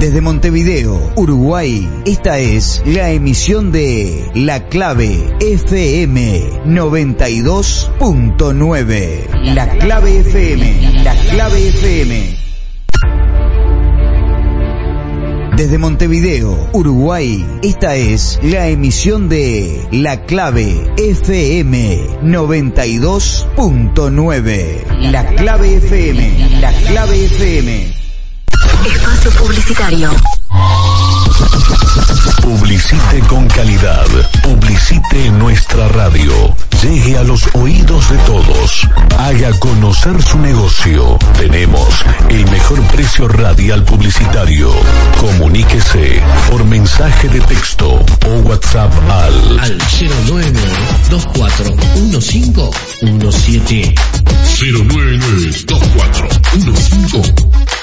Desde Montevideo, Uruguay, esta es la emisión de La Clave FM 92.9. La Clave FM, La Clave FM. Desde Montevideo, Uruguay, esta es la emisión de La Clave FM 92.9. La Clave FM, La Clave FM. Espacio publicitario. Publicite con calidad. Publicite nuestra radio. Llegue a los oídos de todos. Haga conocer su negocio. Tenemos el mejor precio radial publicitario. Comuníquese por mensaje de texto o WhatsApp al, al 099-241517.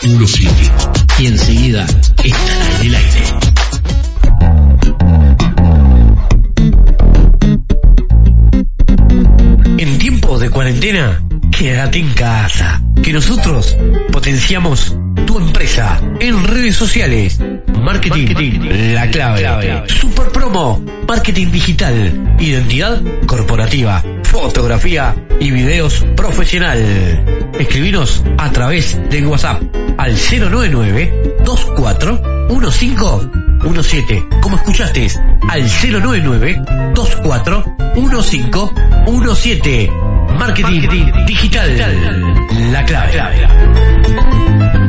099-241517. Y enseguida estará en el aire. Cuarentena, quédate en casa. Que nosotros potenciamos tu empresa en redes sociales. Marketing, la clave. Super promo, marketing digital, identidad corporativa, fotografía y videos profesional. Escribinos a través de WhatsApp al 099 241517 Como escuchaste, al 099 241517 Marketing, Marketing digital, la clave.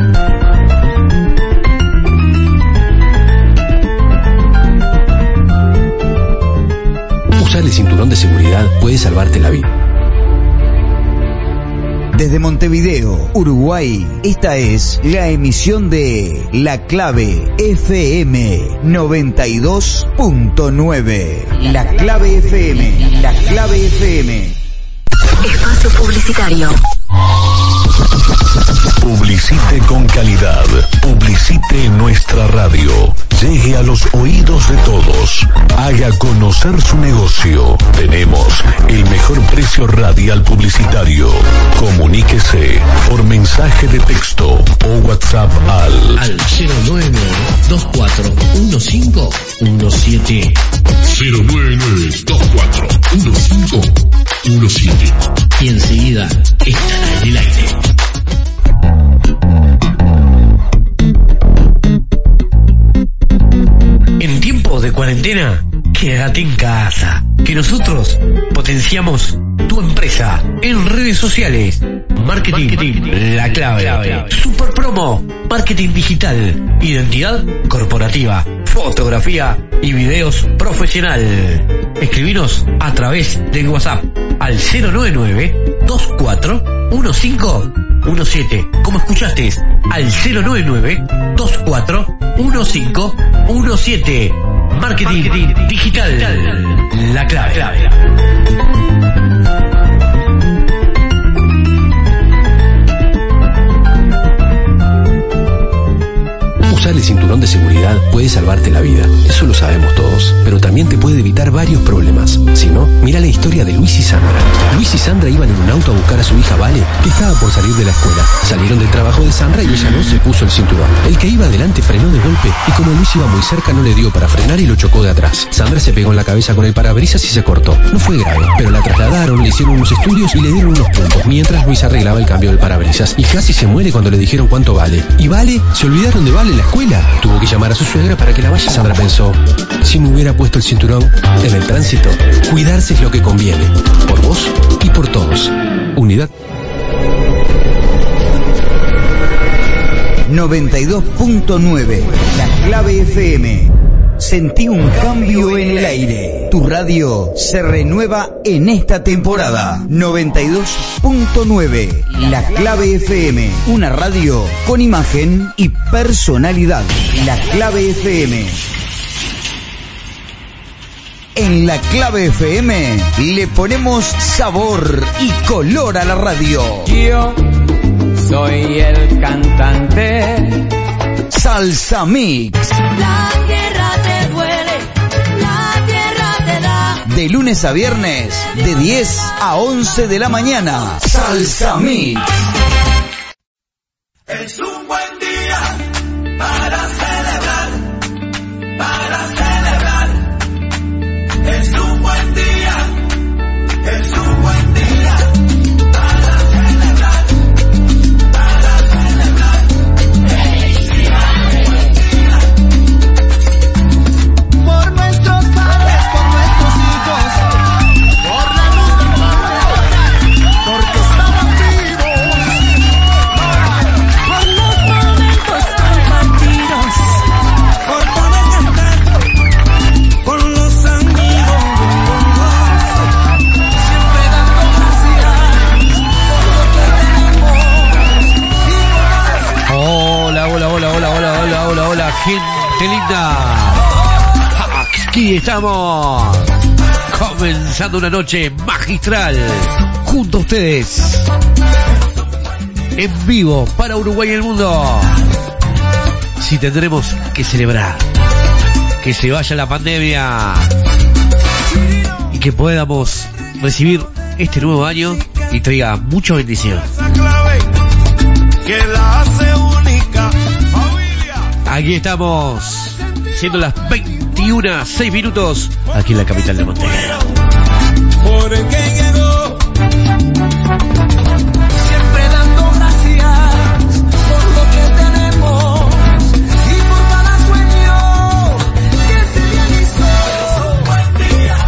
Usar el cinturón de seguridad puede salvarte la vida. Desde Montevideo, Uruguay, esta es la emisión de La Clave FM 92.9. La Clave FM, La Clave FM. Espacio publicitario. Publicite con calidad. Publicite en nuestra radio. Llegue a los oídos de todos. Haga conocer su negocio. Tenemos el mejor precio radial publicitario. Comuníquese por mensaje de texto o WhatsApp al, al 099-241517. 099-241517. Y enseguida estará en el aire. De cuarentena, quédate en casa. Que nosotros potenciamos tu empresa en redes sociales. Marketing, la, clave. Super promo, marketing digital, identidad corporativa, fotografía y videos profesional. Escribinos a través de WhatsApp al 099 241517 Como escuchaste, al 099 241517 Marketing, Marketing digital, la clave. Usar el cinturón de seguridad puede salvarte la vida, eso lo sabemos todos, pero también te puede evitar varios problemas. Si no, mira la historia de Luis y Sandra. Luis y Sandra iban en un auto a buscar a su hija Vale, que estaba por salir de la escuela. Salieron del trabajo de Sandra y ella no se puso el cinturón. El que iba adelante frenó de golpe y como Luis iba muy cerca no le dio para frenar y lo chocó de atrás. Sandra se pegó en la cabeza con el parabrisas y se cortó. No fue grave, pero la trasladaron, le hicieron unos estudios y le dieron unos puntos, mientras Luis arreglaba el cambio del parabrisas. Y casi se muere cuando le dijeron cuánto vale. Y Vale, se olvidaron de Vale en la escuela. Tuvo que llamar a su suegra para que la vaya. Sandra pensó, si me hubiera puesto el cinturón en el tránsito, cuidarse es lo que conviene. Por vos y por todos. Unidad. 92.9 La Clave FM. Sentí un cambio en el aire. Tu radio se renueva en esta temporada. 92.9 La Clave FM. Una radio con imagen y personalidad. La Clave FM. En la clave FM le ponemos sabor y color a la radio. Yo soy el cantante. Salsa Mix. La te duele, la tierra te da. De lunes a viernes, de 10 a 11 de la mañana. Salsa Mix. Gente linda. Aquí estamos. Comenzando una noche magistral. Junto a ustedes. En vivo para Uruguay y el mundo. Si tendremos que celebrar. Que se vaya la pandemia. Y que podamos recibir este nuevo año y traiga mucha bendición. Aquí estamos, siendo las 21, 6 minutos, aquí en la capital de Montenegro. Porque llegó. Siempre dando gracias por lo que tenemos y por cada sueño que se realizó. Buen día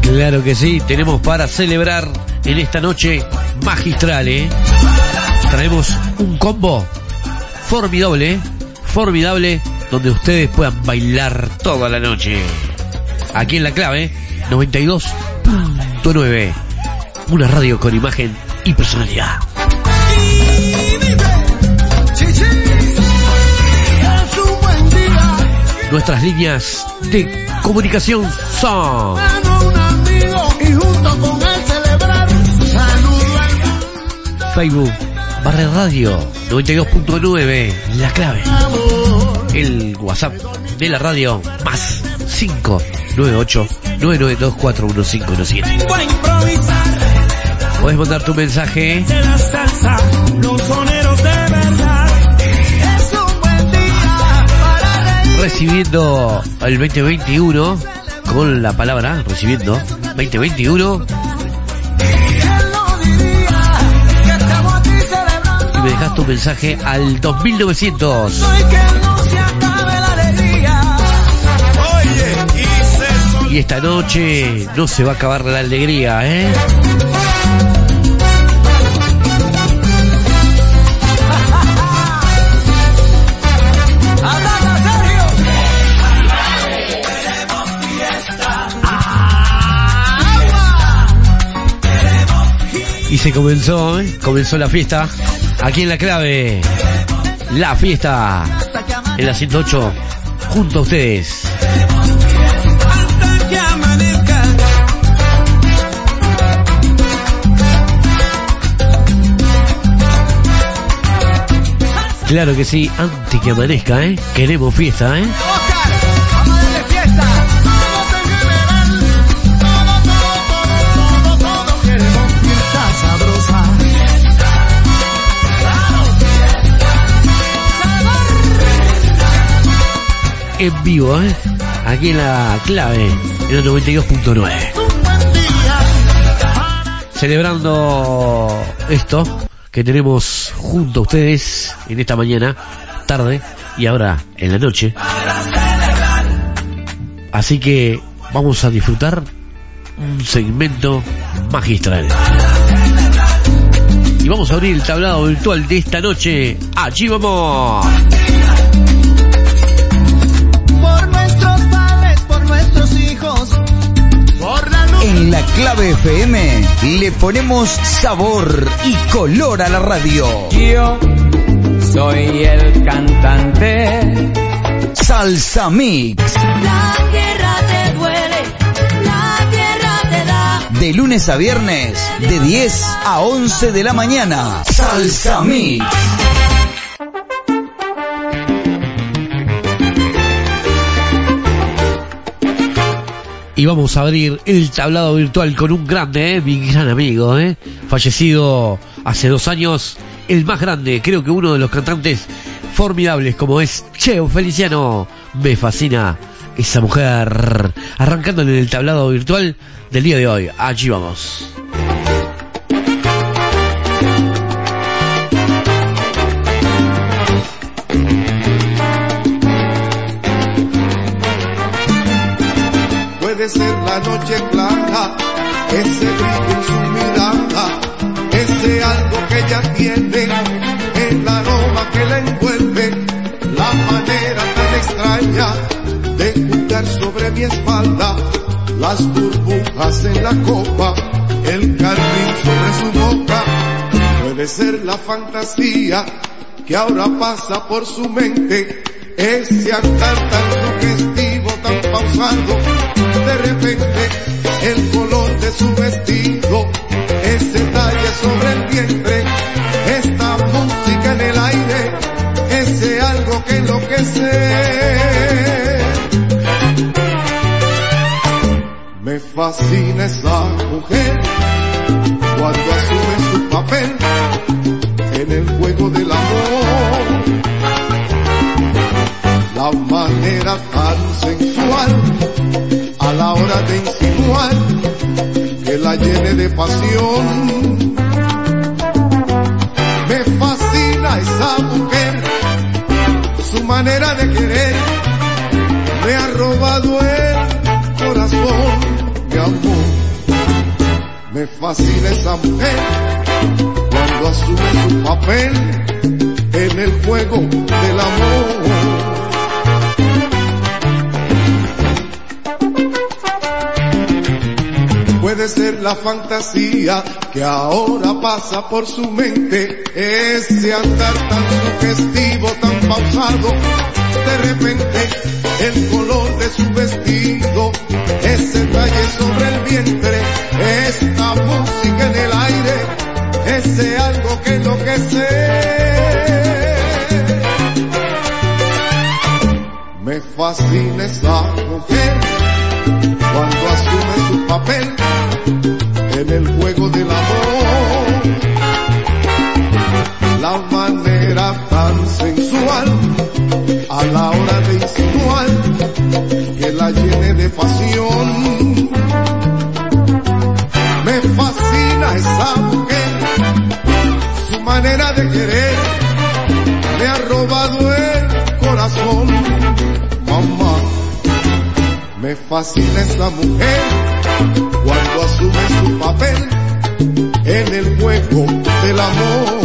para Claro que sí, tenemos para celebrar en esta noche magistral, ¿eh? Traemos un combo formidable, formidable, donde ustedes puedan bailar toda la noche. Aquí en la clave, 92.9. Una radio con imagen y personalidad. Nuestras líneas de comunicación son Facebook, Barre Radio 92.9, la clave. El WhatsApp de la radio más 598 99241517. Vengo a improvisar Puedes mandar tu mensaje recibiendo el 2021 con la palabra recibiendo 2021 me dejas tu mensaje al 2900. Soy que no se acabe la alegría. Oye, y esta noche no se va a acabar la alegría, ¿eh? Y se comenzó, ¿eh? comenzó la fiesta. Aquí en la clave, la fiesta en la 108, junto a ustedes. Claro que sí, antes que amanezca, ¿eh? Queremos fiesta, ¿eh? En vivo, ¿eh? Aquí en la clave, en el 92.9. Un buen día. Celebrando esto que tenemos junto a ustedes en esta mañana, tarde y ahora en la noche. Así que vamos a disfrutar un segmento magistral. Y vamos a abrir el tablado virtual de esta noche. Allí vamos. En la clave FM le ponemos sabor y color a la radio. Yo soy el cantante. Salsa Mix, La tierra te duele, la tierra te da. de lunes a viernes, de 10 a 11 de la mañana. Salsa Mix. Y vamos a abrir el tablado virtual con un grande, ¿eh? mi gran amigo, ¿eh? fallecido hace dos años, el más grande, creo que uno de los cantantes formidables como es Cheo Feliciano. Me fascina esa mujer. Arrancándole el tablado virtual del día de hoy. Allí vamos. Ser la noche clara, ese brillo en su mirada, ese algo que ella tiene, el aroma que la envuelve, la manera tan extraña de jugar sobre mi espalda, las burbujas en la copa, el carmín sobre su boca. Puede Puede ser la fantasía que ahora pasa por su mente, ese andar tan sugestivo, tan pausado, de repente el color de su vestido, ese talle sobre el vientre, esta música en el aire, ese algo que enloquece. Me fascina esa mujer cuando asume su papel en el juego del amor. La manera tan sensual la hora de insinuar que la llene de pasión. Me fascina esa mujer, su manera de querer me ha robado el corazón, mi amor. Me fascina esa mujer cuando asume su papel en el juego del amor. Puede ser la fantasía que ahora pasa por su mente, ese andar tan sugestivo, tan pausado, de repente el color de su vestido, ese talle sobre el vientre, esta música en el aire, ese algo que enloquece. Me fascina esa mujer cuando asume su papel en el juego del amor. La manera tan sensual a la hora de insinuar que la llene de pasión. Me fascina esa mujer cuando asume su papel en el juego del amor.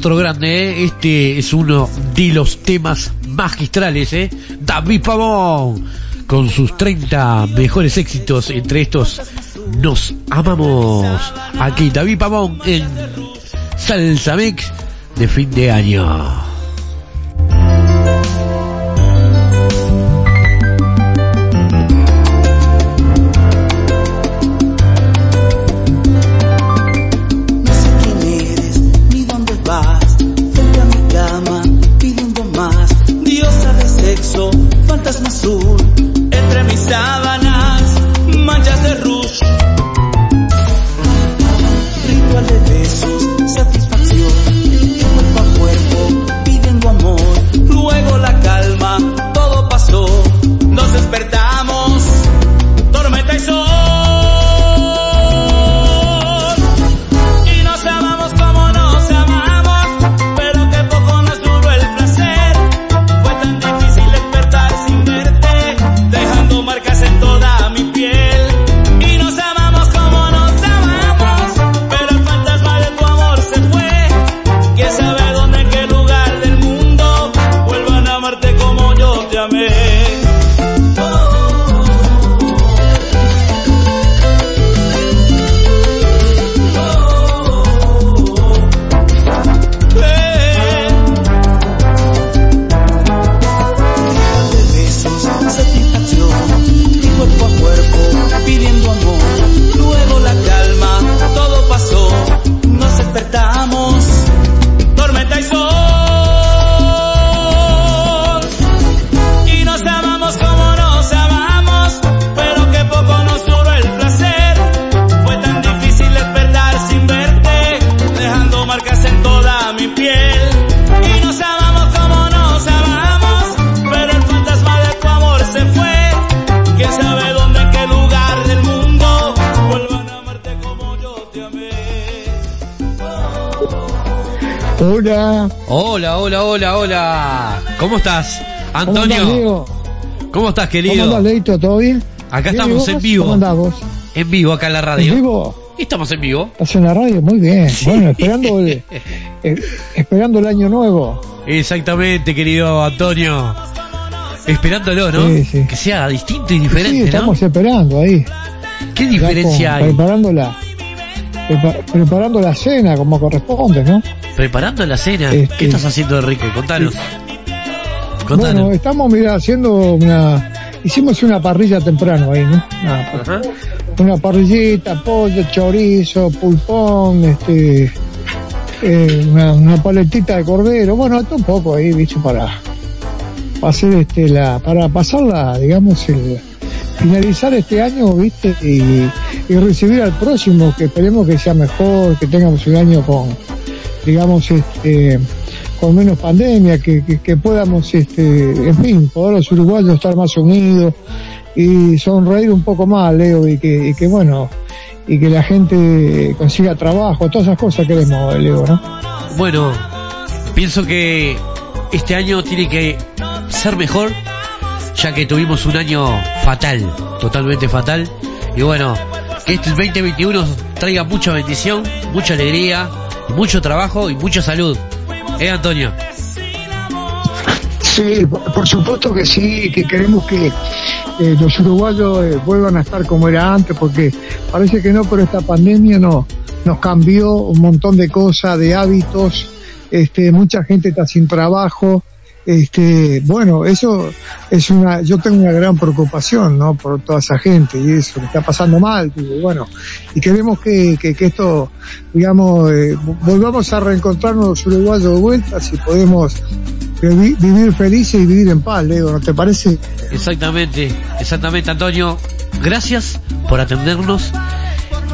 Otro grande, ¿eh? este es uno de los temas magistrales, ¿eh? David Pavón, con sus 30 mejores éxitos, entre estos Nos Amamos. Aquí David Pavón en Salsa Mix de fin de año. ¿Cómo estás, ¿Cómo Antonio? ¿Cómo estás, ¿Cómo querido? andás, Leito? ¿Todo bien? Acá Bien, estamos ¿y en vivo. ¿Cómo andás vos? En vivo, acá en la radio. ¿En vivo? Estamos en vivo. ¿Estás en la radio? Muy bien. Bueno, esperando el, eh, esperando el año nuevo. Exactamente, querido Antonio. Esperándolo, ¿no? Sí, sí. Que sea distinto y sí, diferente, ¿no? estamos esperando ahí. ¿Qué diferencia con- hay? Preparando la, prepa- preparando la cena como corresponde, ¿no? Preparando la cena. Este- ¿Qué estás haciendo, Enrique? Contanos. Contanos. Bueno, estamos, mira, haciendo una... Hicimos una parrilla temprano ahí, ¿no? Una, Ajá. una parrillita, pollo, chorizo, pulpón, este, eh, una, una paletita de cordero, bueno, todo un poco ahí, viste, para, para hacer este, la, para pasarla, digamos, el, finalizar este año, viste, y, y recibir al próximo, que esperemos que sea mejor, que tengamos un año con, digamos, este, con menos pandemia, que, que, que podamos, este, en fin, poder los uruguayos estar más unidos y sonreír un poco más, Leo, y que, y que bueno, y que la gente consiga trabajo, todas esas cosas queremos, Leo, ¿no? Bueno, pienso que este año tiene que ser mejor, ya que tuvimos un año fatal, totalmente fatal. Y bueno, que este 2021 traiga mucha bendición, mucha alegría, mucho trabajo y mucha salud. ¿Eh, Antonio? Sí, por supuesto que sí, que queremos que eh, los uruguayos eh, vuelvan a estar como era antes, porque parece que no, pero esta pandemia no, nos cambió un montón de cosas, de hábitos, este, mucha gente está sin trabajo, este, bueno, eso es una, yo tengo una gran preocupación, ¿no? Por toda esa gente y eso que está pasando mal, bueno, y queremos que, que, esto, digamos, eh, volvamos a reencontrarnos los uruguayos de vuelta, si podemos vi- vivir felices y vivir en paz, Leo, ¿no te parece? Exactamente, exactamente, Antonio. Gracias por atendernos.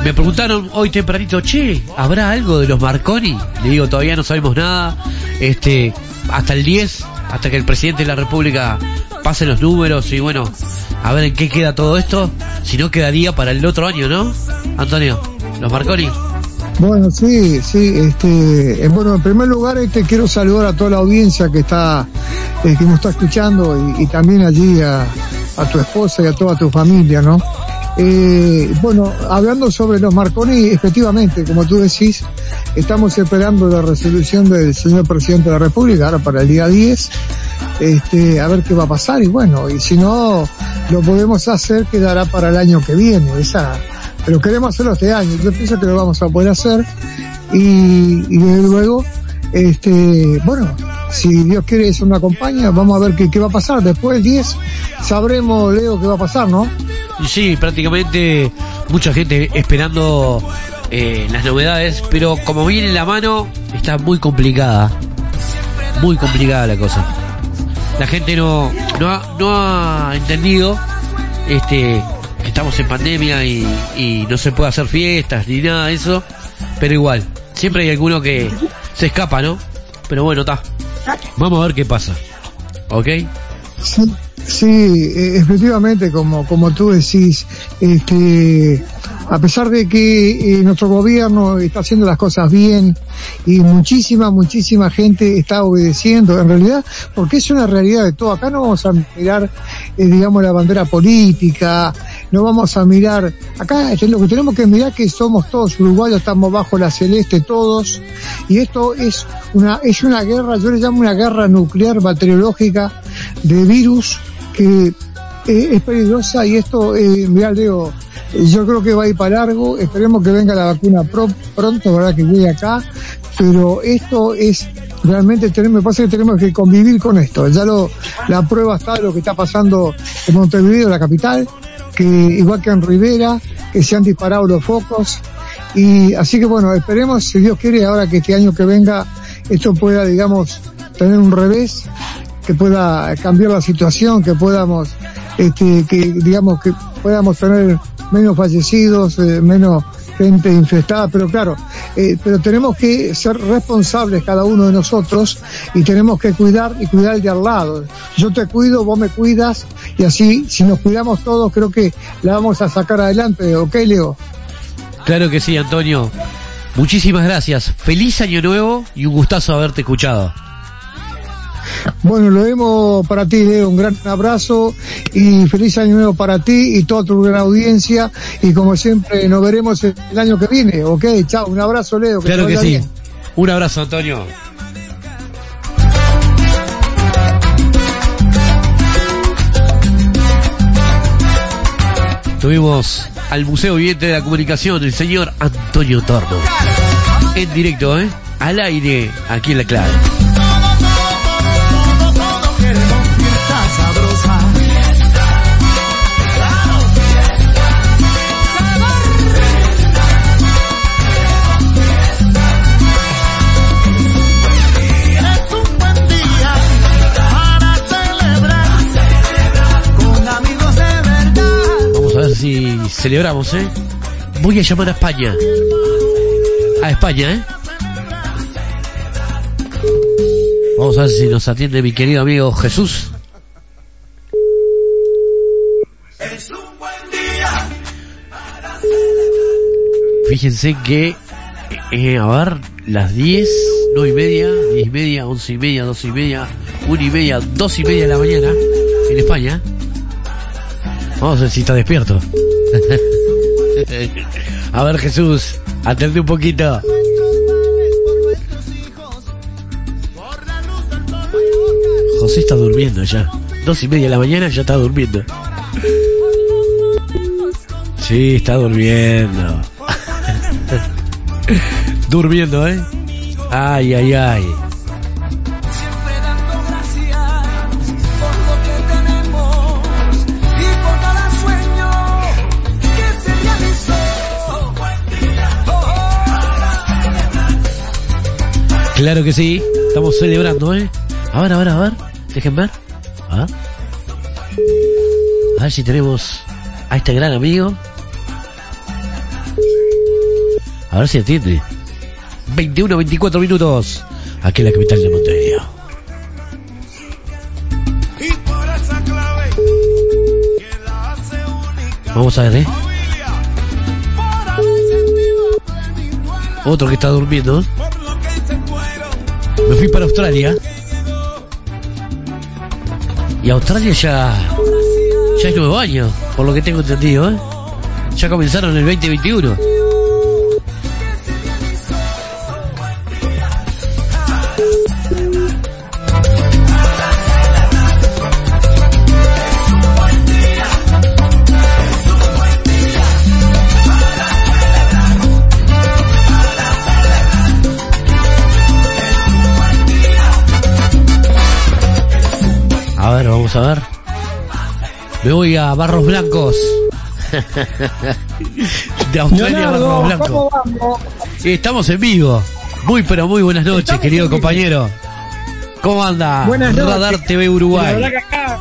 Me preguntaron hoy tempranito, che, ¿habrá algo de los Marconi? Le digo, todavía no sabemos nada. Este, hasta el 10, hasta que el presidente de la República pase los números y bueno, a ver en qué queda todo esto. Si no quedaría para el otro año, ¿no? Antonio, los Marconi. Bueno, sí, sí, este, eh, bueno, en primer lugar, este, quiero saludar a toda la audiencia que está, eh, que nos está escuchando y, y también allí a, a tu esposa y a toda tu familia, ¿no? Eh, bueno, hablando sobre los Marconi, efectivamente, como tú decís, estamos esperando la resolución del señor presidente de la República, ahora para el día 10, este, a ver qué va a pasar y bueno, y si no lo podemos hacer, quedará para el año que viene, esa, pero queremos hacerlo este año, yo pienso que lo vamos a poder hacer y, y desde luego, este, bueno, si Dios quiere eso me acompaña, vamos a ver qué, va a pasar, después del 10 sabremos, Leo, qué va a pasar, ¿no? Sí, prácticamente mucha gente esperando eh, las novedades, pero como viene en la mano, está muy complicada. Muy complicada la cosa. La gente no, no, ha, no ha entendido este que estamos en pandemia y, y no se puede hacer fiestas ni nada de eso, pero igual, siempre hay alguno que se escapa, ¿no? Pero bueno, está. Vamos a ver qué pasa. ¿Ok? Sí, sí, eh, efectivamente, como, como tú decís, este, a pesar de que eh, nuestro gobierno está haciendo las cosas bien y muchísima, muchísima gente está obedeciendo, en realidad, porque es una realidad de todo. Acá no vamos a mirar, eh, digamos, la bandera política, no vamos a mirar, acá lo que tenemos que mirar que somos todos uruguayos, estamos bajo la celeste todos, y esto es una, es una guerra, yo le llamo una guerra nuclear bacteriológica de virus que eh, es peligrosa y esto, eh, mirá Leo, yo creo que va a ir para largo, esperemos que venga la vacuna pro- pronto, verdad que llegue acá, pero esto es realmente tenemos, me pasa que tenemos que convivir con esto, ya lo, la prueba está de lo que está pasando en Montevideo, la capital, que igual que en Rivera, que se han disparado los focos, y así que bueno, esperemos, si Dios quiere, ahora que este año que venga, esto pueda, digamos, tener un revés, que pueda cambiar la situación, que podamos, este, que digamos que podamos tener menos fallecidos, eh, menos gente infectada, pero claro, eh, pero tenemos que ser responsables cada uno de nosotros y tenemos que cuidar y cuidar el de al lado. Yo te cuido, vos me cuidas y así, si nos cuidamos todos, creo que la vamos a sacar adelante, ¿ok, Leo? Claro que sí, Antonio. Muchísimas gracias. Feliz año nuevo y un gustazo haberte escuchado. Bueno, lo vemos para ti, Leo. Un gran abrazo y feliz año nuevo para ti y toda tu gran audiencia. Y como siempre, nos veremos el año que viene. Ok, chao. Un abrazo, Leo. Claro que sí. bien. Un abrazo, Antonio. Tuvimos al Museo Viviente de la Comunicación, el señor Antonio Torno. En directo, ¿eh? Al aire, aquí en la clave. Celebramos, ¿eh? Voy a llamar a España. A España, ¿eh? Vamos a ver si nos atiende mi querido amigo Jesús. Fíjense que, eh, a ver, las 10, 9 y media, 10 y media, 11 y media, 12 y media, 1 y media, 2 y media de la mañana en España. Vamos a ver si está despierto. a ver Jesús, atende un poquito. José está durmiendo ya. Dos y media de la mañana ya está durmiendo. Sí, está durmiendo. durmiendo, ¿eh? Ay, ay, ay. Claro que sí, estamos celebrando, ¿eh? A ver, a ver, a ver, dejen ver. A ver. A ver si tenemos a este gran amigo. A ver si atiende. 21, 24 minutos. Aquí en la capital de Montevideo. Vamos a ver, ¿eh? Otro que está durmiendo. Me fui para Australia. Y Australia ya, ya es nuevo año, por lo que tengo entendido, ¿eh? Ya comenzaron el 2021. Me voy a Barros Blancos. De Australia a Barros Leonardo, Blancos. ¿cómo vamos? Estamos en vivo. Muy pero muy buenas noches, Estamos querido compañero. ¿Cómo anda? Buenas noches. Radar TV La Uruguay. que acá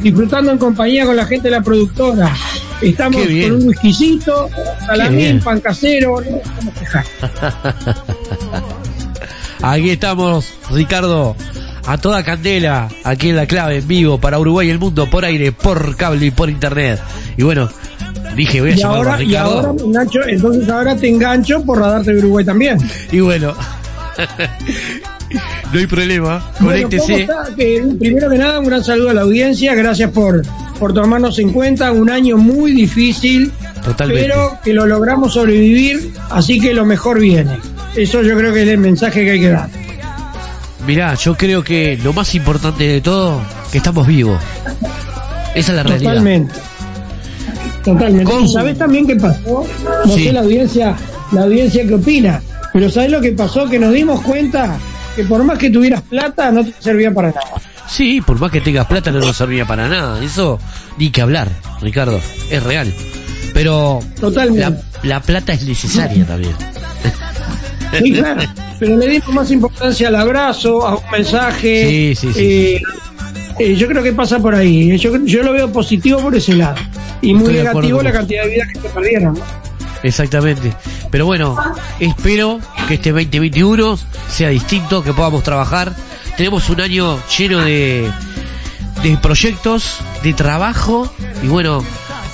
disfrutando, en compañía con la gente de la productora. Estamos con un whiskycito, bien. salamín, pan casero, no podemos quejar. Aquí estamos, Ricardo, a toda candela, aquí en la clave, en vivo, para Uruguay y el mundo, por aire, por cable y por internet. Y bueno, dije, voy a Y llamarlo a ahora, y Ricardo. ahora me engancho, entonces ahora te engancho por Radar TV Uruguay también. Y bueno, no hay problema, Bueno, ¿cómo conéctese. Que, primero que nada, un gran saludo a la audiencia, gracias por, por tomarnos en cuenta, un año muy difícil, Totalmente. pero que lo logramos sobrevivir, así que lo mejor viene. Eso yo creo que es el mensaje que hay que dar. Mirá, yo creo que lo más importante de todo, que estamos vivos. Esa es la realidad. Totalmente. Totalmente. ¿Cómo? ¿Y sabes también qué pasó? No Sí. sé la audiencia, la audiencia qué opina, pero ¿sabes lo que pasó? Que nos dimos cuenta que por más que tuvieras plata no te servía para nada. Sí, por más que tengas plata no nos servía para nada. Eso ni que hablar, Ricardo. Es real. Pero Totalmente. la, la plata es necesaria también. Sí, claro. Pero le dimos más importancia al abrazo, a un mensaje. Sí, sí, sí. Eh, eh, yo creo que pasa por ahí. Yo, yo lo veo positivo por ese lado. Y muy Estoy negativo la cantidad de vidas que se perdieron. ¿no? Exactamente. Pero bueno, espero que este 2021 sea distinto, que podamos trabajar. Tenemos un año lleno de, de proyectos, de trabajo y bueno,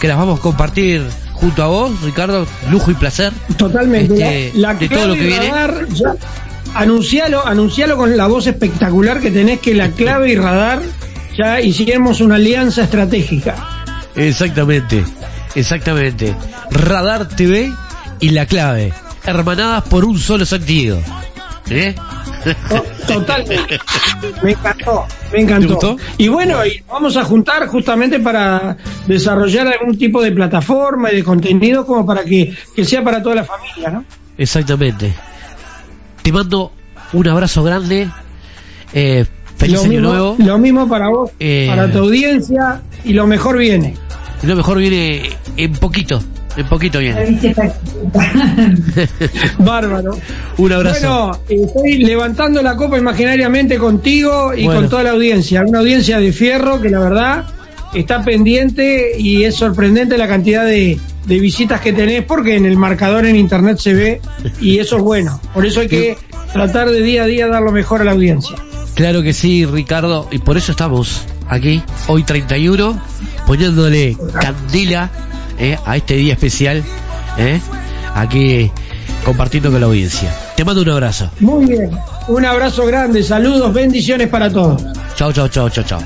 que las vamos a compartir junto a vos, Ricardo, lujo y placer. Totalmente. Este, la, la de todo lo que clave y viene. radar, ya, anuncialo, anuncialo con la voz espectacular que tenés que la clave y radar ya hicimos una alianza estratégica. Exactamente, exactamente. Radar TV y la clave, hermanadas por un solo sentido. ¿Eh? Totalmente. Me encantó, me ¿Te encantó. Y bueno, y vamos a juntar justamente para desarrollar algún tipo de plataforma y de contenido como para que, que sea para toda la familia, ¿no? Exactamente. Te mando un abrazo grande. Eh, feliz lo año mismo, nuevo. Lo mismo para vos, Eh, para tu audiencia y lo mejor viene. Lo mejor viene en poquito. En poquito viene. Bárbaro. Un abrazo. Bueno, estoy levantando la copa imaginariamente contigo y Bueno. con toda la audiencia. Una audiencia de fierro que la verdad está pendiente y es sorprendente la cantidad de, de visitas que tenés porque en el marcador en internet se ve y eso es bueno. Por eso hay que tratar de día a día dar lo mejor a la audiencia. Claro que sí, Ricardo, y por eso estamos aquí, hoy 31, poniéndole candela eh, a este día especial, eh, aquí compartiendo con la audiencia. Te mando un abrazo. Muy bien. Un abrazo grande, saludos, bendiciones para todos. Chao, chao, chao, chao, chao.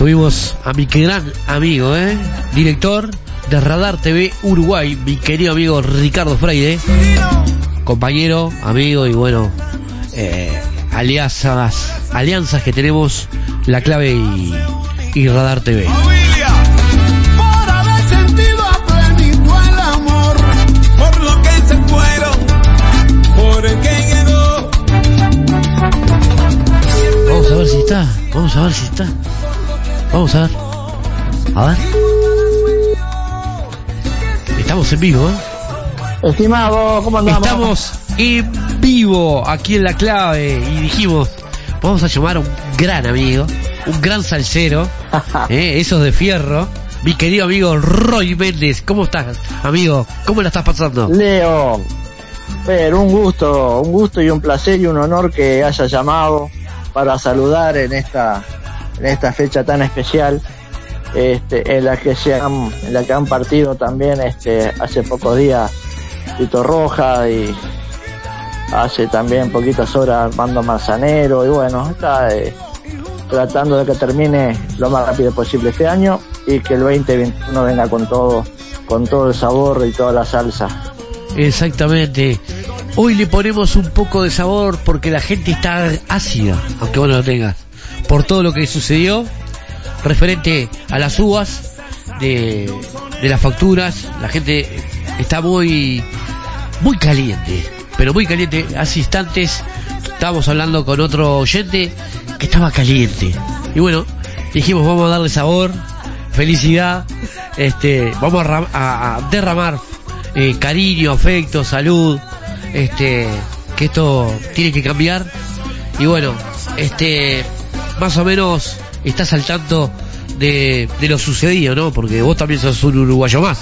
Tuvimos a mi gran amigo, ¿eh? director de Radar TV Uruguay, mi querido amigo Ricardo Freire, compañero, amigo y bueno, eh, alianzas, alianzas que tenemos, la clave y, y Radar TV. Vamos a ver si está, vamos a ver si está. Vamos a ver. A ver. Estamos en vivo, ¿eh? Estimado, ¿cómo andamos? Estamos en vivo aquí en la clave y dijimos, vamos a llamar a un gran amigo, un gran salsero, ¿eh? esos de fierro, mi querido amigo Roy Méndez. ¿Cómo estás, amigo? ¿Cómo la estás pasando? Leo, pero un gusto, un gusto y un placer y un honor que haya llamado para saludar en esta en esta fecha tan especial este, en la que se han, en la que han partido también este hace pocos días Tito Roja y hace también poquitas horas Armando Manzanero y bueno está eh, tratando de que termine lo más rápido posible este año y que el 2021 venga con todo con todo el sabor y toda la salsa Exactamente. Hoy le ponemos un poco de sabor porque la gente está ácida, aunque vos no lo tengas, por todo lo que sucedió referente a las uvas de, de las facturas. La gente está muy, muy caliente, pero muy caliente. Hace instantes estábamos hablando con otro oyente que estaba caliente. Y bueno, dijimos vamos a darle sabor, felicidad, este, vamos a, a derramar eh, cariño, afecto, salud, este, que esto tiene que cambiar. Y bueno, este, más o menos estás al tanto de, de lo sucedido, ¿no? Porque vos también sos un uruguayo más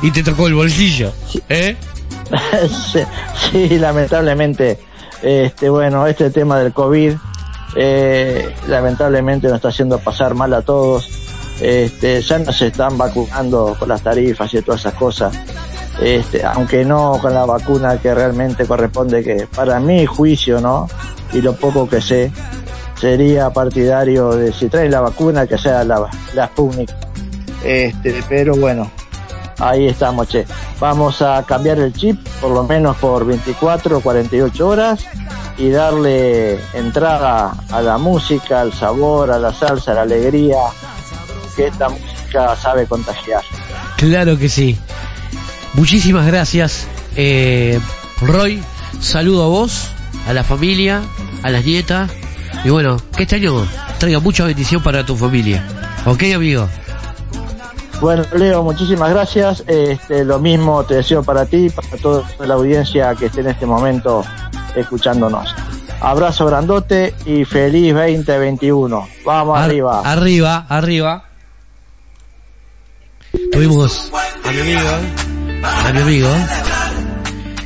y te tocó el bolsillo, ¿eh? sí, lamentablemente, este, bueno, este tema del COVID, eh, lamentablemente nos está haciendo pasar mal a todos. Este, ya no se están vacunando con las tarifas y todas esas cosas. Este, aunque no con la vacuna que realmente corresponde que, para mi juicio, ¿no? Y lo poco que sé, sería partidario de si traen la vacuna que sea la, la Sputnik. Este, pero bueno, Ahí estamos, che. Vamos a cambiar el chip por lo menos por 24 o 48 horas y darle entrada a la música, al sabor, a la salsa, a la alegría que esta música sabe contagiar. Claro que sí. Muchísimas gracias, eh, Roy. Saludo a vos, a la familia, a las nietas. Y bueno, que este año traiga mucha bendición para tu familia. ¿Ok, amigo? Bueno, Leo, muchísimas gracias. Este, lo mismo te deseo para ti y para toda la audiencia que esté en este momento escuchándonos. Abrazo grandote y feliz 2021. Vamos Ar- arriba. Arriba, arriba. Tuvimos a mi amigo, a mi amigo.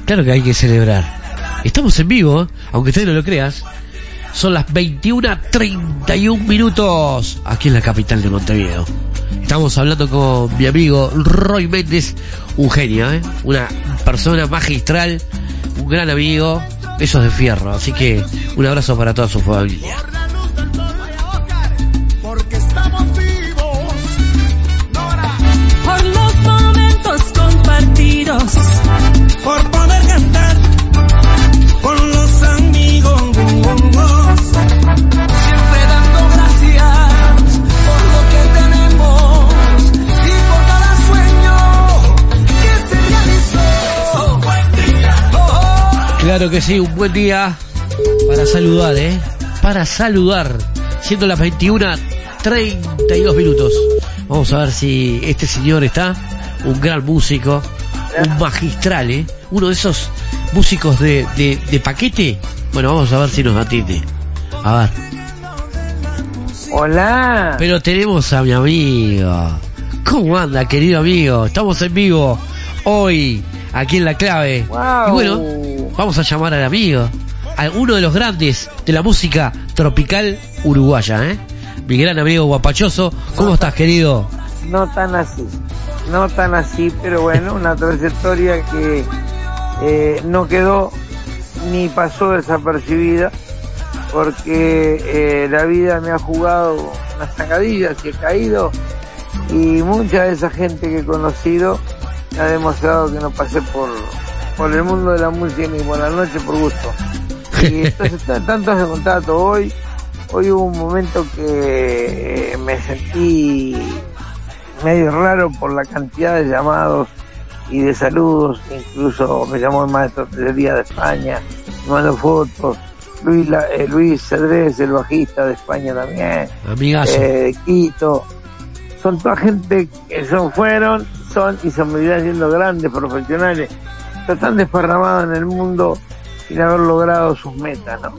Claro que hay que celebrar. Estamos en vivo, aunque usted no lo creas. Son las 21.31 minutos aquí en la capital de Montevideo. Estamos hablando con mi amigo Roy Méndez, un genio, ¿eh? una persona magistral, un gran amigo, esos de fierro. Así que un abrazo para toda su familia. Por los momentos compartidos, por Claro que sí, un buen día para saludar, ¿eh? Para saludar, siendo las 21.32 minutos. Vamos a ver si este señor está, un gran músico, un magistral, ¿eh? Uno de esos músicos de, de, de paquete. Bueno, vamos a ver si nos atiende. A ver. Hola. Pero tenemos a mi amigo. ¿Cómo anda, querido amigo? Estamos en vivo hoy, aquí en La Clave. Wow. Y bueno, vamos a llamar al amigo, a uno de los grandes de la música tropical uruguaya, ¿eh? Mi gran amigo guapachoso. ¿Cómo estás, querido? No tan así, no tan así, pero bueno, una trayectoria que eh, no quedó ni pasó desapercibida porque eh, la vida me ha jugado unas zancadillas y he caído y mucha de esa gente que he conocido me ha demostrado que no pasé por, por el mundo de la música ni por la noche por gusto. Y entonces tantos de contacto hoy, hoy hubo un momento que eh, me sentí medio raro por la cantidad de llamados y de saludos, incluso me llamó el maestro de día de España, me mandó fotos, Luis, La- eh, Luis Cedrés, el bajista de España también, eh, de Quito, son toda gente que son, fueron, son y se seguirán siendo grandes profesionales, pero están desparramados en el mundo sin haber logrado sus metas, ¿no?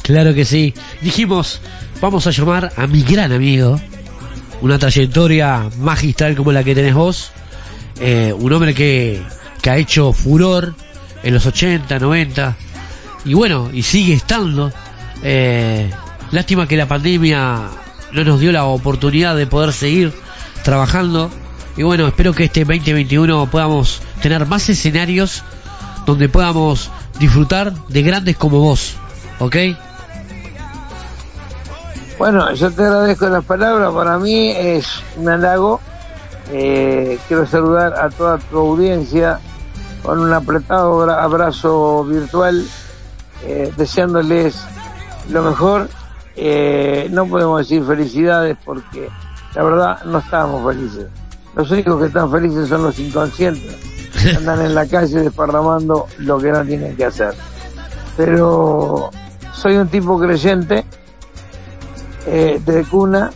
Claro que sí. Dijimos, vamos a llamar a mi gran amigo, una trayectoria magistral como la que tenés vos, eh, un hombre que, que ha hecho furor en los 80, 90, y bueno, y sigue estando. Eh, lástima que la pandemia no nos dio la oportunidad de poder seguir trabajando. Y bueno, espero que este 2021 podamos tener más escenarios donde podamos disfrutar de grandes como vos. ¿Ok? Bueno, yo te agradezco las palabras, para mí es un halago. Eh, quiero saludar a toda tu audiencia con un apretado abra- abrazo virtual, eh, deseándoles lo mejor. Eh, no podemos decir felicidades porque la verdad no estamos felices. Los únicos que están felices son los inconscientes, andan en la calle desparramando lo que no tienen que hacer. Pero soy un tipo creyente, eh, de cuna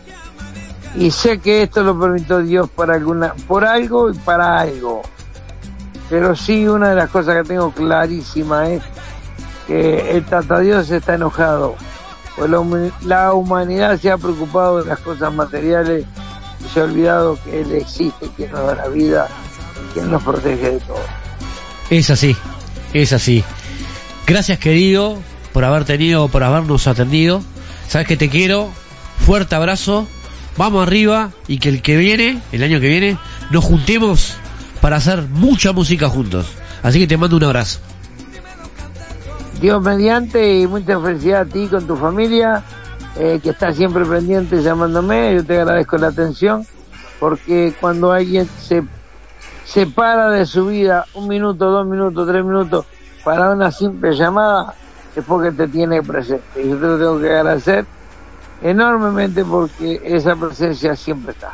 y sé que esto lo permitió Dios para alguna por algo y para algo pero sí una de las cosas que tengo clarísima es que el Tata Dios está enojado pues la, humanidad se ha preocupado de las cosas materiales se ha olvidado que Él existe, que nos da la vida, que nos protege de todo. Es así, es así. Gracias querido por haber tenido, por habernos atendido. Sabes que te quiero. Fuerte abrazo. Vamos arriba y que el que viene, el año que viene, nos juntemos para hacer mucha música juntos. Así que te mando un abrazo. Dios mediante y mucha felicidad a ti con tu familia, eh, que está siempre pendiente llamándome. Yo te agradezco la atención, porque cuando alguien se separa de su vida un minuto, dos minutos, tres minutos para una simple llamada, es porque te tiene presente. Y yo te lo tengo que agradecer enormemente porque esa presencia siempre está.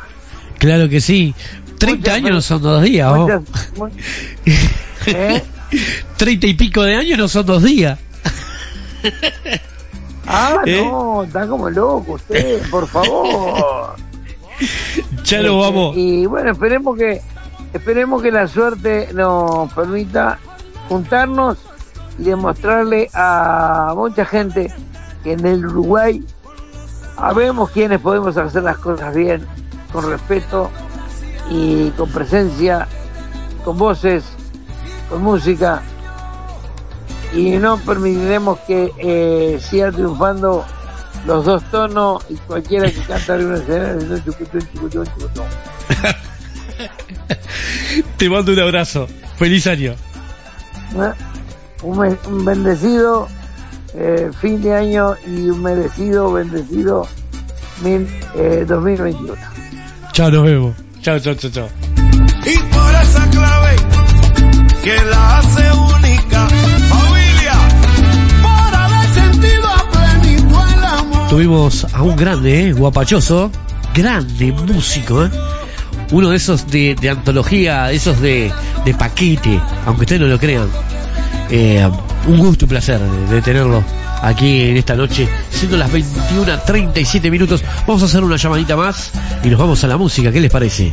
Claro que sí. 30 años no son dos días, ¿oh? Muchas- mu- ¿Eh? 30 y pico de años no son dos días. Ah, ¿Eh? no, está como loco usted, por favor. Ya lo vamos. Y bueno, esperemos que esperemos que la suerte nos permita juntarnos y demostrarle a mucha gente que en el Uruguay sabemos quienes podemos hacer las cosas bien, con respeto y con presencia, con voces, con música y no permitiremos que eh, siga triunfando los dos tonos y cualquiera que canta de chucutún, chucutún. Te mando un abrazo. Feliz año. ¿Eh? Un bendecido eh, fin de año y un merecido, bendecido mil, eh, 2021. Chao, nos vemos. Chao, chao, chao, chao. Y por esa clave que la hace única, Tuvimos a un grande, ¿eh? guapachoso, grande músico, ¿eh? uno de esos de, de antología, esos de, de paquete, aunque ustedes no lo crean. Eh, un gusto y placer de, de tenerlo aquí en esta noche, siendo las 21.37 minutos. Vamos a hacer una llamadita más y nos vamos a la música, ¿qué les parece?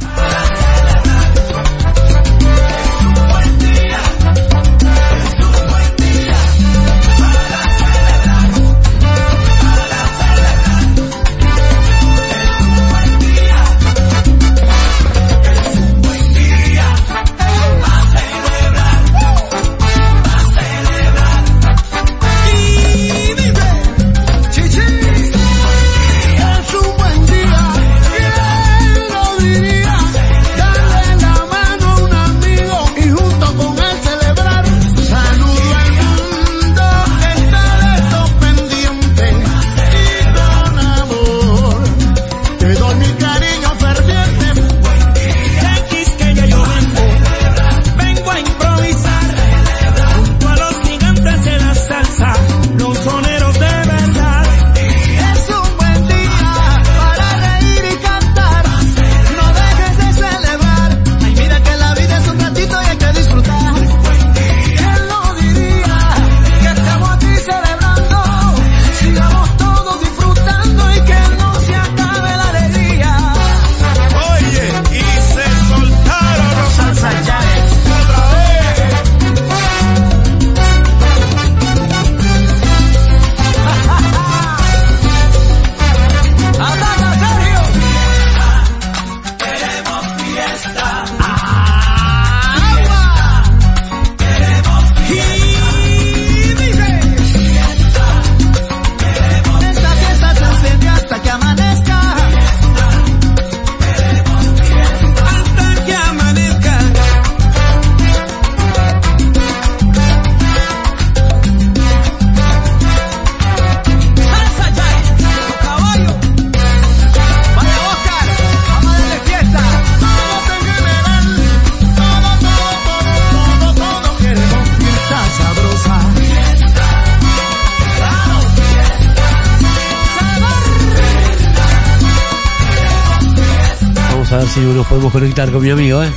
Conectar con mi amigo, ¿eh?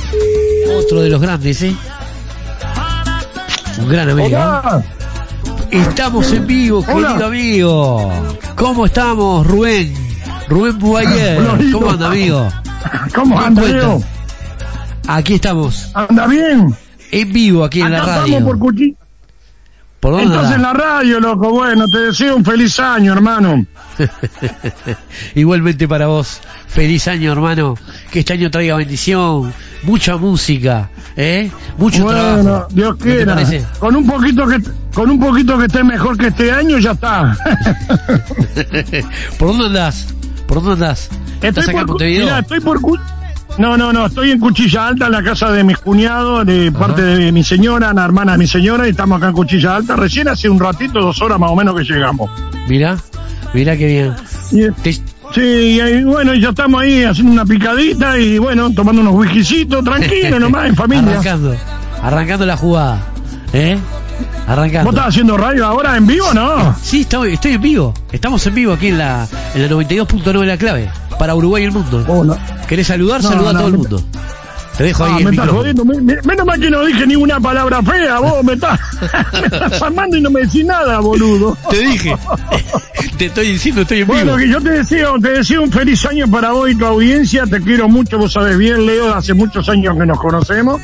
Otro de los grandes, ¿eh? Un gran amigo. ¿eh? Estamos en vivo, Hola. querido amigo. ¿Cómo estamos, Rubén? Rubén Buayer. Hola, amigo. ¿Cómo anda, amigo? ¿Cómo ¿Qué anda? Leo? Aquí estamos. ¿Anda bien? En vivo, aquí en la radio. estamos por Cuchi. ¿Por dónde Estás en la radio, loco. Bueno, te deseo un feliz año, hermano. Igualmente para vos. Feliz año, hermano. Que este año traiga bendición, mucha música, ¿eh? Mucho bueno, trabajo. Dios ¿No te quiera. Con un poquito que con un poquito que esté mejor que este año ya está. ¿Por dónde andás? ¿Por dónde andás? ¿Estás acá en por, mirá, estoy por No, no, no, estoy en Cuchilla Alta, en la casa de mis cuñados, de parte de mi señora, la hermana de mi señora, y estamos acá en Cuchilla Alta. Recién hace un ratito, dos horas más o menos que llegamos. Mira, mira qué bien. Sí, y bueno, y ya estamos ahí haciendo una picadita y bueno, tomando unos whiskycitos, tranquilo nomás, en familia. Arrancando, arrancando la jugada, ¿eh? Arrancando. ¿Vos estás haciendo radio ahora en vivo no? Sí, estoy, estoy en vivo. Estamos en vivo aquí en la, en la 92.9 de la clave. Para Uruguay y el mundo. ¿Querés saludar? No, Saluda a todo el mundo. Te dejo Ah, ahí el me estás jodiendo. Me- me- menos mal que no dije ni una palabra fea, vos me estás, me estás armando y no me decís nada, boludo. Te dije. Te estoy diciendo, estoy en Bueno, vivo. que yo te deseo, te deseo un feliz año para vos y tu audiencia. Te quiero mucho, vos sabés bien, Leo, hace muchos años que nos conocemos.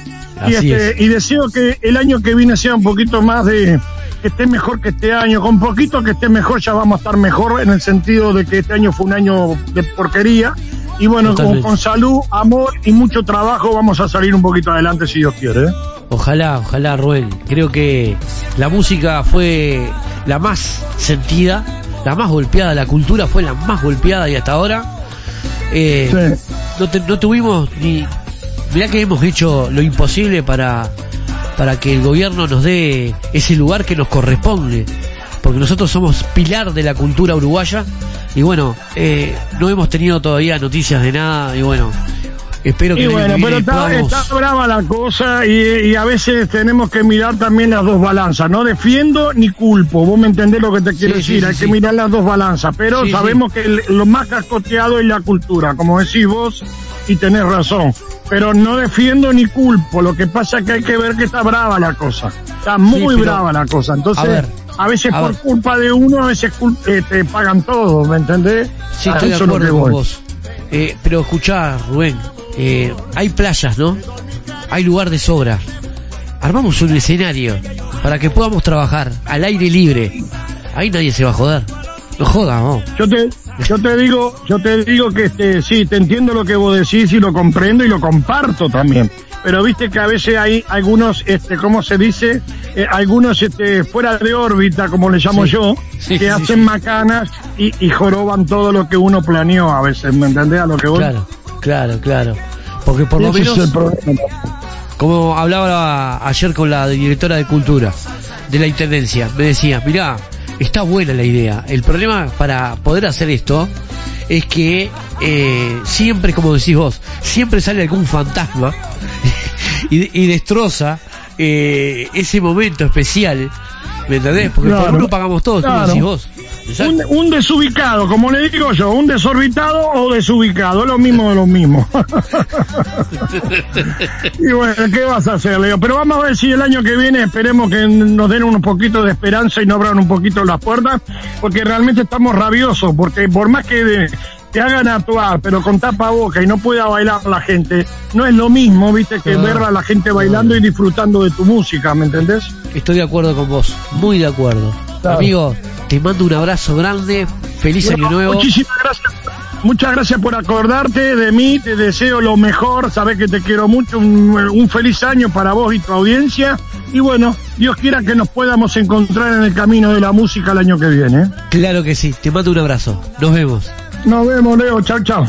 Y, Así este, es. y deseo que el año que viene sea un poquito más de que esté mejor que este año. Con poquito que esté mejor ya vamos a estar mejor en el sentido de que este año fue un año de porquería. Y bueno, con, Totalmente. con salud, amor y mucho trabajo vamos a salir un poquito adelante si Dios quiere. ¿eh? Ojalá, ojalá, Rubén. Creo que la música fue la más sentida, la más golpeada, la cultura fue la más golpeada y hasta ahora eh, no, te- no tuvimos ni... Mirá que hemos hecho lo imposible para, para que el gobierno nos dé ese lugar que nos corresponde. Porque nosotros somos pilar de la cultura uruguaya y bueno, eh, no hemos tenido todavía noticias de nada y bueno, espero que Y bueno, pero está, podamos- está brava la cosa y, y a veces tenemos que mirar también las dos balanzas. No defiendo ni culpo, vos me entendés lo que te quiero Sí, decir. sí, Hay sí. que mirar las dos balanzas, pero sabemos que el- lo más cascoteado es la cultura, como decís vos, y tenés razón. Pero no defiendo ni culpo, lo que pasa es que hay que ver que está brava la cosa. Está muy pero- brava la cosa. Entonces, A ver, a veces a por ver. culpa de uno, a veces cul- eh, te pagan todo, ¿me entendés? Sí, estoy de acuerdo con voy. vos. Eh, pero escuchá, Rubén, eh, hay playas, ¿no? Hay lugar de sobra. Armamos un escenario para que podamos trabajar al aire libre. Ahí nadie se va a joder. No jodas, vos. Yo te, yo te digo, yo te digo que este, sí, te entiendo lo que vos decís y lo comprendo y lo comparto también. Pero viste que a veces hay algunos, este, ¿cómo se dice? Eh, algunos este, fuera de órbita, como le llamo Sí. yo, Sí, que sí, hacen macanas y, y joroban todo lo que uno planeó a veces, ¿me entendés a lo que voy? Claro, claro, claro. Porque por lo Ese es menos, el problema. como hablaba ayer con la directora de cultura de la intendencia, me decía, mirá, está buena la idea. El problema para poder hacer esto es que eh, siempre, como decís vos, siempre sale algún fantasma y, y destroza eh, ese momento especial. ¿Me entendés? Porque por Claro. uno pagamos todos, como decís vos. Un, un desubicado, como le digo yo, un desorbitado o desubicado, es lo mismo de lo mismo. y bueno, ¿qué vas a hacer, Leo? Pero vamos a ver si el año que viene esperemos que nos den un poquito de esperanza y nos abran un poquito las puertas, porque realmente estamos rabiosos, porque por más que de- te hagan actuar, pero con tapa boca y no pueda bailar la gente, no es lo mismo, viste, que ver a la gente bailando y disfrutando de tu música, ¿me entendés? Estoy de acuerdo con vos, muy de acuerdo. Claro. Amigo, te mando un abrazo grande, feliz Bueno, año nuevo. Muchísimas gracias. Muchas gracias por acordarte de mí, te deseo lo mejor, sabes que te quiero mucho, un, un feliz año para vos y tu audiencia. Y bueno, Dios quiera que nos podamos encontrar en el camino de la música el año que viene. ¿eh? Claro que sí, te mando un abrazo. Nos vemos. Nos vemos, Leo, chao, chao.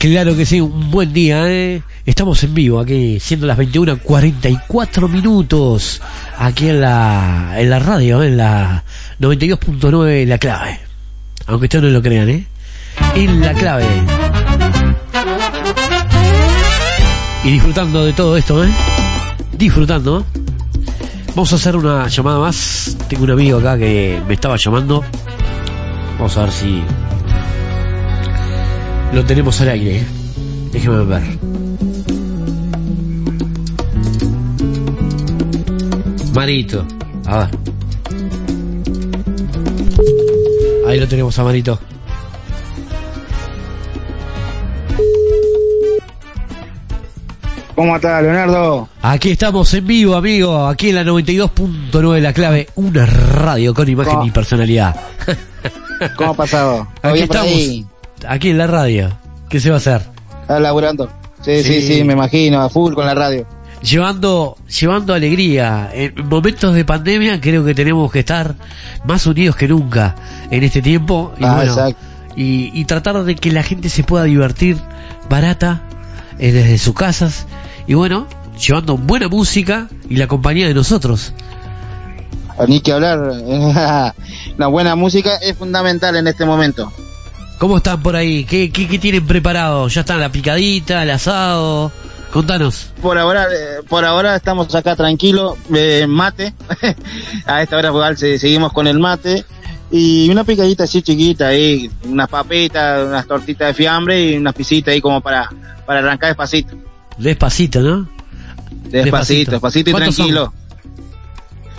Claro que sí, un buen día, ¿eh? Estamos en vivo aquí, siendo las 21.44 minutos, aquí en la, en la radio, ¿eh? en la 92.9 La Clave. Aunque ustedes no lo crean, ¿eh? En La Clave. Y disfrutando de todo esto, ¿eh? Disfrutando. Vamos a hacer una llamada más. Tengo un amigo acá que me estaba llamando. Vamos a ver si lo tenemos al aire. Déjeme ver. Marito. A ver. Ahí lo tenemos a Marito. ¿Cómo está, Leonardo? Aquí estamos en vivo, amigo. Aquí en la 92.9 La Clave. Una radio con imagen ¿Cómo? y personalidad. ¿Cómo ha pasado? ¿Todo Aquí estamos. ahí? Aquí en la radio. ¿Qué se va a hacer? ¿Estás laburando? Sí, sí, Sí. sí, me imagino, a full con la radio. llevando llevando alegría en momentos de pandemia creo que tenemos que estar más unidos que nunca en este tiempo y Ah, bueno, exacto. y, y tratar de que la gente se pueda divertir barata eh, desde sus casas y bueno llevando buena música y la compañía de nosotros Ni que hablar. la buena música es fundamental en este momento. ¿Cómo están por ahí? ¿Qué, qué, qué tienen preparado? ¿Ya están la picadita, el asado? Contanos. Por ahora, eh, por ahora estamos acá tranquilos, eh, mate. a esta hora igual se- seguimos con el mate. Y una picadita así chiquita ahí, unas papitas, unas tortitas de fiambre y unas pisitas ahí como para, para arrancar despacito. Despacito, ¿no? Despacito, Despacito. despacito y tranquilo.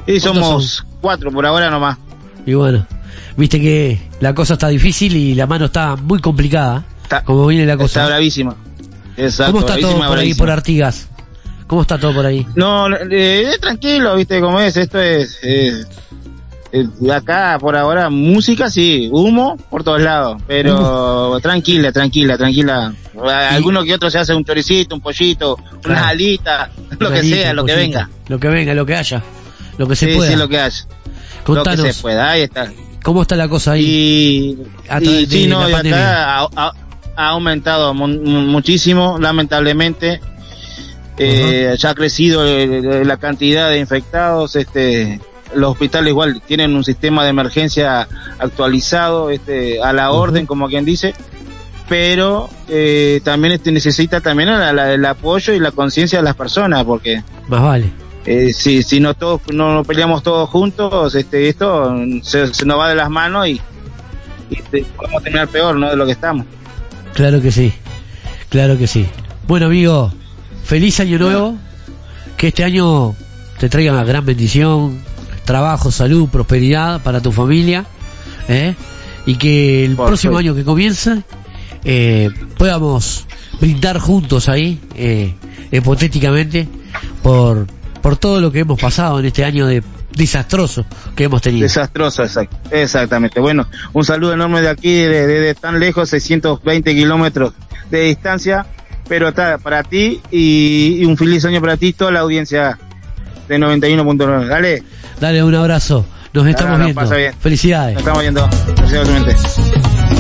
Y ¿Cuántos somos cuatro por ahora nomás. Y bueno, viste que la cosa está difícil y la mano está muy complicada. como viene la cosa. Está bravísima. Exacto, ¿Cómo está todo bravísima, por ahí, por Artigas? ¿Cómo está todo por ahí? No, eh, es tranquilo, viste cómo es, esto es, eh, acá por ahora música sí, humo por todos lados, pero tranquila, tranquila, tranquila. Alguno que otro se hace un choricito, un pollito, unas Claro. alitas, lo que sea, lo que venga. Lo que venga, lo que haya. Lo que se sí, pueda. sí, lo que haya. Contanos. Lo que se pueda, ahí está. ¿Cómo está la cosa ahí? Y, A y sí, no, y acá ha, ha- ha aumentado mu- mu- muchísimo, lamentablemente. Eh, Ya ha crecido eh, la cantidad de infectados. Este, los hospitales igual tienen un sistema de emergencia actualizado, este, a la orden, como quien dice. Pero eh, también este, necesita también la- la- el apoyo y la conciencia de las personas, porque Más vale. Eh, si, si no todos no, peleamos todos juntos, este, esto se, se nos va de las manos y, y este, podemos terminar peor, ¿no? De lo que estamos. Claro que sí. Claro que sí. Bueno, amigo, feliz año nuevo. Que este año te traiga una gran bendición, trabajo, salud, prosperidad para tu familia. ¿eh? Y que el Por próximo año que comienza eh, podamos brindar juntos ahí, eh, hipotéticamente, por, por todo lo que hemos pasado en este año de desastroso que hemos tenido. Desastroso, exact- exactamente. Bueno, un saludo enorme de aquí, de, de- de tan lejos, 620 kilómetros de distancia, pero está para ti y, y un feliz año para ti y toda la audiencia de 91.9. Dale, Dale un abrazo. Nos estamos no, no, viendo. bien. Felicidades. nos estamos viendo. Gracias,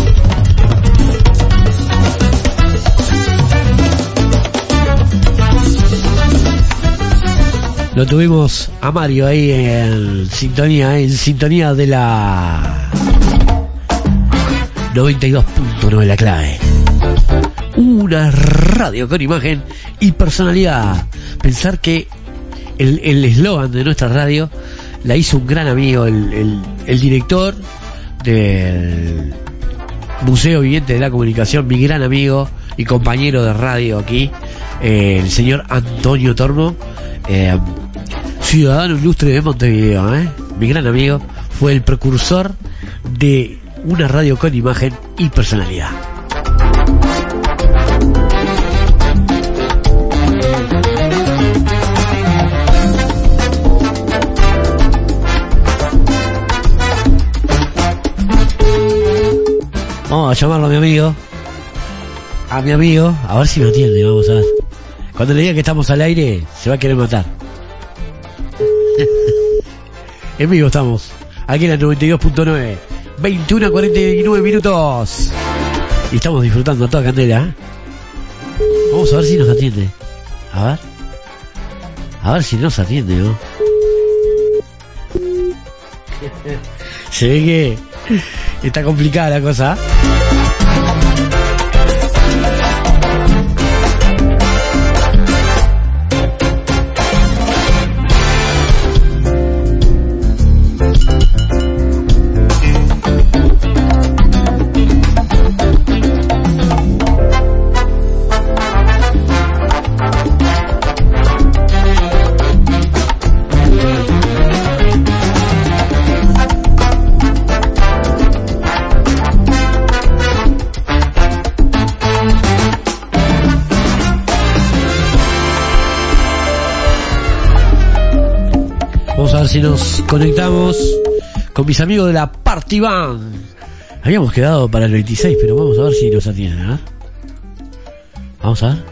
Lo tuvimos a Mario ahí en sintonía, en sintonía de la 92.9 la clave. Una radio con imagen y personalidad. Pensar que el eslogan de nuestra radio la hizo un gran amigo, el, el- el director del Museo Viviente de la Comunicación, mi gran amigo y compañero de radio aquí, eh, el señor Antonio Tormo, eh, ciudadano ilustre de Montevideo, ¿eh? mi gran amigo, fue el precursor de una radio con imagen y personalidad. Vamos a llamarlo a mi amigo. A mi amigo, a ver si me atiende, vamos a ver. Cuando le diga que estamos al aire, se va a querer matar. en vivo estamos. Aquí en la 92.9. 21 a 49 minutos. Y estamos disfrutando a toda candela. ¿eh? Vamos a ver si nos atiende. A ver. A ver si nos atiende, ¿no? Se ve que está complicada la cosa. Si nos conectamos con mis amigos de la Party Band. Habíamos quedado para el 26, pero vamos a ver si nos atienden, ¿eh? Vamos a ver.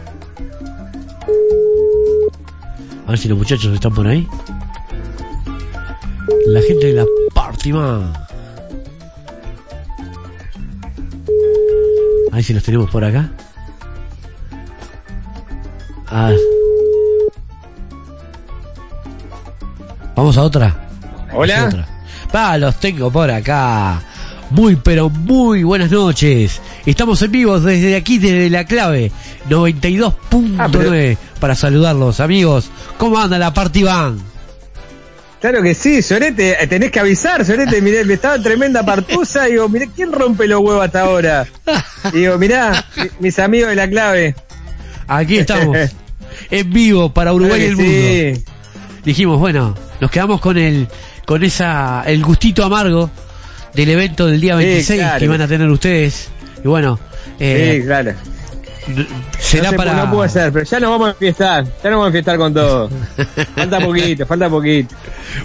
A ver si los muchachos están por ahí. La gente de la Party Band. A ver si los tenemos por acá. A ver. Vamos a otra. Hola. A otra. Va, los tengo por acá. Muy pero muy buenas noches. Estamos en vivo desde aquí, desde la clave 92.9 para saludarlos, amigos. ¿Cómo anda la Party Band? Claro que sí, Sorete, eh, tenés que avisar, Sorete, miré, me estaba en tremenda partusa, digo, mirá, ¿quién rompe los huevos hasta ahora? Digo, mirá, mi- mis amigos de la clave. Aquí estamos. en vivo para Uruguay y el Claro que mundo. Dijimos, bueno, nos quedamos con el con esa el gustito amargo del evento del día Sí, 26 claro. que van a tener ustedes. Y bueno, eh, sí, claro. será no para No puede ser, pero ya nos vamos a enfiestar, ya nos vamos a enfiestar con todo. falta poquito, falta poquito.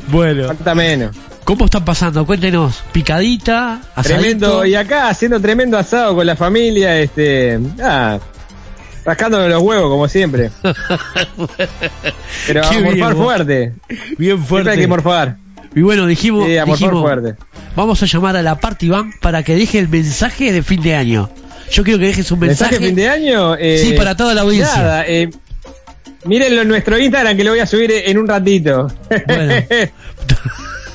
Bueno. Falta menos. ¿Cómo están pasando? Cuéntenos, picadita, asadito. Tremendo, y acá haciendo tremendo asado con la familia, este, ah, rascándome los huevos como siempre. Pero a morfar bien, fuerte. Bien fuerte. Siempre hay que morfar. Y bueno, dijimos, Sí, a morfar dijimos, fuerte. vamos a llamar a la Party Band para que deje el mensaje de fin de año. Yo quiero que dejes un mensaje. ¿Mensaje fin de año? Eh, Sí, para toda la audiencia. Nada, eh, mírenlo en nuestro Instagram que lo voy a subir en un ratito.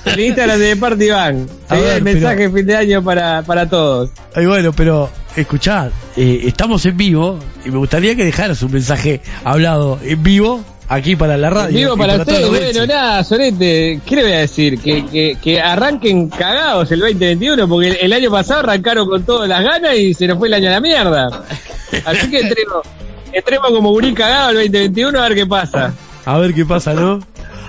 el Instagram de Party Bang. A Seguí ver, el mensaje fin de año para, para todos. Ay, bueno, pero escuchá, eh, estamos en vivo y me gustaría que dejaras un mensaje hablado en vivo aquí para la radio. Y para la ustedes, bueno, nada, Sorete, ¿qué le voy a decir? Que, que, que arranquen cagados el 2021, porque el, el año pasado arrancaron con todas las ganas y se nos fue el año a la mierda. Así que entremos, entremos como gurí cagado el 2021 a ver qué pasa. A ver qué pasa, ¿no?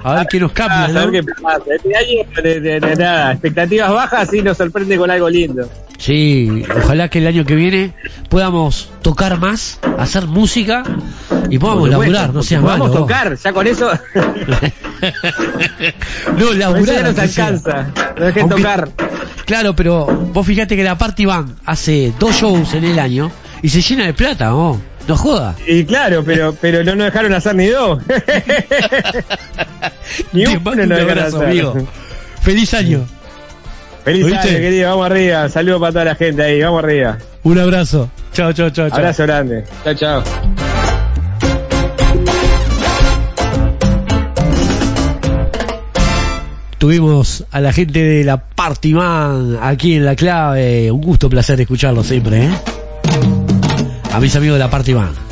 A ver qué nos cambia, A ¿no? ver qué pasa. Este año, nada, expectativas bajas y nos sorprende con algo lindo. Sí, ojalá que el año que viene podamos tocar más, hacer música y podamos supuesto, laburar, no seas malo. vos. tocar, ya con eso. No, laburar. ya nos alcanza. No dejen Aunque- tocar. Claro, pero vos fíjate que la Party Band hace dos shows en el año y se llena de plata, ¿no? No joda. Y claro, pero pero no nos dejaron hacer ni dos. ni uno nos un dejaron hacer. amigo. Feliz año. Feliz ¿Oíste? año, querido. Vamos arriba. Saludos para toda la gente ahí. Vamos arriba. Un abrazo. Chao, chao, chao. Abrazo grande. Chao, chao. Tuvimos a la gente de la Party Man aquí en la clave. Un gusto, placer escucharlo siempre, ¿eh? A mis amigos de la Party Man.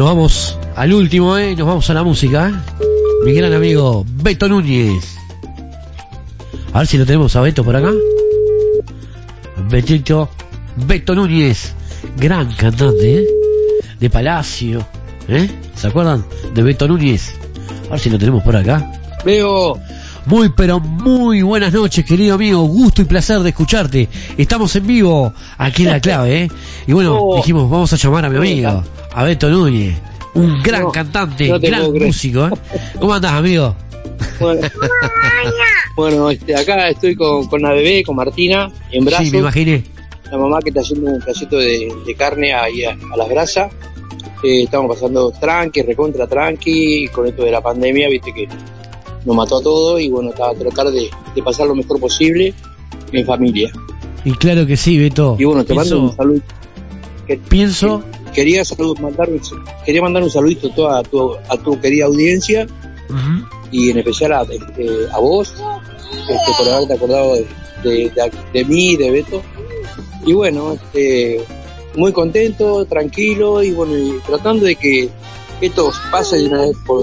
Nos vamos al último, ¿eh? Nos vamos a la música, ¿eh? Mi gran amigo Beto Núñez. A ver si lo tenemos a Beto por acá. Betito, Beto Núñez, gran cantante, ¿eh? De Palacio, ¿eh? ¿Se acuerdan de Beto Núñez? A ver si lo tenemos por acá. Veo. Muy pero muy buenas noches, querido amigo. Gusto y placer de escucharte. Estamos en vivo aquí en la clave, ¿eh? Y bueno, Oh. dijimos, vamos a llamar a mi amigo, a Beto Núñez. Un gran cantante, no gran músico, ¿eh? ¿Cómo andás, amigo? Bueno, bueno, este, acá estoy con, con la bebé, con Martina, en brazos. Sí, me imaginé. La mamá que está haciendo un pedacito de, de carne ahí a, a las brasas. Eh, estamos pasando tranqui, recontra tranqui, con esto de la pandemia, viste que nos mató a todos y bueno, a tratar de, de pasar lo mejor posible en familia. Y claro que sí, Beto. Y bueno, te mando un saludo. Pienso, Quería salud, mandar quería mandar un saludito a toda tu, a tu querida audiencia y en especial a, este, a vos este, por haberte acordado de, de, de- de mí, de Beto. Y bueno, este, muy contento, tranquilo y bueno, y tratando de que esto pase de una vez por,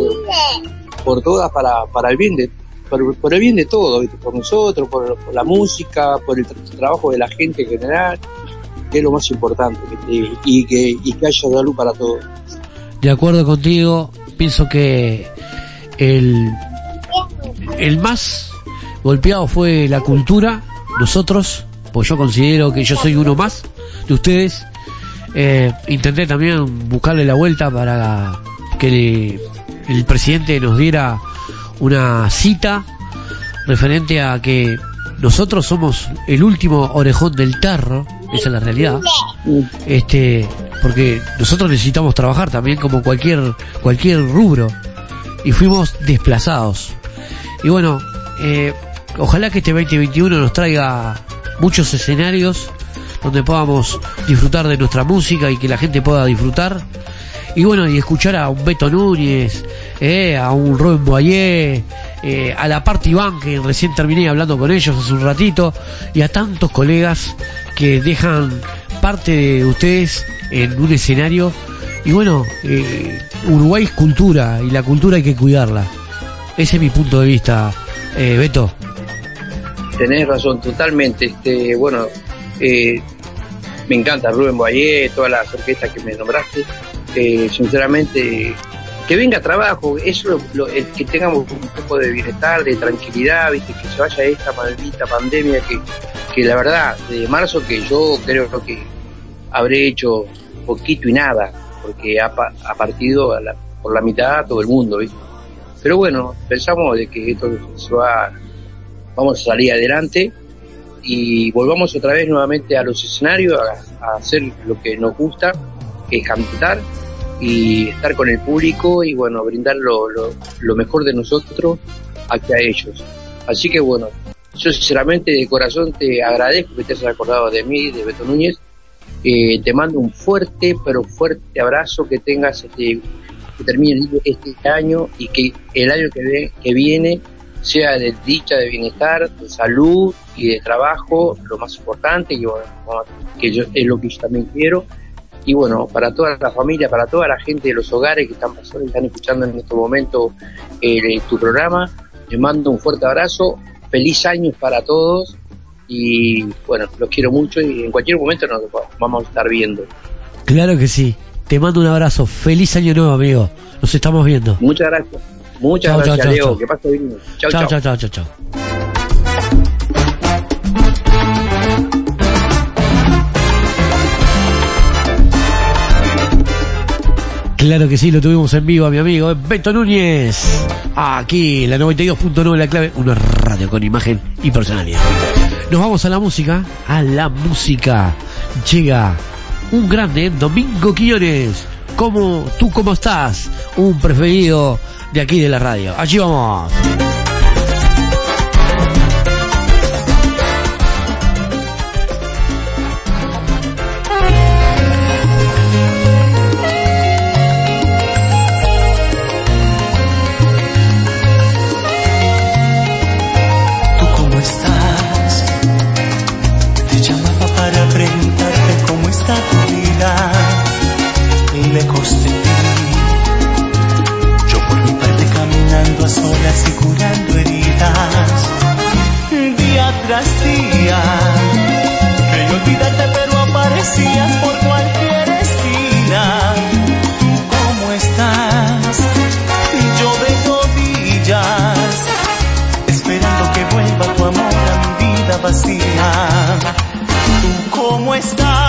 por todas para, para el bien de por, por el bien de todo, por nosotros, por, la música, por el tra- trabajo de la gente en general, que es lo más importante, y que, y que haya salud para todos. de acuerdo contigo, pienso que el, el más golpeado fue la cultura, nosotros, pues yo considero que yo soy uno más de ustedes. Eh, intenté también buscarle la vuelta para que le- el presidente nos diera una cita referente a que nosotros somos el último orejón del tarro, esa es la realidad. Este, porque nosotros necesitamos trabajar también como cualquier cualquier rubro y fuimos desplazados. Y bueno, eh, ojalá que este 2021 nos traiga muchos escenarios donde podamos disfrutar de nuestra música y que la gente pueda disfrutar y bueno, y escuchar a un Beto Núñez, eh, a un Rubén Boyer, eh, a la parte Iván, que recién terminé hablando con ellos hace un ratito, y a tantos colegas que dejan parte de ustedes en un escenario. Y bueno, eh, Uruguay es cultura, y la cultura hay que cuidarla. Ese es mi punto de vista, eh, Beto. Tenés razón, totalmente. Este, bueno, eh, me encanta Rubén Boyer, todas las orquestas que me nombraste. Sinceramente, que venga trabajo, eso lo, el que tengamos un poco de bienestar, de tranquilidad, ¿viste? que se vaya esta maldita pandemia que, que la verdad, de marzo que yo creo que habré hecho poquito y nada, porque ha, ha partido a la- por la mitad todo el mundo, ¿viste? Pero bueno, pensamos de que esto se va, vamos a salir adelante y volvamos otra vez nuevamente a los escenarios, a, a hacer lo que nos gusta, que es cantar y estar con el público y bueno, brindar lo, lo, mejor de nosotros hacia ellos. Así que bueno, yo sinceramente de corazón te agradezco que te hayas acordado de mí, de Beto Núñez. Eh, te mando un fuerte, pero fuerte abrazo, que tengas este, que termine este año y que el año que, ve- que viene sea de dicha, de bienestar, de salud y de trabajo, lo más importante, bueno, que yo, es lo que yo también quiero. Y bueno, para toda la familia, para toda la gente de los hogares que están pasando y están escuchando en este momento eh, tu programa, les mando un fuerte abrazo, feliz año para todos y bueno, los quiero mucho y en cualquier momento nos vamos a estar viendo. Claro que sí. Te mando un abrazo. Feliz año nuevo, amigo. Nos estamos viendo. Muchas gracias. Muchas gracias, Leo. chao. Que pase bien. Chao, chao, chao. chao, Claro que sí, lo tuvimos en vivo a mi amigo Beto Núñez. Aquí, la 92.9, la clave, una radio con imagen y personalidad. Nos vamos a la música, a la música. Llega un grande, Domingo Quiñones. ¿Cómo, tú cómo estás? Un preferido de aquí de la radio. Allí vamos. Lejos de ti. Yo por mi parte caminando a solas y curando heridas. Día tras día. Creí olvidarte pero aparecías por cualquier esquina. ¿Tú cómo estás? Yo de rodillas esperando que vuelva tu amor a mi vida vacía. ¿Tú cómo estás?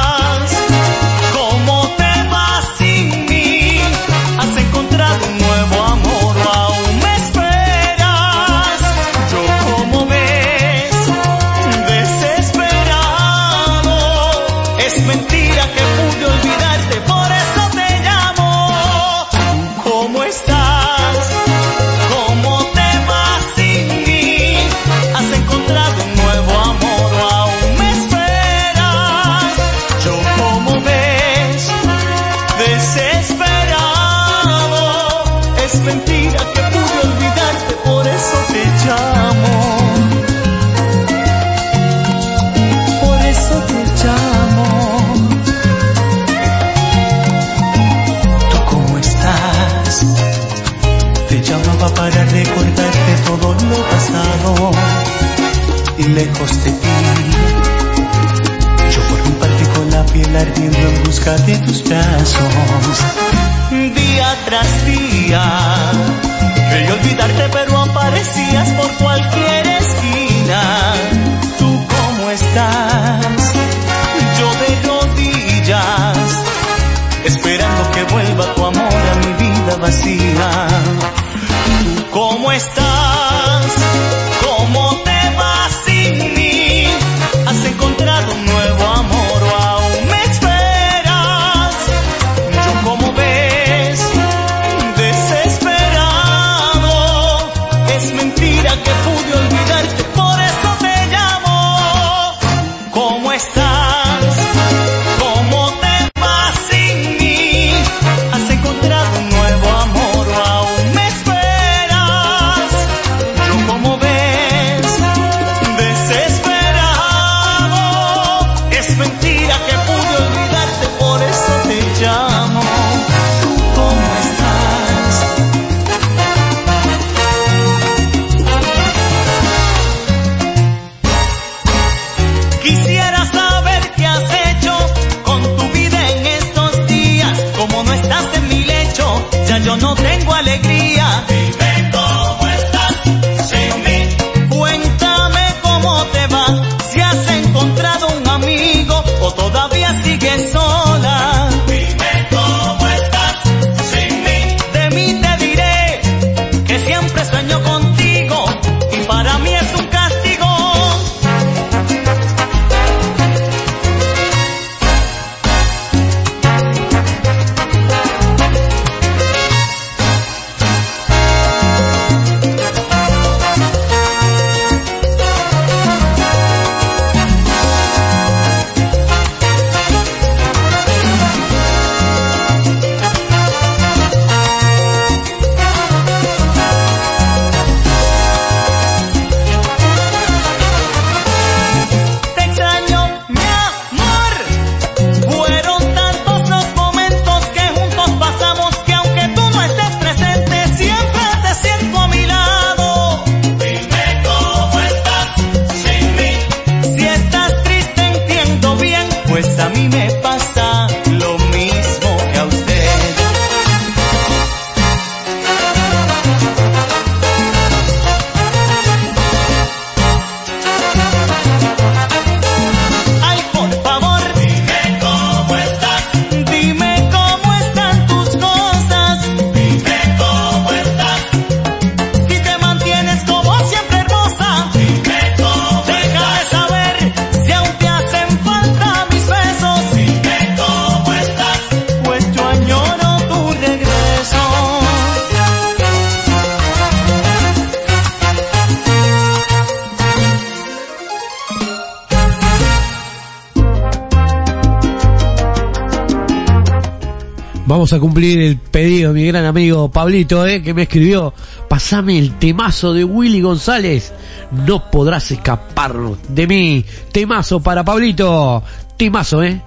a cumplir el pedido de mi gran amigo Pablito, eh, que me escribió, pasame el temazo de Willy González, no podrás escapar de mí, temazo para Pablito, temazo, eh.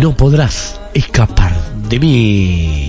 No podrás escapar de mí.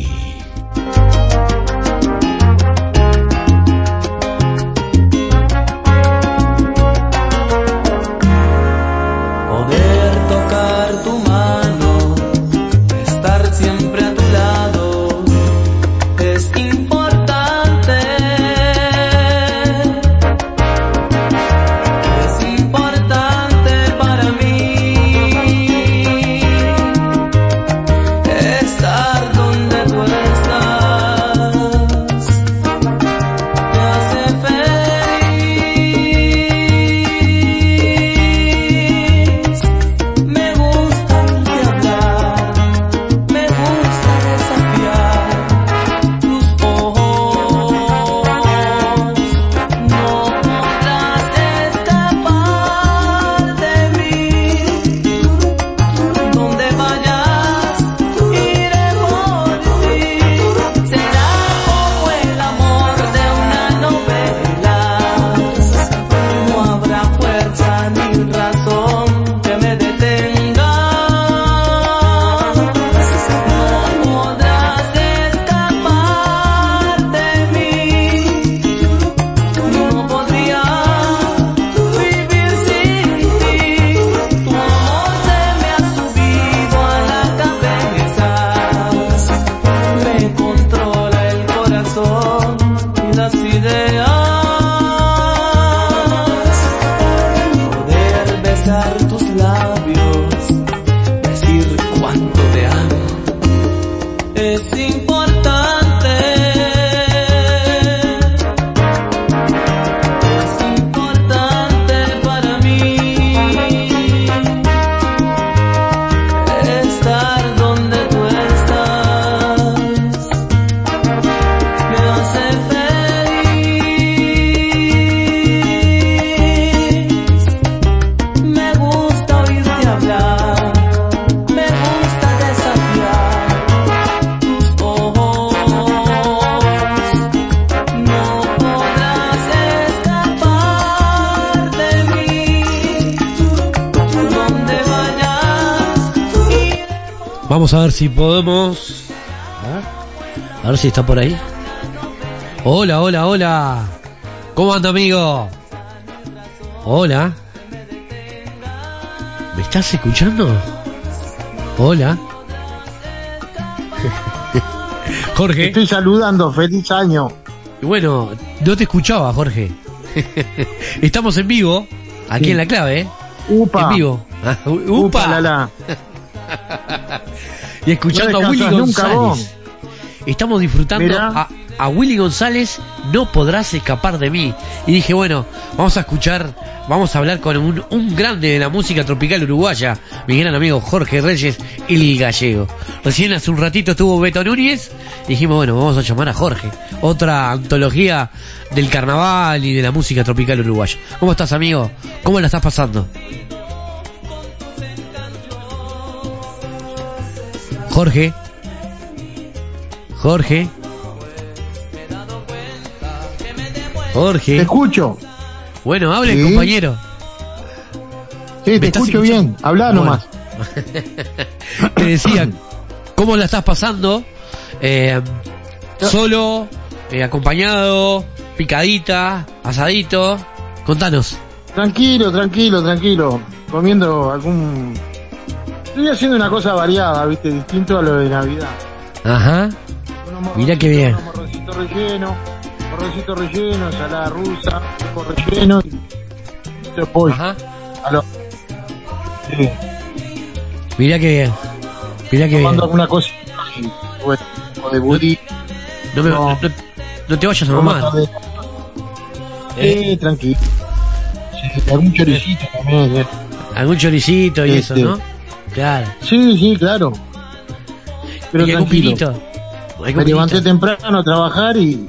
si podemos. ¿Ah? A ver, si está por ahí. Hola, hola, hola. ¿Cómo anda, amigo? Hola. ¿Me estás escuchando? Hola. Jorge. Te estoy saludando, feliz año. Bueno, no te escuchaba, Jorge. Estamos en vivo, aquí en la clave. ¿eh? Upa. En vivo. Upa. Upa la, la. Y escuchando No a Willy González. Estamos disfrutando Mirá. a, a Willy González, no podrás escapar de mí. Y dije, bueno, vamos a escuchar, vamos a hablar con un, un grande de la música tropical uruguaya, mi gran amigo Jorge Reyes, el gallego. Recién hace un ratito estuvo Beto Núñez, y dijimos, bueno, vamos a llamar a Jorge. Otra antología del carnaval y de la música tropical uruguaya. ¿Cómo estás, amigo? ¿Cómo la estás pasando? Jorge. Jorge. Jorge. Te escucho. Bueno, hable, Sí. compañero. Sí, ¿Me te escucho escuchando? bien. Habla Bueno. nomás. Te decía, ¿cómo la estás pasando? Eh, ¿Solo? eh, ¿Acompañado? ¿Picadita? ¿Asadito? Contanos. Tranquilo, tranquilo, tranquilo. Comiendo algún... Estoy haciendo una cosa variada, viste, distinto a lo de Navidad. Ajá. Mira qué bien. Morroncito relleno, morroncito relleno, ensalada rusa, relleno y pollo. Ajá. A lo- Sí, Mira qué bien. Mira qué bien. alguna cosa bueno, o de budí. No, me- No. no- no te vayas a mamar. ver. Sí, tranquilo. Sí, algún choricito también. eh. Algún choricito y eso, Este. ¿no? Claro. Sí, sí, claro. Pero ¿Y algún tranquilo. Me ¿Algún levanté temprano a trabajar y,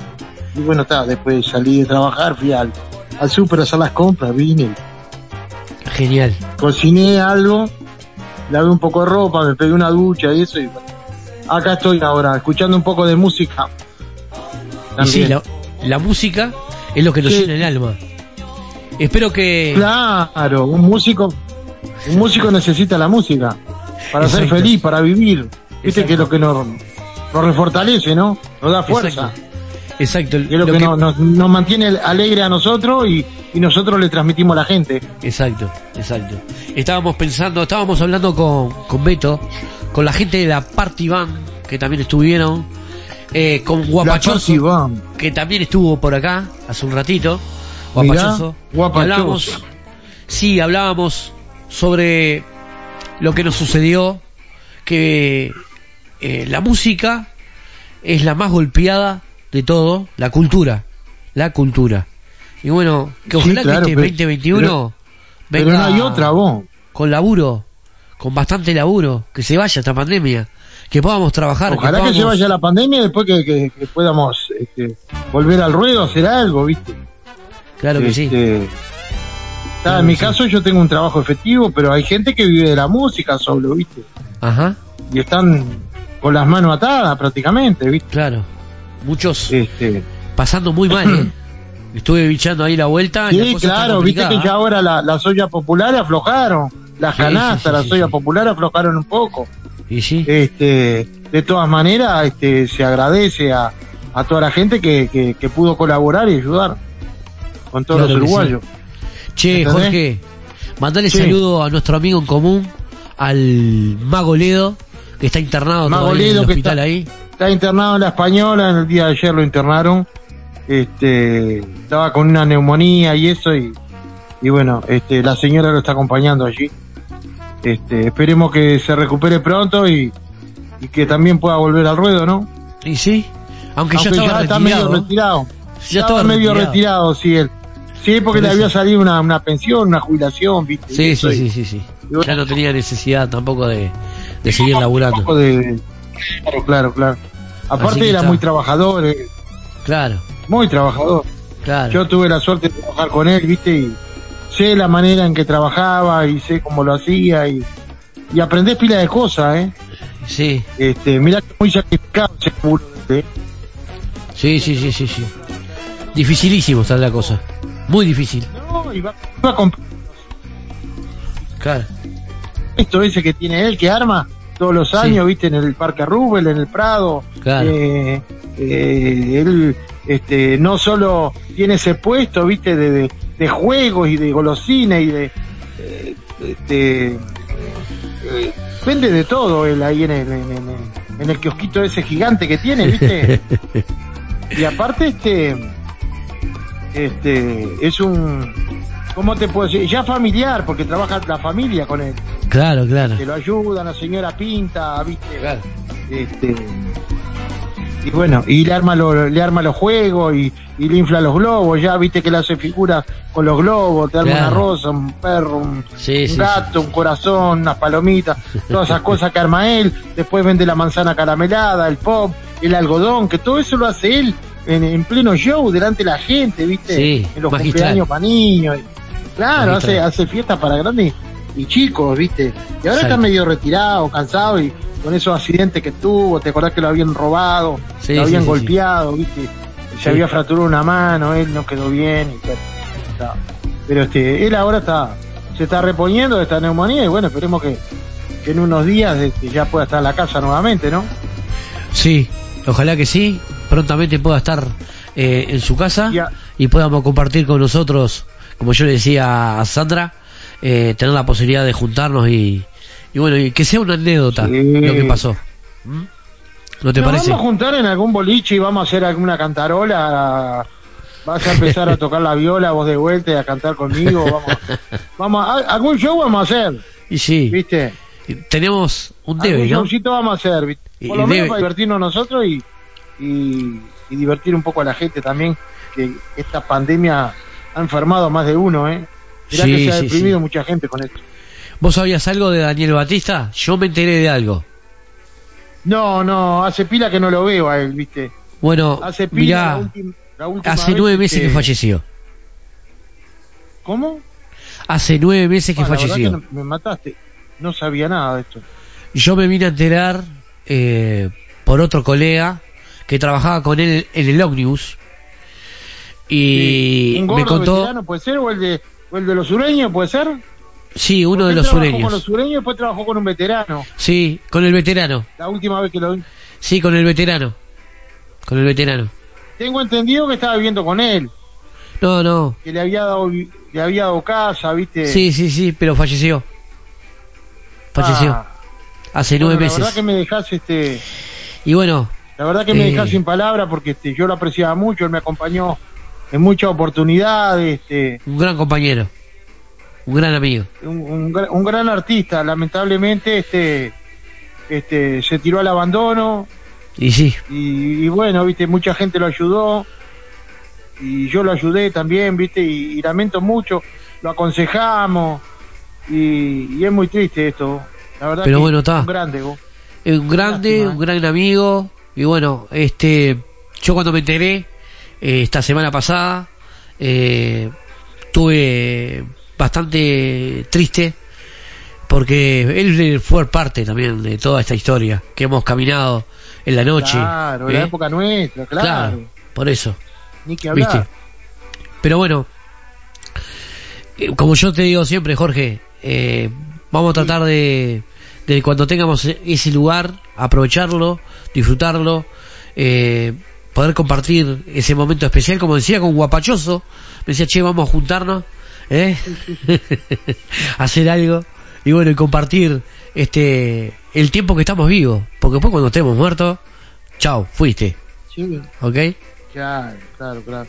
y bueno, está, después salí de trabajar, fui al, al súper a hacer las compras, vine, Genial. cociné algo, lavé un poco de ropa, me pegué una ducha y eso y acá estoy ahora, escuchando un poco de música. Y sí, También. la, la música es lo que nos Sí. llena el alma. Espero que... Claro, un músico, un músico necesita la música para ser Exacto. feliz, para vivir. Viste Exacto. que es lo que nos, nos refortalece, ¿no? Nos da fuerza. Exacto. Que es lo, lo que, que- Nos, nos- nos mantiene alegre a nosotros y, y nosotros le transmitimos a la gente. Exacto, exacto. Estábamos pensando, estábamos hablando con, con Beto, con la gente de la Party Band, que también estuvieron, eh, con Guapachoso, que también estuvo por acá hace un ratito. Mirá, Guapachoso. Guapachoso. Y hablábamos, sí, hablábamos sobre lo que nos sucedió, que eh, la música es la más golpeada de todo, la cultura, la cultura. Y bueno, que Sí, ojalá claro, que este pero- 2021 pero- pero venga no hay otra, vos. con laburo, con bastante laburo, que se vaya esta pandemia, que podamos trabajar. Ojalá que, podamos- se vaya la pandemia y después que, que- que podamos este, volver al ruedo, hacer algo, ¿viste? Claro que sí. Este, En mi caso yo tengo un trabajo efectivo, pero hay gente que vive de la música solo, ¿viste? Ajá. Y están con las manos atadas prácticamente, ¿viste? Claro. Muchos Este, pasando muy mal, ¿eh? Estuve bichando ahí la vuelta. la sí, cosa claro, viste que ya ahora la- las ollas populares aflojaron, las Sí, canastas, sí, sí, las ollas populares aflojaron un poco. Y sí. Este, de todas maneras, este, se agradece a, a toda la gente que, que, que pudo colaborar y ayudar con todos Claro los uruguayos. Che, ¿Entendés? Jorge, mandale Sí. saludo a nuestro amigo en común, al Mago Ledo, que está internado Mago en el que hospital está- ahí. Está internado en la española, en el día de ayer lo internaron. Este, estaba con una neumonía y eso y, y bueno, este, la señora lo está acompañando allí. Este, esperemos que se recupere pronto y, y que también pueda volver al ruedo, ¿no? Y sí, aunque, Aunque ya estaba está retirado. medio retirado. Ya estaba estaba medio retirado. retirado, sí, él. Sí, porque Por le había salido una, una pensión, una jubilación, ¿viste? Sí, sí, sí, sí, sí. y bueno, Ya no tenía necesidad tampoco de, de seguir laburando. de- Claro, claro, claro. Aparte era está. muy trabajador, eh, Claro, muy trabajador. claro. Yo tuve la suerte de trabajar con él, ¿viste? Y sé la manera en que trabajaba y sé cómo lo hacía y, y aprendés pila de cosas, ¿eh? Sí, Este, mira que muy sacrificado ese ¿eh? sí, sí, sí, sí, sí. Dificilísimo está la cosa. Muy difícil. No, y va, va con Claro. esto ese que tiene él, que arma todos los años, ¿viste? En el Parque Rubel, en el Prado. Claro. Eh, eh, él este, no solo tiene ese puesto, ¿viste? De, de, de juegos y de golosina y de, eh, de- eh, vende de todo él ahí en el, en, en- en el kiosquito ese gigante que tiene, ¿viste? y aparte este este es un ¿cómo te puedo decir? ya familiar porque trabaja la familia con él Claro, claro. que lo ayudan, la señora pinta, viste, este y bueno, y le arma lo- le arma los juegos y, y le infla los globos, ya viste que le hace figuras con los globos, te arma Claro. una rosa, un perro, un, Sí, un sí, gato, un corazón, unas palomitas, todas esas cosas que arma él, después vende la manzana caramelada, el pop, el algodón, que todo eso lo hace él en, en pleno show, delante de la gente, viste, Sí, en los magistral. cumpleaños para niños, y- claro, hace, hace fiestas para grandes y chicos, viste, y ahora está medio retirado, cansado y con esos accidentes que tuvo, te acordás que lo habían robado, Sí, lo habían sí, golpeado, viste, se había fracturado una mano, él no quedó bien, y pero este, él ahora está, se está reponiendo de esta neumonía y bueno, esperemos que, que en unos días este, ya pueda estar en la casa nuevamente, ¿no? Sí, ojalá que sí. Prontamente pueda estar eh, en su casa y podamos compartir con nosotros, como yo le decía a Sandra, eh, tener la posibilidad de juntarnos y, y bueno, y que sea una anécdota lo que pasó. ¿Mm? ¿No te Nos parece? vamos a juntar en algún boliche y vamos a hacer alguna cantarola. Vas a empezar a tocar la viola, vos de vuelta y a cantar conmigo. Vamos, vamos a, algún show vamos a hacer. Y sí, ¿Viste? tenemos un debe, algún ¿no? showcito vamos a hacer. ¿viste? Y- Por lo menos debe- para divertirnos nosotros y, y, y divertir un poco a la gente también. Que esta pandemia ha enfermado a más de uno, ¿eh? Mirá Sí, que se ha sí, deprimido sí. mucha gente con esto. ¿Vos sabías algo de Daniel Batista? Yo me enteré de algo. No, no, hace pila que no lo veo a él, ¿viste? Bueno, Hace pila la mirá, ultim- la última hace nueve meses que- que falleció. ¿Cómo? Hace nueve meses que Ah, falleció. no- me mataste. No sabía nada de esto. Yo me vine a enterar eh, por otro colega que trabajaba con él en el ómnibus y ¿Un me contó, puede ser? ¿O el de, o el de los sureños puede ser? sí, uno de los trabajó con sureños, los sureños después trabajó con un veterano. sí, con el veterano, La última vez que lo vi. sí, con el veterano, con el veterano. Tengo entendido que estaba viviendo con él. No, no, Que le había dado, le había dado casa, ¿viste? sí, sí, sí, pero falleció, falleció, Ah, hace bueno, nueve La verdad meses. que me dejás, este, Y bueno, la verdad que me Eh. dejás sin palabras porque este, yo lo apreciaba mucho, él me acompañó en muchas oportunidades, este, un gran compañero, un gran amigo. un, un un gran artista, lamentablemente, este, este, se tiró al abandono, Y sí, y, y bueno, viste, mucha gente lo ayudó y yo lo ayudé también, viste, y, y lamento mucho, lo aconsejamos y, y es muy triste esto, la verdad Pero que bueno, está. un grande, vos. Un grande, Lástima, ¿eh? un gran amigo. Y bueno, este, yo cuando me enteré, eh, esta semana pasada, eh, tuve bastante triste, porque él fue parte también de toda esta historia que hemos caminado en la noche. Claro, ¿eh? la época nuestra, claro, por eso. ni que hablar. ¿Viste? Pero bueno, eh, como yo te digo siempre, Jorge, eh, vamos a tratar de, de cuando tengamos ese lugar, aprovecharlo, disfrutarlo, eh, poder compartir ese momento especial, como decía con Guapachoso, me decía, che, vamos a juntarnos, ¿eh? hacer algo, y bueno, y compartir este el tiempo que estamos vivos, porque después cuando estemos muertos, chao, fuiste, Sí, ¿ok? claro, claro, claro.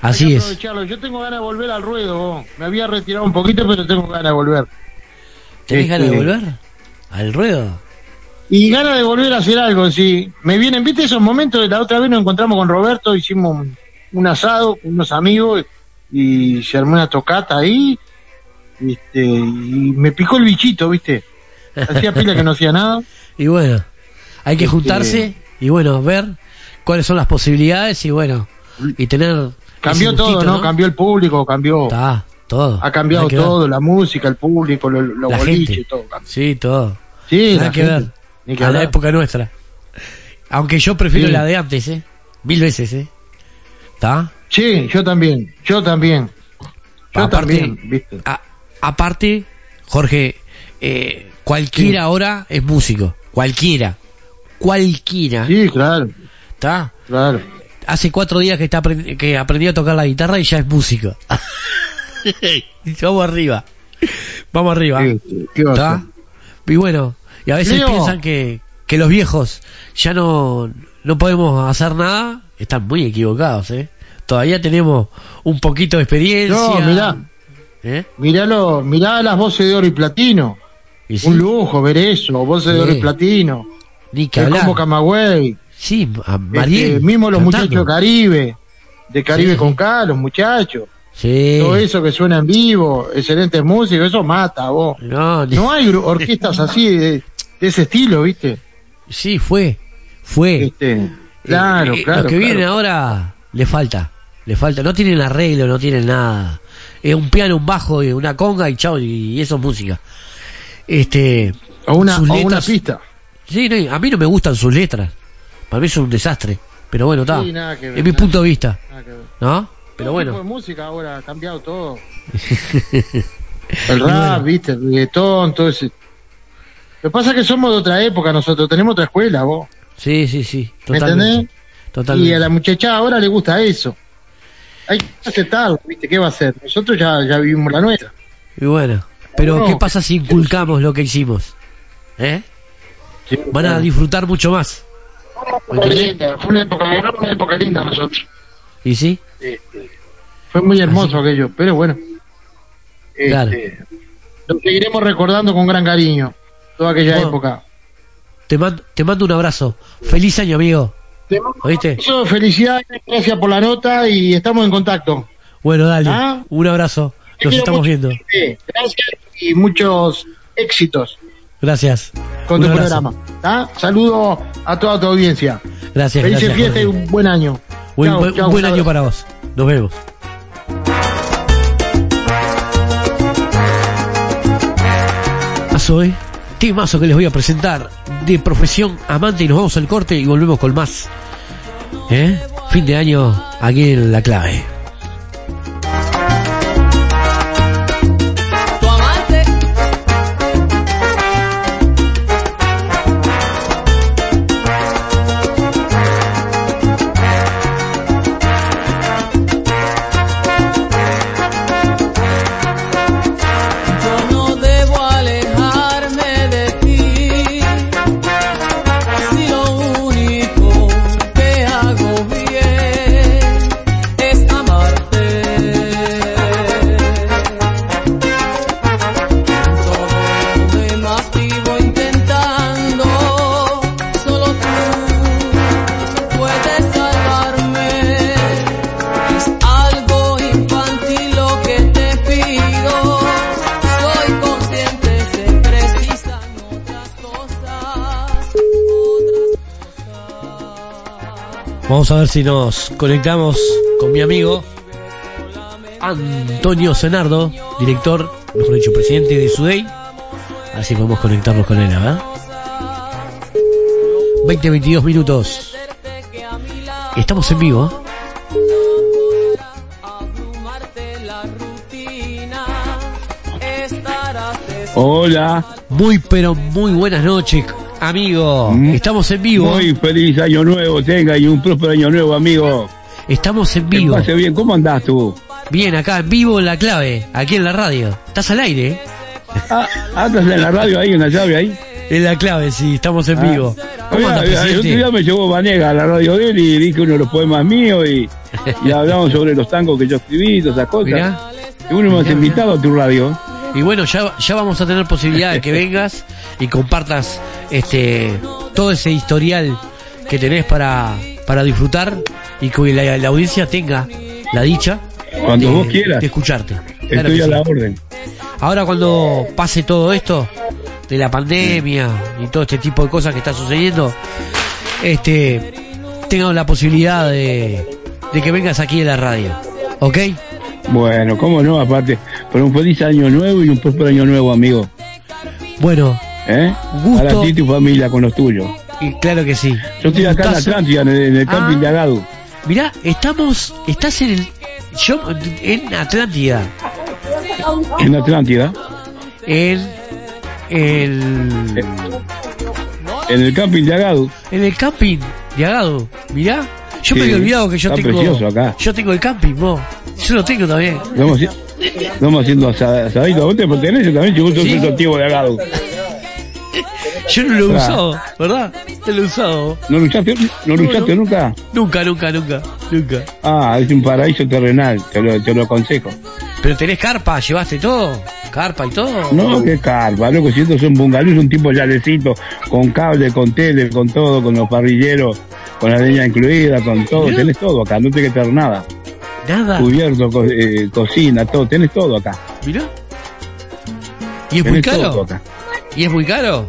Así es. Yo tengo ganas de volver al ruedo, vos. me había retirado un poquito, pero tengo ganas de volver. ¿Tenés ganas de Este, volver? ¿Al ruedo? Y ganas de volver a hacer algo, sí. Me vienen, viste esos momentos, la otra vez nos encontramos con Roberto, hicimos un, un asado con unos amigos y se armó una tocata ahí, este, y me picó el bichito, viste. Hacía pila que no hacía nada. Y bueno, hay que Este- juntarse y bueno, ver cuáles son las posibilidades y bueno, y tener... Cambió todo, ¿no? Cambió el público, cambió. Está, todo. Ha cambiado ver. todo, la música, el público, lo- los La boliches, todo. Sí, todo. Sí, Nada la que gente. ver. Ni que a la época nuestra. Aunque yo prefiero Sí. la de antes, ¿eh? Mil veces, ¿eh? ¿Está? Sí, yo también, yo también. Yo Aparte- también, viste. A- aparte, Jorge, eh, cualquiera ahora es músico. Cualquiera. Cualquiera. Sí, claro. ¿Está? Claro. Hace cuatro días que, está aprend- que aprendió a tocar la guitarra y ya es músico. Vamos arriba. Vamos arriba. ¿Qué va a ¿Está? Y bueno, y a veces Leo. piensan que, que los viejos ya no, no podemos hacer nada. Están muy equivocados, ¿eh? Todavía tenemos un poquito de experiencia. No, mirá. ¿Eh? Miralo, mirá las voces de oro y platino. Un lujo ver eso, voces de oro y platino. Ni que Es hablar. como Camagüey. Sí, a Mariel. Este, mismo los cantando. muchachos de Caribe, de Caribe Sí. con K, los muchachos. Sí. Todo eso que suena en vivo, excelentes músicos, eso mata vos. No, No hay orquestas así de, de ese estilo, ¿viste? Sí, fue. Fue. Este, claro, Eh, eh, claro. Los que claro. vienen ahora le falta. Le falta. No tienen arreglo, no tienen nada. Es un piano, un bajo, una conga y chao, y eso es música. Este. O una, sus o una pista. Sí, no, a mí no me gustan sus letras. Para mí son un desastre. Pero bueno, está. Sí, es mi punto de vista. ¿No? Pero Todo tipo bueno. de música ahora ha cambiado todo. El rap, bueno. viste, el reggaetón, todo ese. Lo que pasa es que somos de otra época nosotros, tenemos otra escuela, vos. Sí, sí, sí. ¿Me Totalmente. entendés? Totalmente. Y a la muchacha ahora le gusta eso. Hay que aceptarlo, viste, ¿qué va a hacer? Nosotros ya, ya vivimos la nuestra. Y bueno. Pero, No. ¿qué pasa si inculcamos lo que hicimos? ¿Eh? Van a disfrutar mucho más. ¿Me Fue entendés? linda, fue una época, una época linda nosotros. ¿Y sí? Este, fue muy hermoso aquello, pero bueno. Este, Claro. Lo seguiremos recordando con gran cariño, toda aquella Bueno. época. Te, mando te mando un abrazo. Feliz año, amigo. ¿Oíste? Eso, felicidades, gracias por la nota y estamos en contacto. Bueno, dale. ¿Ah? Un abrazo. Nos estamos mucho, viendo. Gracias y muchos éxitos Gracias. con Un tu abrazo. programa. ¿tá? Saludo a toda tu audiencia. Gracias, Felices fiestas y un buen año. Buen, buen- un buen chao. año para vos. Nos vemos. Hoy. Temazo que les voy a presentar de profesión amante y nos vamos al corte y volvemos con más. ¿Eh? Fin de año aquí en La Clave. Vamos a ver si nos conectamos con mi amigo Antonio Senardo, director, mejor dicho, presidente de SUDEI. A ver si podemos conectarnos con él, a ver. 20, 22 minutos. Estamos en vivo. Hola. Muy, pero muy buenas noches, amigo. Estamos en vivo. Muy feliz año nuevo, tenga y un próspero año nuevo, amigo. Estamos en Que vivo. pase bien, ¿cómo andás tú? Bien, acá en vivo en la clave, aquí en la radio. ¿Estás al aire? eh? Ah, ¿Andas en la radio ahí, en la llave ahí? En la clave, sí, estamos en Ah. vivo. ¿Cómo el otro presidente? día me llevó Vanega a la radio de él y dije uno de los poemas míos y, y hablamos sobre los tangos que yo escribí, todas esas cosas. Mirá. Y uno me has invitado a tu radio. Y bueno, ya, ya vamos a tener posibilidad de que vengas y compartas este todo ese historial que tenés para, para disfrutar y que la, la audiencia tenga la dicha Cuando de, vos quieras. de escucharte. Claro Estoy a sí. la orden. Ahora cuando pase todo esto de la pandemia y todo este tipo de cosas que está sucediendo, este tenga la posibilidad de, de que vengas aquí en la radio, ¿ok? Bueno, cómo no, aparte, por un feliz año nuevo y un próspero año nuevo, amigo. Bueno, ¿Eh? Gusto. Para ti y tu familia, con los tuyos. y claro que sí. Yo estoy acá en. Atlántida, en el, en el camping Ah. de Agado. Mirá, estamos, estás en el, yo, en Atlántida, En Atlántida. en el, En el camping de Agado. en el camping de Agado, mirá, yo me había olvidado que yo tengo, acá. yo tengo el camping, vos, yo lo tengo también. Haci- Estamos haciendo asa- asadito. ¿Vos te perteneces también? Vos sos Sí. el tío de agado. Yo no lo he usado, ¿verdad? No lo he usado. ¿No lo usaste, no lo usaste nunca? Nunca, nunca, nunca, nunca. Ah, es un paraíso terrenal, te lo, te lo aconsejo. Pero tenés carpa, llevaste todo. Carpa y todo. No, qué carpa, loco, si esto es un bungalú, es un tipo yalecito, con cable, con tele, con todo, con los parrilleros, con la leña incluida, con todo, Mirá. tenés todo acá, no te que traer nada. Nada. Cubierto, co- eh, cocina, todo, tenés todo acá. Mirá. ¿Y es muy Tenés todo caro? ¿Y es muy caro?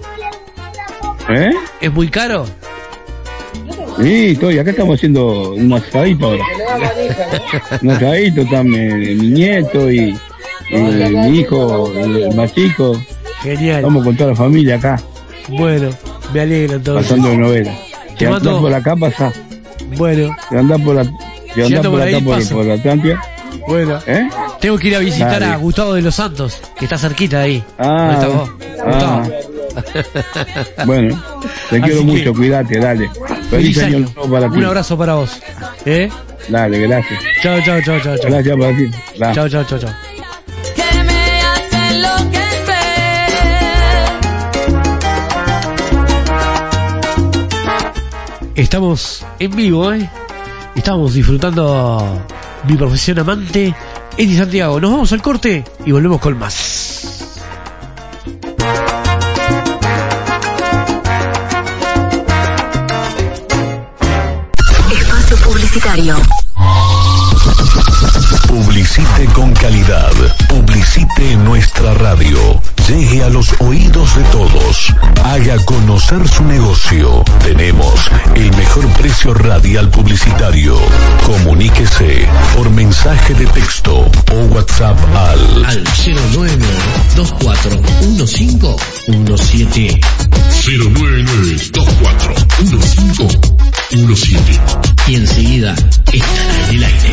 ¿Eh? ¿Es muy caro? Sí, estoy, acá estamos haciendo un asadito ahora. Un asadito, está mi, mi nieto y, y mi hijo, el más chico. Genial. Estamos con toda la familia acá, Bueno, me alegro entonces. pasando de novela. Te Si andás mando- por acá, pasa. Bueno, Si andás por, la, si ando por por acá, ahí, por, por la Atlántida, bueno. ¿eh? Tengo que ir a visitar Dale. a Gustavo de los Santos, que está cerquita de ahí. Ah, ¿Dónde estás vos? ah. Bueno, te Así quiero que- mucho, cuídate, dale. Feliz año. nuevo para ti. Un abrazo para vos. ¿Eh? Dale, gracias. Chao, chao, chao, chao. Gracias para ti. Chao, chao, chao, chao. Estamos en vivo, ¿eh? Estamos disfrutando mi profesión amante, Eddie Santiago. Nos vamos al corte y volvemos con más. Espacio publicitario. Publicite con calidad. Publicite en nuestra radio. Llegue a Haga conocer su negocio. Tenemos el mejor precio radial publicitario. Comuníquese por mensaje de texto o WhatsApp al Al 09241517. 099241517. Y enseguida estará en el aire.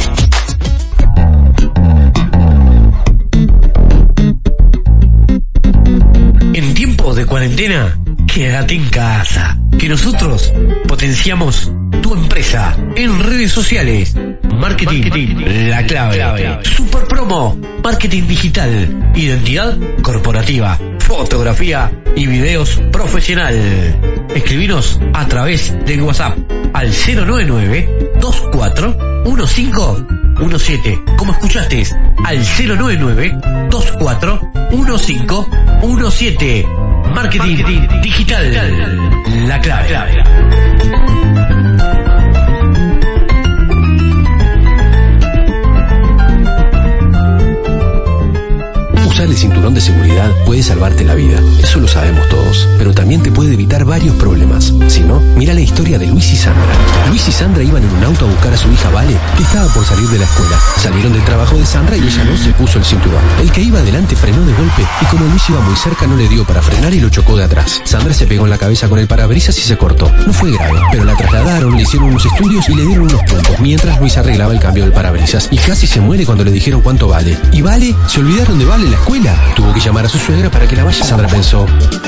En tiempos de cuarentena, quédate en casa. Que nosotros potenciamos tu empresa en redes sociales. Marketing, la clave. Super promo, marketing digital, identidad corporativa, fotografía y videos profesional. Escribinos a través del WhatsApp al 099 241517. Como escuchaste, al 099 241517. Marketing, digital, la clave. Usar el cinturón de seguridad puede salvarte la vida, eso lo sabemos todos, pero también te puede evitar varios problemas. Si no, mira la historia de Luis y Sandra. Luis y Sandra iban en un auto a buscar a su hija Vale, que estaba por salir de la escuela. Salieron del trabajo de Sandra y ella no se puso el cinturón. El que iba adelante frenó de golpe y como Luis iba muy cerca no le dio para frenar y lo chocó de atrás. Sandra se pegó en la cabeza con el parabrisas y se cortó. No fue grave, pero la trasladaron, le hicieron unos estudios y le dieron unos puntos, mientras Luis arreglaba el cambio del parabrisas. Y casi se muere cuando le dijeron cuánto vale. ¿Y Vale? ¿Se olvidaron de Vale en la escuela? Tuvo que llamar a su suegra para que la vaya. Sandra pensó,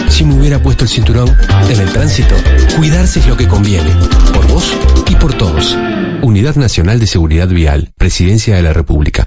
si me hubiera puesto el cinturón en el tránsito, cuidarse es lo que conviene. Por vos y por todos. Unidad Nacional de Seguridad Vial, Presidencia de la República.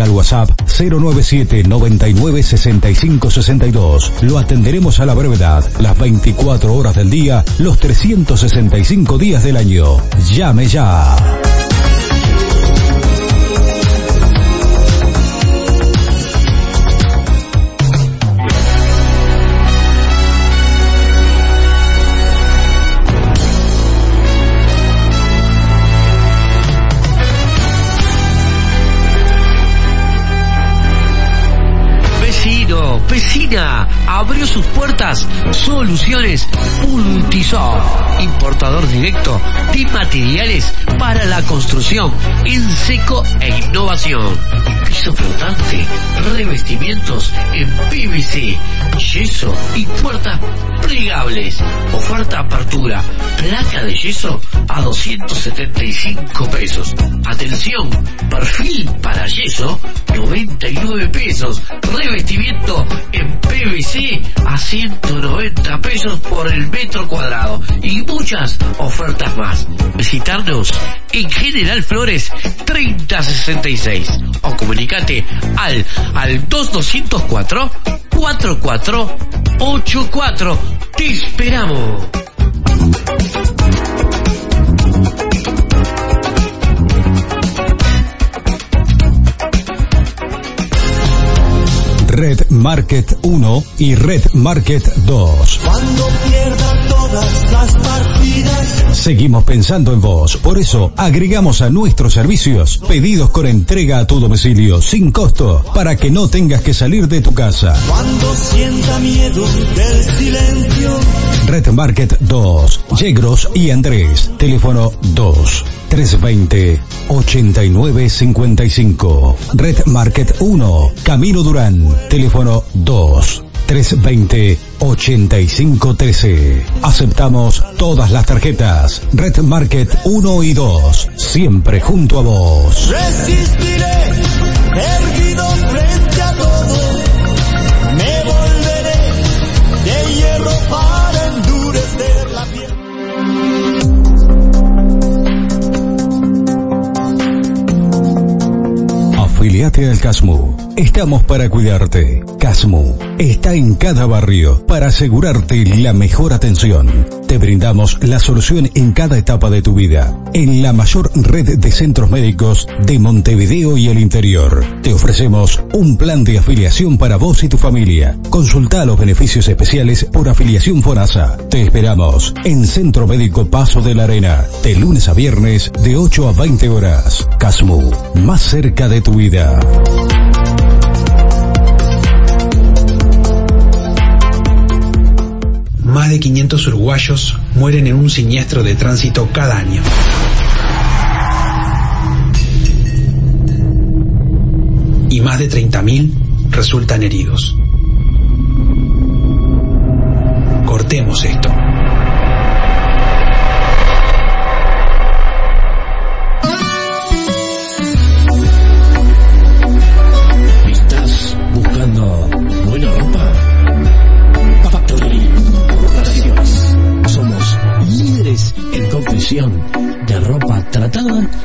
al WhatsApp 097 99 65 62. Lo atenderemos a la brevedad, las 24 horas del día, los 365 días del año. Llame ya. Vecina, abrió sus puertas Soluciones Multisoft, importador directo de materiales para la construcción en seco e innovación. piso flotante, revestimientos en PVC, yeso y puertas plegables. Oferta apertura, placa de yeso a 275 pesos. Atención, perfil para yeso, 99 pesos. Revestimiento en PVC a 190 pesos por el metro cuadrado. Y muchas ofertas más. Visitarnos en General Flores 3066 o comunicate al, al 2204 4484. Te esperamos. Red Market 1 y Red Market 2. Cuando pierda todas las. Seguimos pensando en vos, por eso agregamos a nuestros servicios pedidos con entrega a tu domicilio sin costo para que no tengas que salir de tu casa. Cuando sienta miedo del silencio. Red Market 2, Yegros y Andrés, teléfono 2 320 8955. Red Market 1, Camino Durán, teléfono 2 320 8513. Aceptamos todas las tarjetas. Red Market 1 y 2, siempre junto a vos. Resistiré, erguido frente a todo. Me volveré de hierro para endurecer la piel. Afiliate al CASMU. Estamos para cuidarte. CASMU está en cada barrio para asegurarte la mejor atención. Te brindamos la solución en cada etapa de tu vida. En la mayor red de centros médicos de Montevideo y el interior. Te ofrecemos un plan de afiliación para vos y tu familia. Consulta los beneficios especiales por afiliación FONASA. Te esperamos en Centro Médico Paso de la Arena. De lunes a viernes de 8 a 20 horas. CASMU. Más cerca de tu vida. Más de 500 uruguayos mueren en un siniestro de tránsito cada año. Y más de 30.000 resultan heridos. Cortemos esto.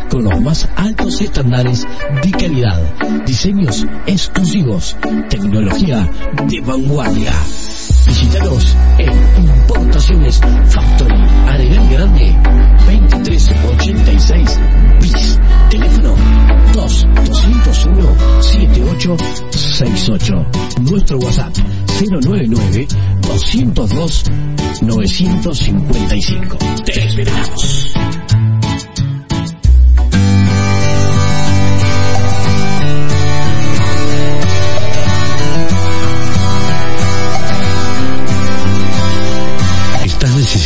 Con los más altos estándares de calidad, diseños exclusivos, tecnología de vanguardia. Visítanos en Importaciones Factory, Arenal Grande, 2386 bis. Teléfono 2 201 7868. Nuestro WhatsApp 099 202 955. Te esperamos.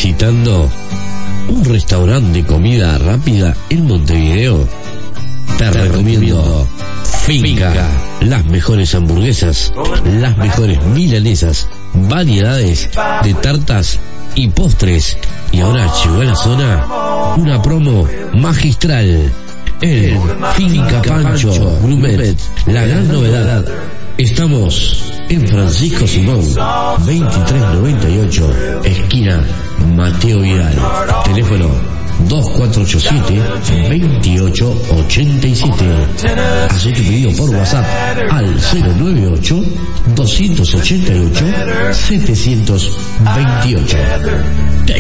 ¿Estás necesitando un restaurante de comida rápida en Montevideo? Te recomiendo Finca. Las mejores hamburguesas, las mejores milanesas, variedades de tartas y postres. Y ahora llegó a la zona una promo magistral. El Finca Pancho Grumet. La gran novedad. Estamos en Francisco Simón, 2398, esquina Mateo Vidal. Teléfono 2487-2887. Haz tu pedido por WhatsApp al 098-288-728. Te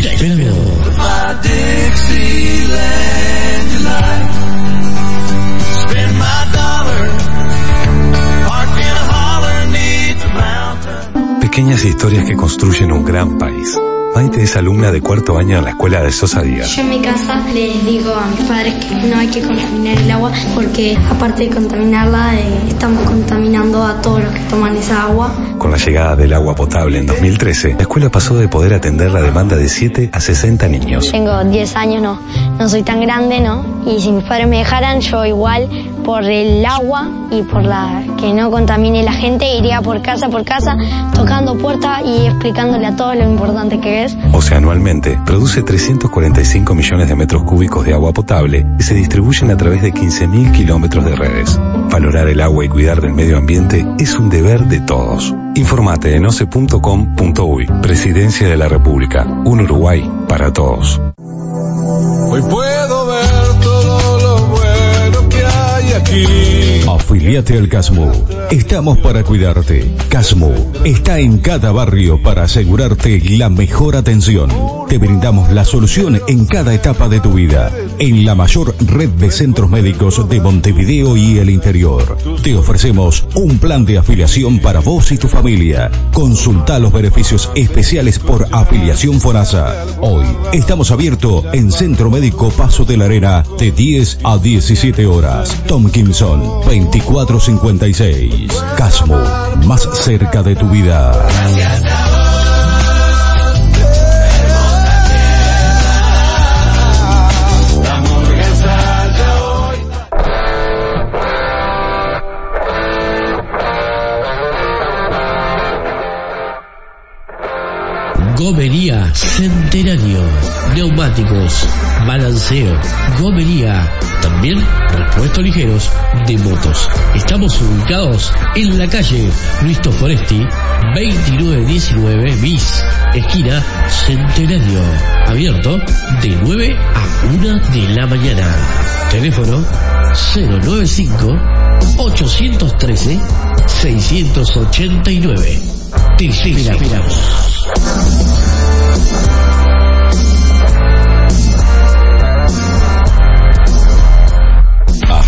mountain. Pequeñas historias que construyen un gran país. Maite es alumna de cuarto año en la escuela de Sosa Díaz. Yo en mi casa les digo a mis padres que no hay que contaminar el agua porque aparte de contaminarla eh, estamos contaminando a todos los que toman esa agua. Con la llegada del agua potable en 2013, la escuela pasó de poder atender la demanda de 7 a 60 niños. Tengo 10 años, no, no soy tan grande, ¿no? Y si mis padres me dejaran, yo igual por el agua y por la que no contamine la gente, iría por casa por casa, tocando puertas y explicándole a todos lo importante que es. O sea, anualmente produce 345 millones de metros cúbicos de agua potable y se distribuyen a través de 15.000 kilómetros de redes. Valorar el agua y cuidar del medio ambiente es un deber de todos. Informate en oce.com.uy. Presidencia de la República. Un Uruguay para todos. Hoy puedo hay aquí. Afiliate al CASMU. Estamos para cuidarte. CASMU está en cada barrio para asegurarte la mejor atención. Te brindamos la solución en cada etapa de tu vida. En la mayor red de centros médicos de Montevideo y el interior. Te ofrecemos un plan de afiliación para vos y tu familia. Consulta los beneficios especiales por afiliación FONASA. Hoy estamos abiertos en Centro Médico Paso de la Arena de 10 a 17 horas. Tomkinson 2456. Casmo, más cerca de tu vida. Gomería Centenario. Neumáticos, balanceo, gomería. También repuestos ligeros de motos. Estamos ubicados en la calle Luis Foresti, 2919 bis, esquina Centenario. Abierto de 9 a 1 de la mañana. Teléfono 095 813 689. Te esperamos.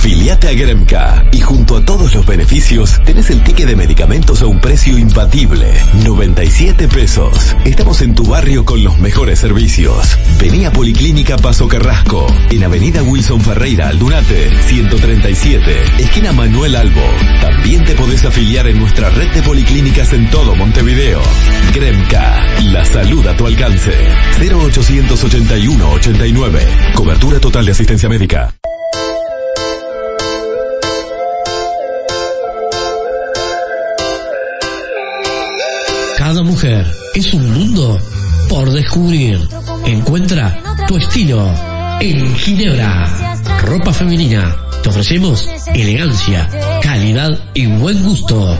Afiliate a Gremca y junto a todos los beneficios tenés el ticket de medicamentos a un precio imbatible, 97 pesos. Estamos en tu barrio con los mejores servicios. Vení a Policlínica Paso Carrasco, en Avenida Wilson Ferreira Aldunate, 137, esquina Manuel Albo. También te podés afiliar en nuestra red de policlínicas en todo Montevideo. Gremca, la salud a tu alcance. 0881 89. Cobertura total de asistencia médica. Cada mujer es un mundo por descubrir. Encuentra tu estilo en Ginebra. Ropa femenina. Te ofrecemos elegancia, calidad y buen gusto.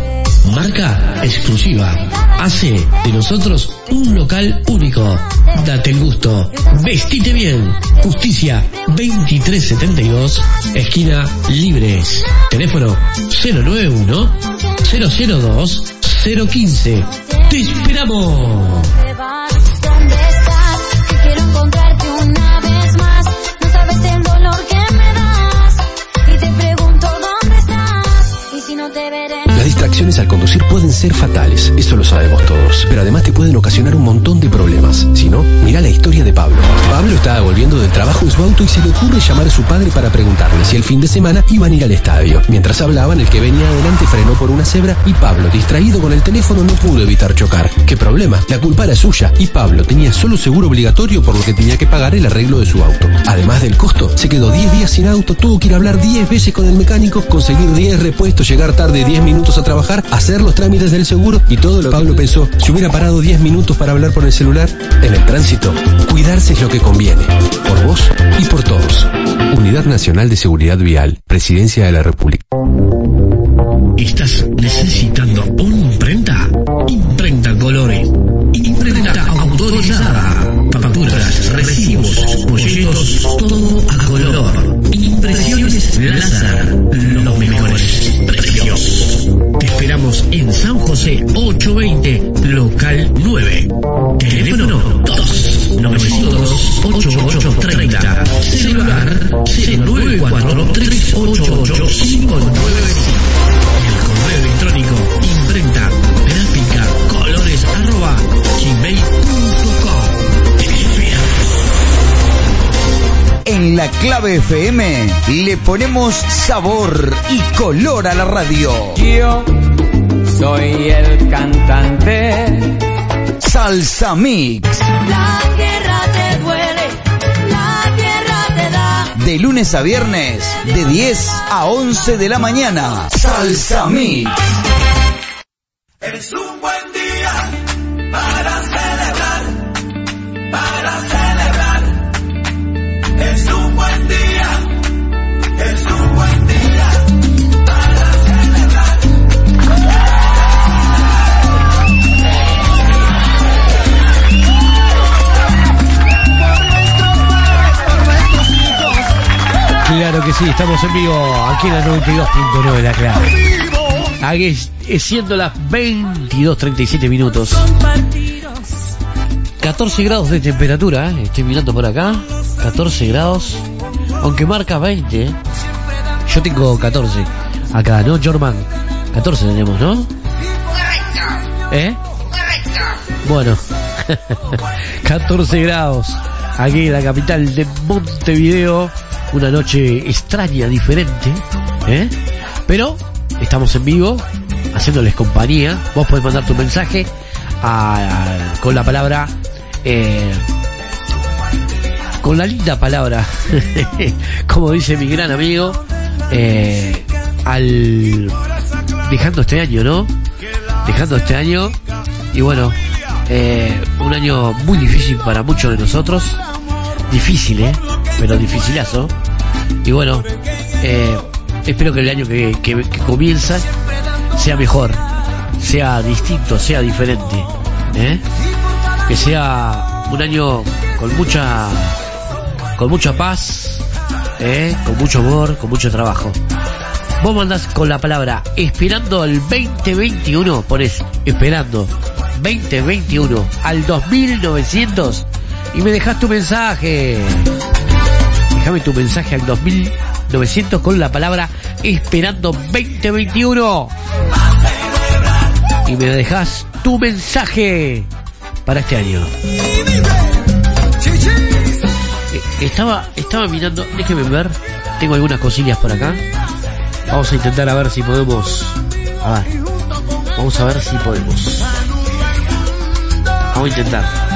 Marca exclusiva. Hace de nosotros un local único. Date el gusto. Vestite bien. Justicia 2372, esquina Libres. Teléfono 091 002 015. ¡Te esperamos! Distracciones al conducir pueden ser fatales, eso lo sabemos todos, pero además te pueden ocasionar un montón de problemas. Si no, mira la historia de Pablo. Pablo estaba volviendo del trabajo en su auto y se le ocurre llamar a su padre para preguntarle si el fin de semana iban a ir al estadio. Mientras hablaban, el que venía adelante frenó por una cebra y Pablo, distraído con el teléfono, no pudo evitar chocar. ¿Qué problema? La culpa era suya y Pablo tenía solo seguro obligatorio por lo que tenía que pagar el arreglo de su auto. Además del costo, se quedó 10 días sin auto, tuvo que ir a hablar 10 veces con el mecánico, conseguir 10 repuestos, llegar tarde 10 minutos a trabajar, hacer los trámites del seguro y todo lo que Pablo pensó. Si hubiera parado 10 minutos para hablar por el celular, en el tránsito, cuidarse es lo que conviene. Por vos y por todos. Unidad Nacional de Seguridad Vial, Presidencia de la República. ¿Estás necesitando una imprenta? Imprenta Colores. Imprenta autorizada. En San José 820, local 9. Teléfono 2 902 8830. Celular 094 388 595. El correo electrónico imprenta gráfica colores arroba gmail.com. En la clave FM le ponemos sabor y color a la radio. Yo soy el cantante. Salsa Mix. La tierra te duele. La tierra te da. De lunes a viernes, de 10 a 11 de la mañana. Salsa Mix. Que sí, estamos en vivo aquí en la 92.9 La Clave. Aquí siendo las 22.37 minutos. 14 grados de temperatura, ¿eh? estoy mirando por acá. 14 grados, aunque marca 20. ¿eh? Yo tengo 14 acá, ¿no, Jorman? 14 tenemos, ¿no? ¿Eh? Bueno, 14 grados aquí en la capital de Montevideo. Una noche extraña, diferente, ¿eh? Pero estamos en vivo, haciéndoles compañía. Vos podés mandar tu mensaje a- con la palabra, eh, con la linda palabra, como dice mi gran amigo, eh, al dejando este año, ¿no? Dejando este año y bueno, eh, un año muy difícil para muchos de nosotros, difícil, ¿eh? Pero dificilazo. Y bueno, eh, espero que el año que, que- comienza sea mejor, sea distinto, sea diferente, ¿eh? Que sea un año con mucha, con mucha paz, ¿eh? Con mucho amor, con mucho trabajo. Vos mandás con la palabra esperando el 2021, pones esperando 2021 al 2900 y me dejas tu mensaje. Déjame tu mensaje al 2900 con la palabra esperando 2021 y me dejas tu mensaje para este año. Eh, Estaba, estaba mirando, déjeme ver, tengo algunas cosillas por acá. Vamos a intentar a ver si podemos. A ver. Vamos a ver si podemos. Vamos a intentar.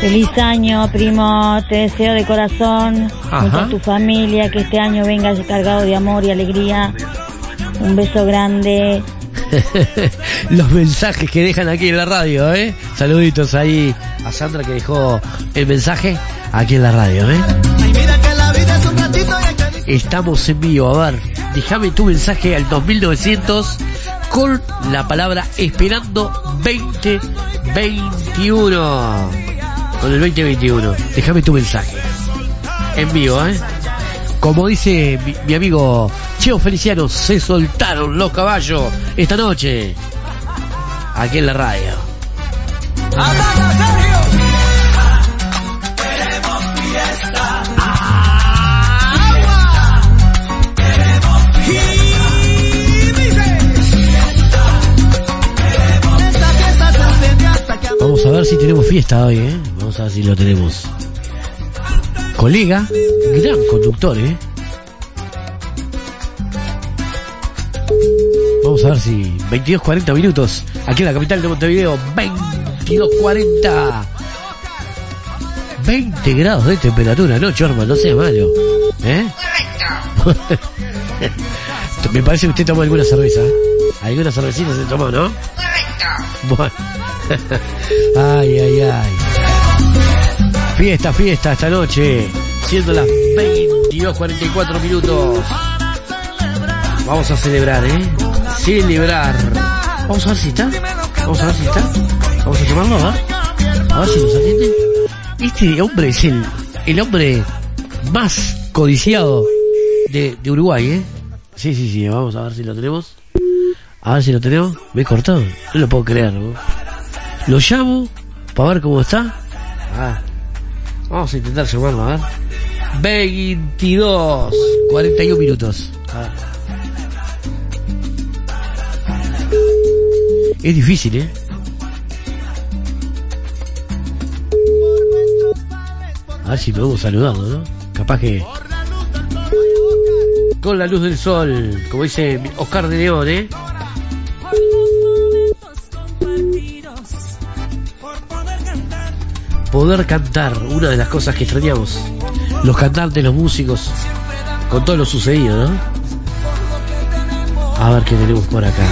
Feliz año, primo. Te deseo de corazón, Ajá. junto a tu familia, que este año vengas cargado de amor y alegría. Un beso grande. Los mensajes que dejan aquí en la radio, ¿eh? Saluditos ahí a Sandra que dejó el mensaje aquí en la radio, ¿eh? Estamos en vivo, a ver, déjame tu mensaje al 2900 con la palabra esperando 2021. Con el 2021, déjame tu mensaje. En vivo, ¿eh? Como dice mi, mi amigo Cheo Feliciano, se soltaron los caballos esta noche. Aquí en la radio. Si tenemos fiesta hoy, ¿eh? Vamos a ver si lo tenemos. Colega, gran conductor, ¿eh? Vamos a ver si 22.40 minutos aquí en la capital de Montevideo. 22.40. 20 grados de temperatura, no, Chorman, no sea malo. ¿Eh? Me parece que usted tomó alguna cerveza. Alguna cervecita se tomó, ¿no? Bueno. Ay, ay, ay. Fiesta, fiesta esta noche. Siendo las 22.44 minutos. Vamos a celebrar, ¿eh? Celebrar. Vamos a ver si está. Vamos a ver si está. Vamos a llamarlo, a ver. A ver si nos atiende. Este hombre es el, el hombre más codiciado de, de Uruguay, ¿eh? Sí, sí, sí. Vamos a ver si lo tenemos. A ver si lo tenemos. Me he cortado. No lo puedo creer, ¿no? Lo llamo para ver cómo está. Ah, vamos a intentar llamarlo, a ver. 22, 41 minutos. A ver. Es difícil, ¿eh? A ver si podemos saludarlo, ¿no? Capaz que... Con la luz del sol, como dice Oscar de León, ¿eh? Poder cantar, una de las cosas que extrañamos. Los cantantes, los músicos, con todo lo sucedido, ¿no? A ver qué tenemos por acá.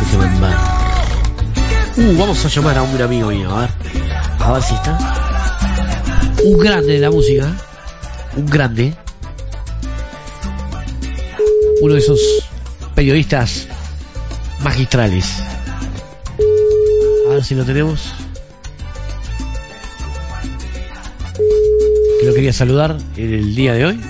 Déjeme ver. Uh, vamos a llamar a un amigo mío, a ver. A ver si está. Un grande de la música. Un grande. Uno de esos periodistas magistrales. A ver si lo tenemos. Lo quería saludar en el día de hoy.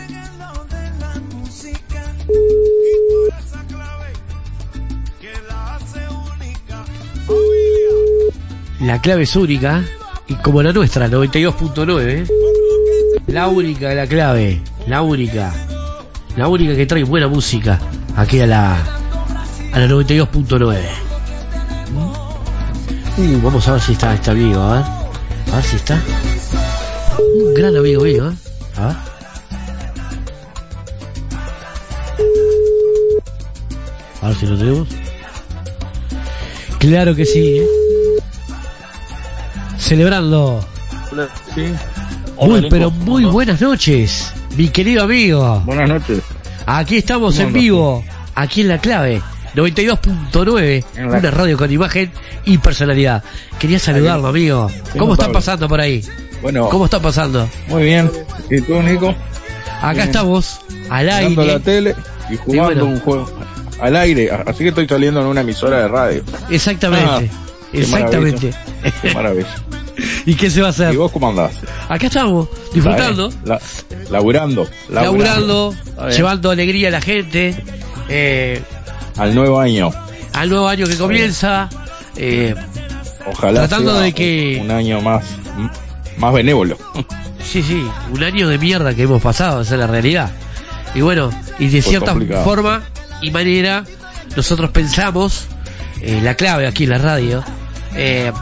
La clave es única y como la nuestra, 92.9. La única de la clave, la única. La única que trae buena música aquí a la a la 92.9. Uh, vamos a ver si está este amigo, a ver. A ver si está. Un gran amigo mío, ¿eh? A ver. A ver si lo tenemos. Claro que sí, ¿eh? Celebrando. Sí. Muy, pero muy buenas noches, mi querido amigo. Buenas noches. Aquí estamos ¿Cómo en vivo, aquí en la clave. 92.9, En la- una radio con imagen y personalidad. Quería saludarlo, amigo. ¿Cómo notable. pasando por ahí? Bueno. ¿Cómo está pasando? Muy bien. ¿Y tú, Nico? Acá Bien. estamos, al aire. la tele y jugando bueno. un juego al aire. Así que estoy saliendo en una emisora de radio. Exactamente. Ah, Exactamente. maravilla. Qué maravilla. ¿Y qué se va a hacer? ¿Y vos cómo andás? Acá estamos, disfrutando, La- laburando. laburando, Está bien. llevando alegría a la gente, eh, Al nuevo año. al nuevo año que comienza. eh, Ojalá Tratando sea de que- un año más más benévolo. Sí, sí, un año de mierda que hemos pasado, esa es la realidad. Y bueno, y de Fue cierta complicado. forma y manera, nosotros pensamos, eh, la clave aquí en la radio, eh,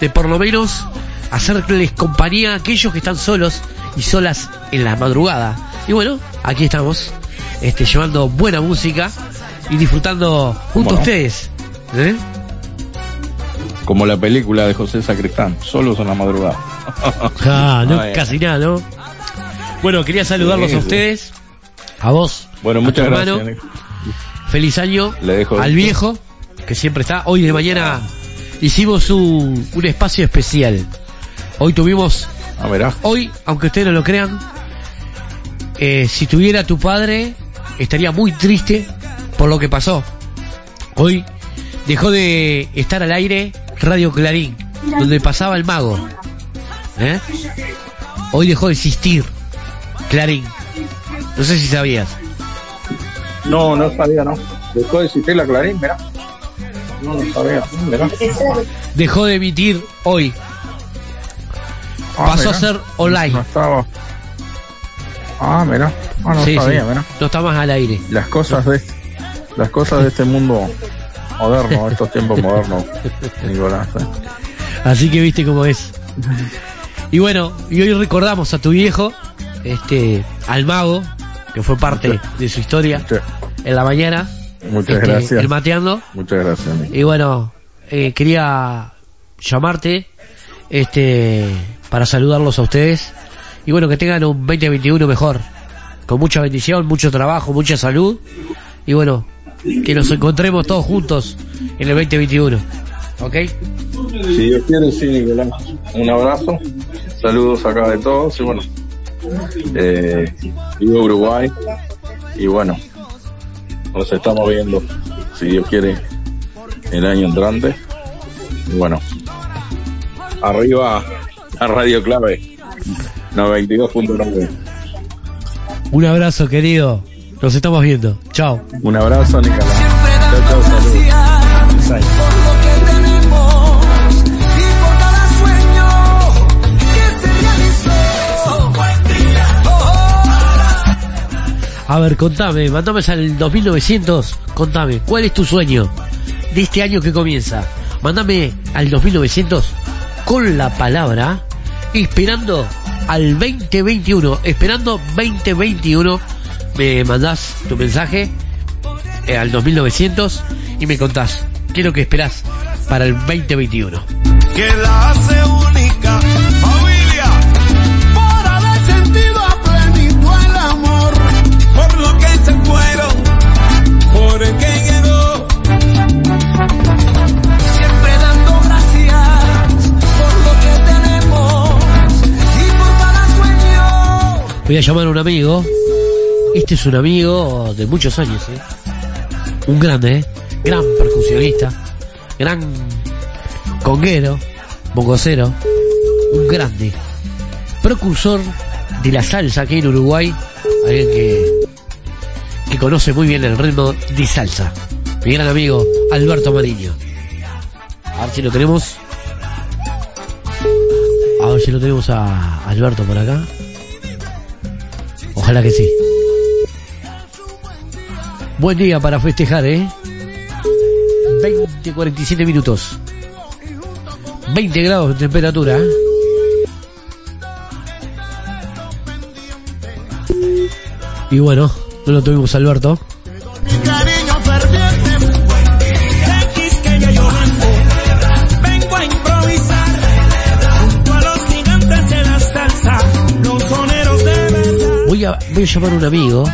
de por lo menos hacerles compañía a aquellos que están solos y solas en la madrugada. Y bueno, aquí estamos, este, llevando buena música y disfrutando junto a no? ustedes. ¿eh? Como la película de José Sacristán, solos en la madrugada. Ah, no, Ay, casi nada, ¿no? Bueno, quería saludarlos Sí, a ustedes, a vos, Bueno, a muchas tu gracias. hermano. Feliz año Le dejo al esto. viejo, que siempre está. Hoy de mañana hicimos un, un espacio especial. Hoy tuvimos, Ah, mirá. hoy, aunque ustedes no lo crean, eh, si tuviera tu padre, estaría muy triste por lo que pasó. Hoy dejó de estar al aire Radio Clarín, donde pasaba el mago. ¿Eh? Hoy dejó de existir Clarín. No sé si sabías. No, no sabía, no. Dejó de existir la Clarín, mirá. No, no sabía. Mirá. Dejó de emitir hoy. Ah, Pasó mirá. a ser online. No estaba. Ah, mira. Ah, no Sí, sabía, sí. No está más al aire. Las cosas de las cosas de este mundo moderno, estos tiempos modernos, Nicolás. ¿eh? Así que viste cómo es. Y bueno, y hoy recordamos a tu viejo, este, al mago, que fue parte de su historia en la mañana. Muchas este, gracias. El mateando. Muchas gracias. Y bueno, eh, quería llamarte, este, para saludarlos a ustedes. Y bueno, que tengan un 2021 mejor. Con mucha bendición, mucho trabajo, mucha salud. Y bueno, que nos encontremos todos juntos en el 2021. ¿Ok? Si Dios quiere, sí, Nicolás. Un abrazo. Saludos acá de todos. Y bueno, eh, vivo Uruguay. Y bueno, nos estamos viendo, si Dios quiere, el año entrante. Y bueno, arriba a Radio Clave 92.9. Un abrazo, querido. Nos estamos viendo. Chao. Un abrazo, Nicolás. Chao, chao, saludos. A ver, contame, mandame al 2900, contame, ¿cuál es tu sueño de este año que comienza? Mándame al 2900 con la palabra esperando al 2021, esperando 2021, me mandás tu mensaje eh, al 2900 y me contás qué es lo que esperás para el 2021. Que la hace única, familia, para dar sentido a plenitud al amor, por lo que se fueron, por el que quedó. Siempre dando gracias por lo que tenemos y por cada sueño. Voy a llamar a un amigo. Este es un amigo de muchos años, ¿eh? Un grande, ¿eh? Gran percusionista. Gran conguero. Bongocero. Un grande. Precursor de la salsa aquí en Uruguay. Alguien que, que conoce muy bien el ritmo de salsa. Mi gran amigo Alberto Mariño. A ver si lo tenemos. A ver si lo tenemos a Alberto por acá. Ojalá que sí. Buen día para festejar, ¿eh? 20, 47 minutos. 20 grados de temperatura. Y bueno, no lo tuvimos Alberto. Voy a, voy a llamar a un amigo,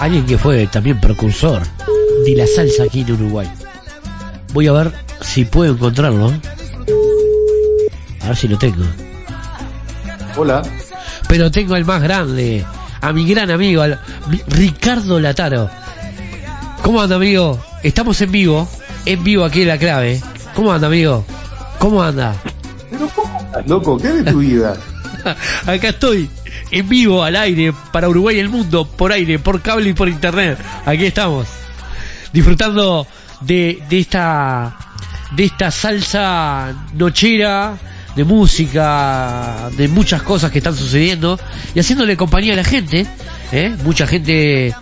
alguien que fue también precursor de la salsa aquí en Uruguay. Voy a ver si puedo encontrarlo. A ver si lo tengo. Hola. Pero tengo al más grande, a mi gran amigo, al- Ricardo Lataro. ¿Cómo anda, amigo? Estamos en vivo, en vivo aquí en la clave. ¿Cómo anda, amigo? ¿Cómo anda? Loco, ¿qué de tu vida? Acá estoy, en vivo, al aire, para Uruguay y el mundo, por aire, por cable y por internet. Aquí estamos, disfrutando de, de esta de esta salsa nochera, de música, de muchas cosas que están sucediendo y haciéndole compañía a la gente. ¿eh? Mucha gente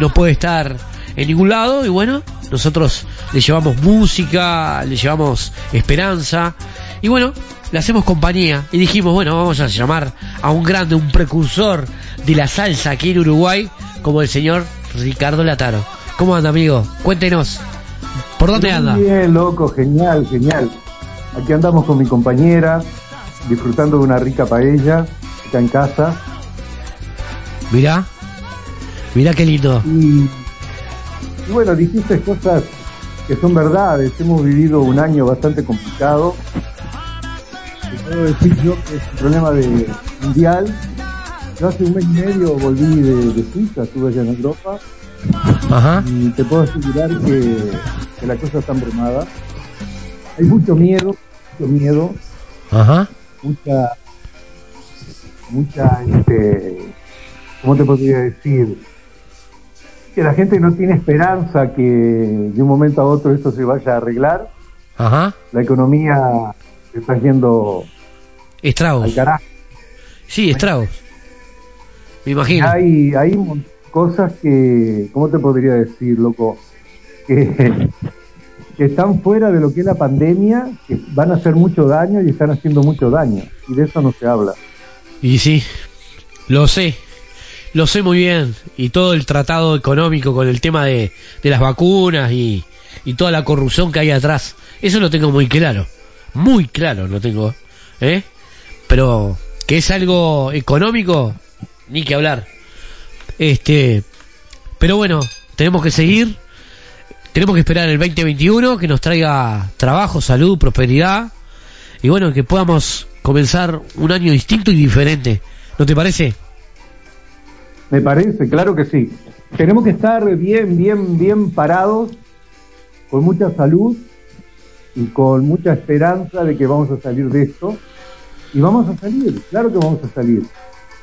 no puede estar en ningún lado y bueno, nosotros le llevamos música, le llevamos esperanza y bueno, le hacemos compañía y dijimos, bueno, vamos a llamar a un grande, un precursor de la salsa aquí en Uruguay como el señor Ricardo Lataro. ¿Cómo anda, amigo? Cuéntenos. ¿Por dónde anda? Bien, loco, genial, genial. Aquí andamos con mi compañera, disfrutando de una rica paella, acá en casa. Mirá, mirá qué lindo. Y, y bueno, dijiste cosas que son verdades. Hemos vivido un año bastante complicado. Te puedo decir yo que es un problema de mundial. Yo hace un mes y medio volví de, de Suiza, estuve allá en Europa. Ajá. Y te puedo asegurar que, que la cosa está embromada. Hay mucho miedo, mucho miedo, Ajá. mucha, mucha, este, ¿cómo te podría decir? Que la gente no tiene esperanza que de un momento a otro esto se vaya a arreglar. Ajá. La economía está carajo. Sí, estragos. Me imagino. Hay, hay cosas que, ¿cómo te podría decir, loco? Que, que están fuera de lo que es la pandemia, que van a hacer mucho daño y están haciendo mucho daño. Y de eso no se habla. Y sí, lo sé, lo sé muy bien. Y todo el tratado económico con el tema de, de las vacunas y, y toda la corrupción que hay atrás. Eso lo tengo muy claro. Muy claro lo tengo. ¿eh? Pero que es algo económico, ni que hablar. Este, pero bueno, tenemos que seguir. Tenemos que esperar el 2021 que nos traiga trabajo, salud, prosperidad y bueno, que podamos comenzar un año distinto y diferente. ¿No te parece? Me parece, claro que sí. Tenemos que estar bien, bien, bien parados, con mucha salud y con mucha esperanza de que vamos a salir de esto. Y vamos a salir, claro que vamos a salir.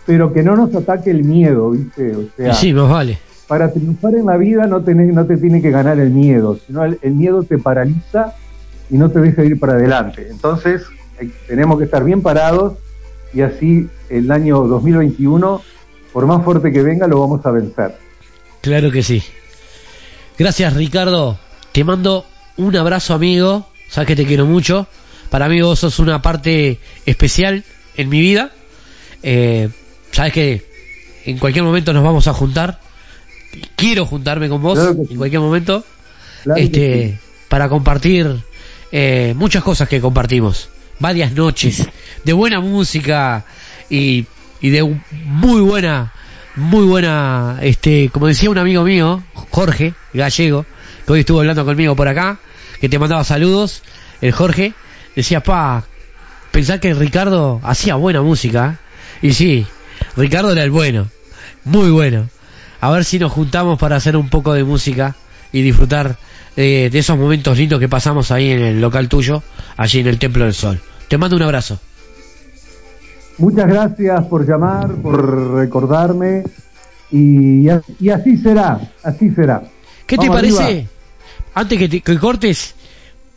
Pero que no nos ataque el miedo, ¿viste? O sea, sí, más vale. para triunfar en la vida no, tenés, no te tiene que ganar el miedo, sino el, el miedo te paraliza y no te deja ir para adelante. Entonces, eh, tenemos que estar bien parados y así el año 2021, por más fuerte que venga, lo vamos a vencer. Claro que sí. Gracias, Ricardo. Te mando un abrazo, amigo. Sabes que te quiero mucho. Para mí vos sos una parte especial en mi vida. Eh, Sabes que en cualquier momento nos vamos a juntar. Quiero juntarme con vos Claro en cualquier momento. Claro este, para compartir eh, muchas cosas que compartimos. Varias noches de buena música y, y de muy buena, muy buena, este, como decía un amigo mío, Jorge Gallego, que hoy estuvo hablando conmigo por acá, que te mandaba saludos, el Jorge, decía, pa, pensar que Ricardo hacía buena música, ¿eh? y sí, Ricardo era el bueno, muy bueno. A ver si nos juntamos para hacer un poco de música y disfrutar eh, de esos momentos lindos que pasamos ahí en el local tuyo, allí en el Templo del Sol. Te mando un abrazo. Muchas gracias por llamar, por recordarme y, y así será, así será. ¿Qué te parece? arriba. Antes que, te- que cortes,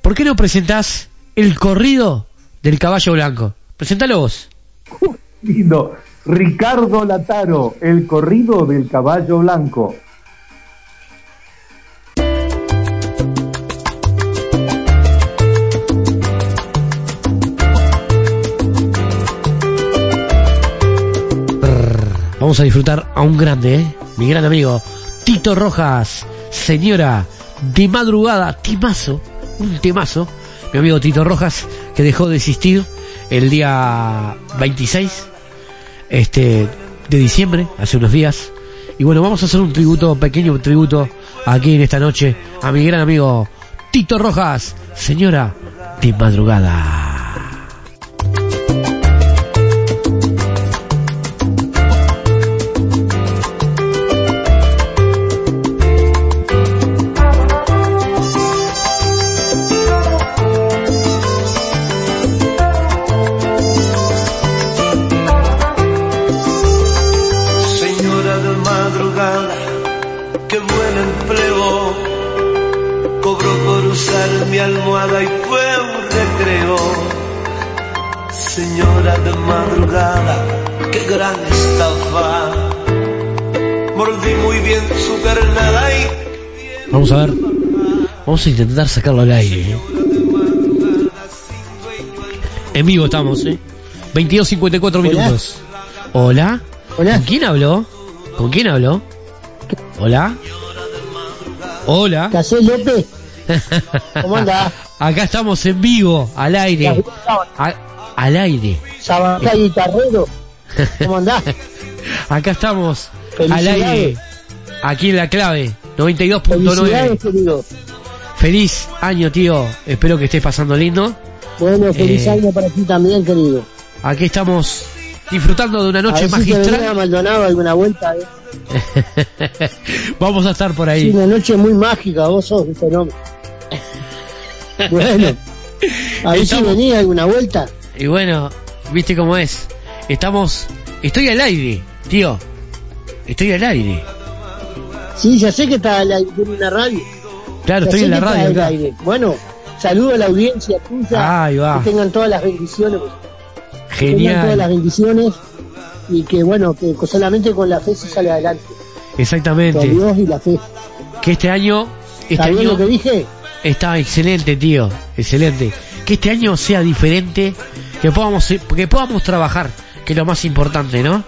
¿por qué no presentás el corrido del caballo blanco? Presentalo vos. Lindo. Ricardo Lataro, el corrido del caballo blanco. Vamos a disfrutar a un grande, ¿eh? mi gran amigo Tito Rojas, señora de madrugada, timazo, un temazo. Mi amigo Tito Rojas que dejó de existir el día 26 este, de diciembre, hace unos días. Y bueno, vamos a hacer un tributo, pequeño tributo aquí en esta noche a mi gran amigo Tito Rojas, señora de madrugada. Vamos a intentar sacarlo al aire. ¿eh? En vivo estamos, ¿eh? 22.54 minutos. Hola. ¿Con quién habló? ¿Con quién habló? Hola. Hola. ¿Qué hacés, López? ¿Cómo andás? Acá estamos en vivo, al aire. A- al aire. Sabacá y Guitarrero. ¿Cómo andás? Acá estamos al aire. Aquí en la clave. Felicidades, 92.9. Feliz año, tío. Espero que estés pasando lindo. Bueno, feliz Eh, año para ti también, querido. Aquí estamos disfrutando de una a noche ver si te venís a magistral. Maldonado alguna vuelta, eh. Vamos a estar por ahí. una noche muy mágica, vos sos un fenómeno. bueno, a ver si venís alguna vuelta. Y bueno, viste cómo es. Estamos. Estoy al aire, tío. Estoy al aire. Sí, ya sé que está al aire en una radio. Claro, estoy en la radio acá. Bueno, saludo a la audiencia tuya. Ahí va. Que tengan todas las bendiciones. Que tengan todas las Genial. bendiciones. Y que bueno, que solamente con la fe se sale adelante. Con Exactamente. Dios y la fe. Que este año. Este ¿Está bien año lo que dije? está excelente, tío. Excelente. Que este año sea diferente. Que podamos, que podamos trabajar. Que es lo más importante, ¿no?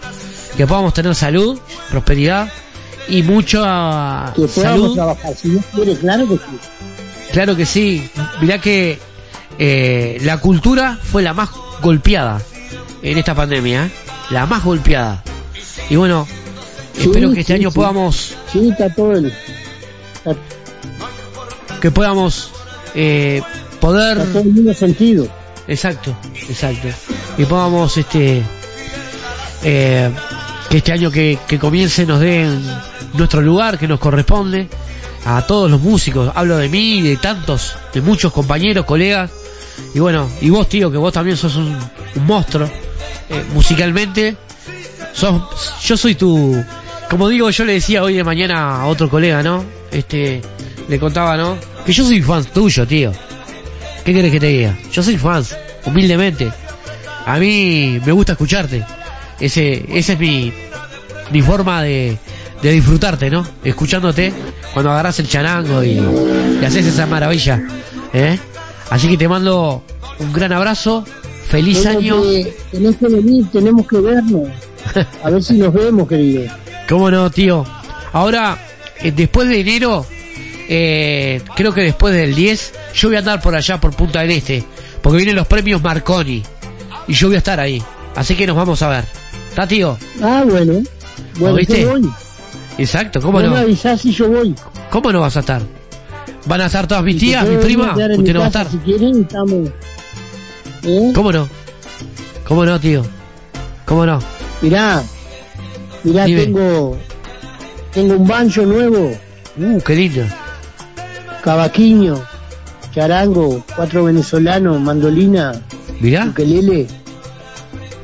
Que podamos tener salud, prosperidad y mucha Que podamos salud. trabajar. Si Dios quiere, claro que sí. Claro que sí. Mirá que eh, la cultura fue la más golpeada en esta pandemia. ¿eh? La más golpeada. Y bueno, Sí, espero que este sí, año sí. podamos Sí, está todo el, que podamos eh, poder está todo el mismo sentido. exacto exacto y podamos este eh, que este año que, que comience nos den nuestro lugar que nos corresponde a todos los músicos hablo de mí de tantos de muchos compañeros colegas y bueno y vos tío que vos también sos un, un monstruo eh, musicalmente sos yo soy tu como digo yo le decía hoy de mañana a otro colega no este le contaba no que yo soy fan tuyo tío ¿Qué querés que te diga? Yo soy fan, humildemente. A mí me gusta escucharte. Ese, esa es mi, mi forma de, de disfrutarte, ¿no? Escuchándote cuando agarras el charango y, y haces esa maravilla. ¿eh? Así que te mando un gran abrazo. Feliz año. que- tenés que venir, tenemos que vernos. A ver si nos vemos, querido. ¿Cómo no, tío? Ahora, eh, después de enero, eh, creo que después del 10, yo voy a andar por allá, por Punta del Este, porque vienen los premios Marconi, y yo voy a estar ahí. Así que nos vamos a ver. ¿Está, tío? Ah, bueno. Bueno, viste? Exacto, ¿cómo no? me avisás si yo voy. ¿Cómo no vas a estar? ¿Van a estar todas mis Y tías, mi prima? ¿Usted no va a estar? Si quieren, estamos. ¿Eh? ¿Cómo no? ¿Cómo no, tío? ¿Cómo no? Mirá, Mirá, Dime. tengo, tengo un banjo nuevo, Uh, qué lindo. cavaquinho, charango, cuatro venezolanos, mandolina, Mirá, ukelele,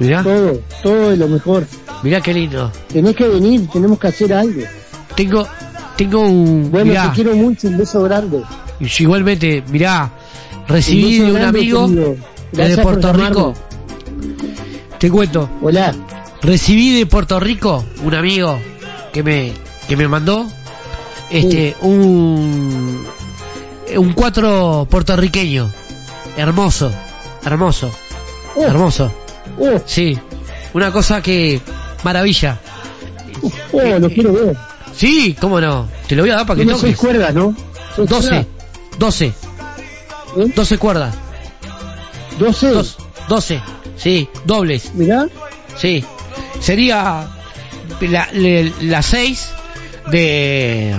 mirá, todo, todo de lo mejor. Mirá qué lindo. Tenés que venir, tenemos que hacer algo. Tengo, tengo un, Bueno, mirá, te quiero mucho, un beso grande. igualmente, mirá, recibí Un de un amigo por Puerto Rico. Te cuento. Hola. Recibí de Puerto Rico un amigo que me que me mandó este un un cuatro puertorriqueño hermoso hermoso hermoso sí una cosa que maravilla Oh, lo quiero ver. sí cómo no te lo voy a dar para que seis toques cuerdas, ¿no? Seis 12 cuerdas. 12 12 cuerdas 12 Dos- 12 sí dobles mirá Sí, sería la, le- la 6 de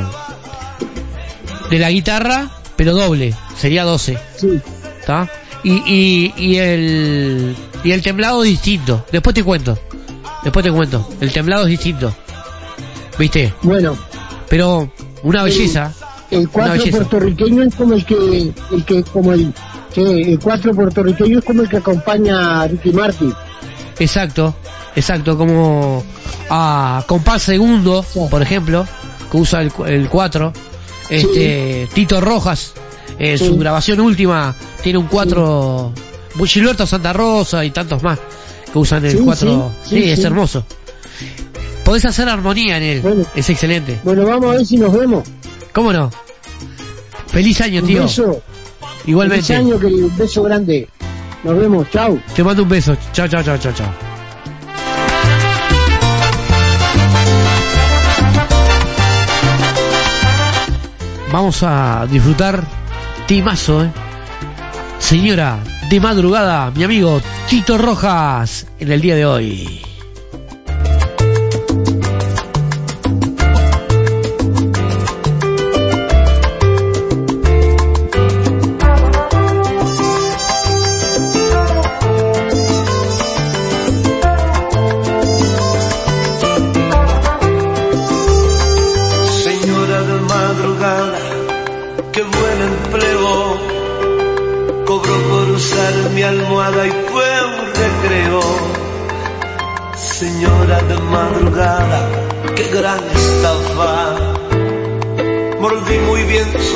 de la guitarra, pero doble, sería 12. Sí. ¿Está? Y, y, y el y el temblado distinto. Después te cuento. Después te cuento. El temblado es distinto. ¿Viste? Bueno. Pero una belleza. El una cuatro puertorriqueño es como el que, el que, como el, que el cuatro puertorriqueño es como el que acompaña a Ricky Martin. Exacto, exacto, como a compás segundo, por ejemplo, que usa el, el 4. Este, Tito Rojas, en su Sí. grabación última, tiene un 4. Gilberto Santa Rosa y tantos más que usan el Sí, 4. sí, es hermoso. Podés hacer armonía en él, es excelente. Bueno, vamos a ver si nos vemos. ¿Cómo no? Feliz año, Un tío. beso. Igualmente. Feliz año, querido. Un beso grande. Nos vemos. Chau. Te mando un beso. Chao, chao, chao, chao, chao. Vamos a disfrutar Timazo, ¿eh? Señora, de madrugada, mi amigo Tito Rojas, en el día de hoy. Madrugada, qué gran estafa. Mordí muy bien su.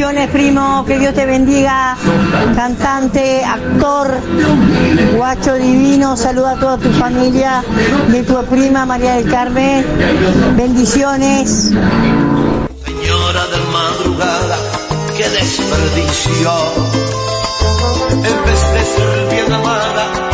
Bendiciones, primo, que Dios te bendiga, cantante, actor, guacho divino, saluda a toda tu familia, de tu prima María del Carmen, bendiciones. Señora de madrugada, qué desperdicio. En vez de ser bien amada,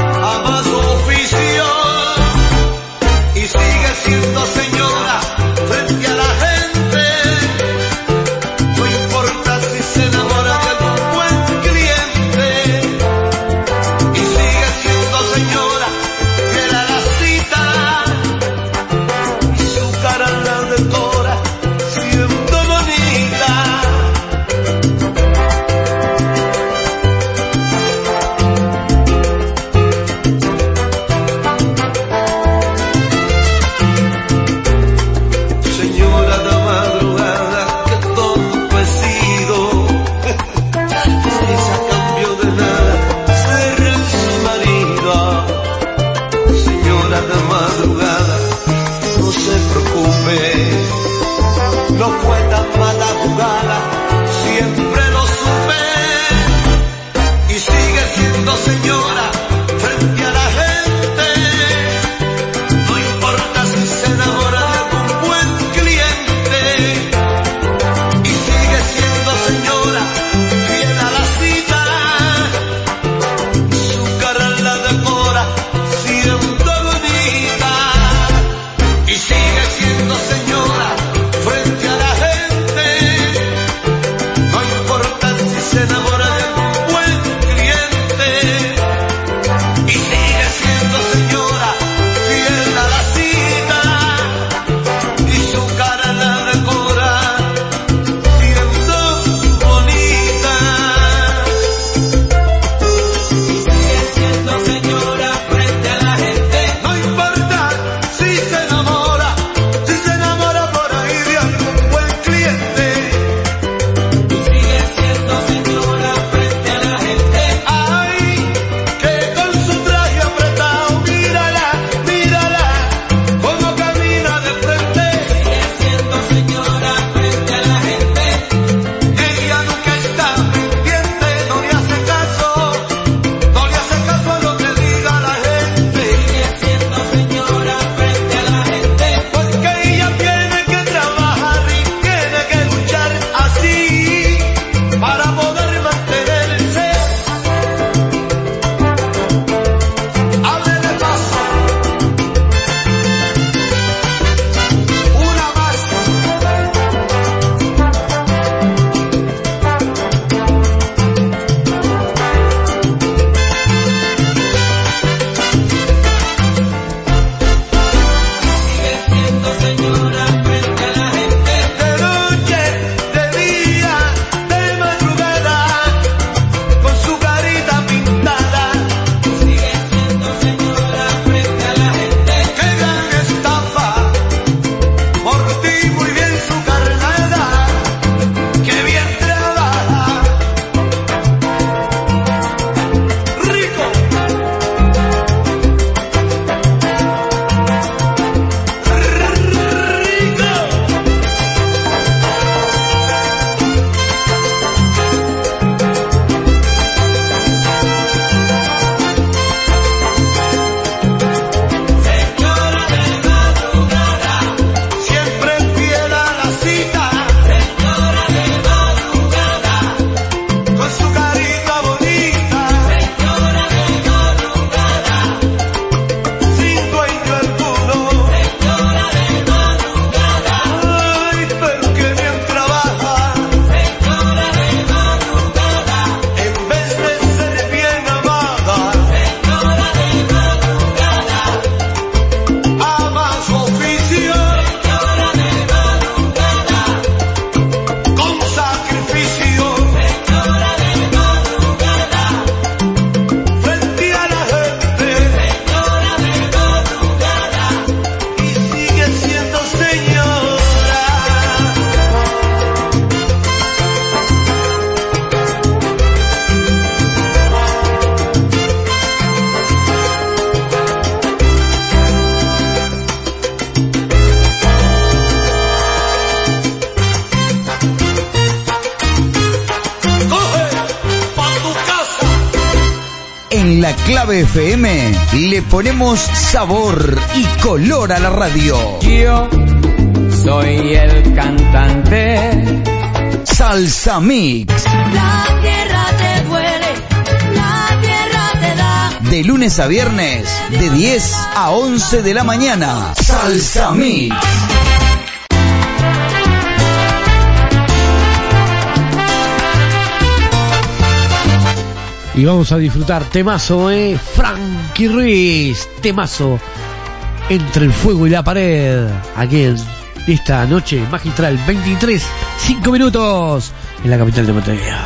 FM le ponemos sabor y color a la radio. Yo soy el cantante. Salsa Mix. La tierra te duele, la tierra te da. De lunes a viernes, de 10 a 11 de la mañana. Salsa Mix. Y vamos a disfrutar temazo, eh. Frankie Ruiz, temazo. Entre el fuego y la pared. Aquí en esta noche magistral, 23, 5 minutos en la capital de Montevideo.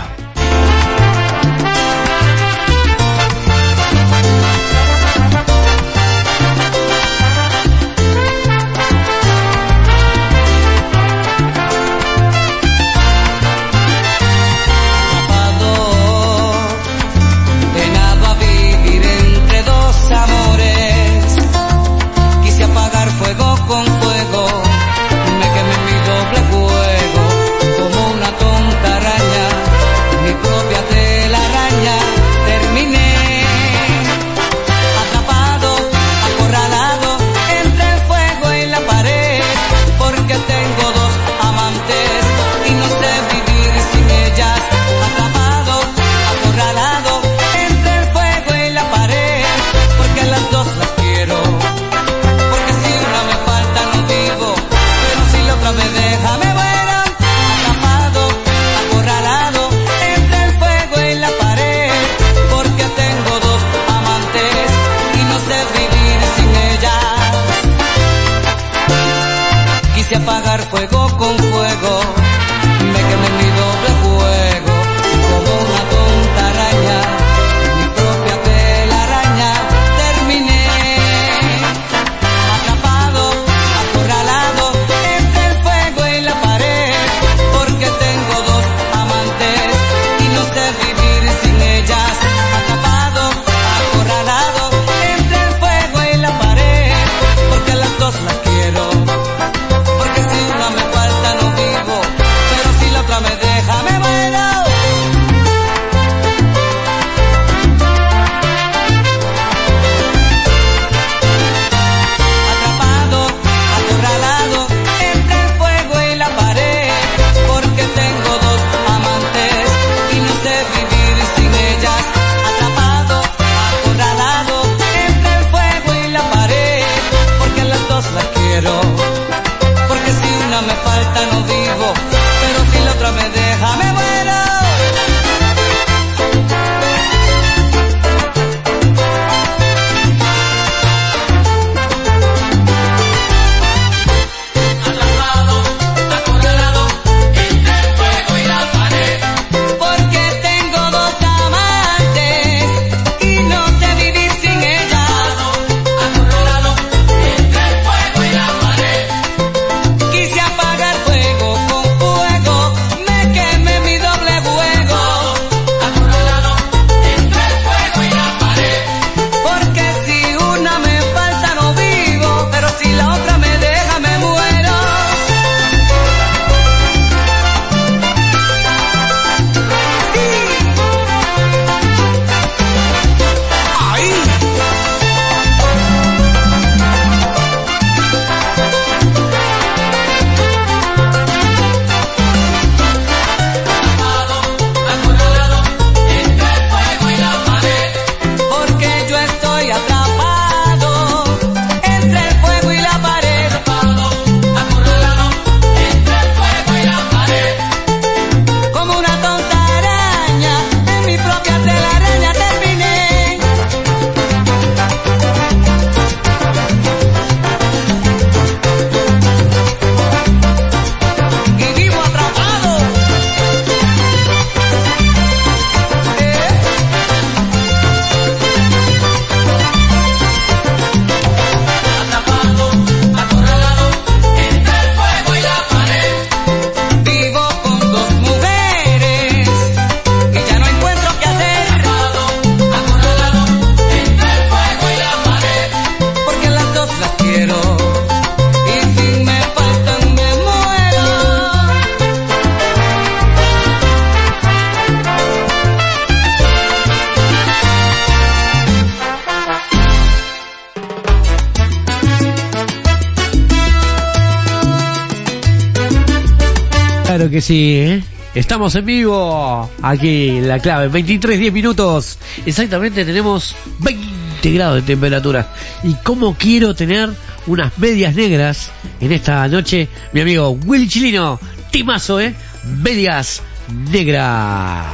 Estamos en vivo. Aquí la clave. 23, 10 minutos. Exactamente tenemos 20 grados de temperatura. Y como quiero tener unas medias negras en esta noche, mi amigo Will Chilino. Timazo, ¿eh? Medias negras.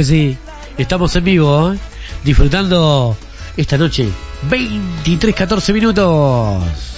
que sí. Estamos en vivo, ¿eh? disfrutando esta noche. 23, 14 minutos.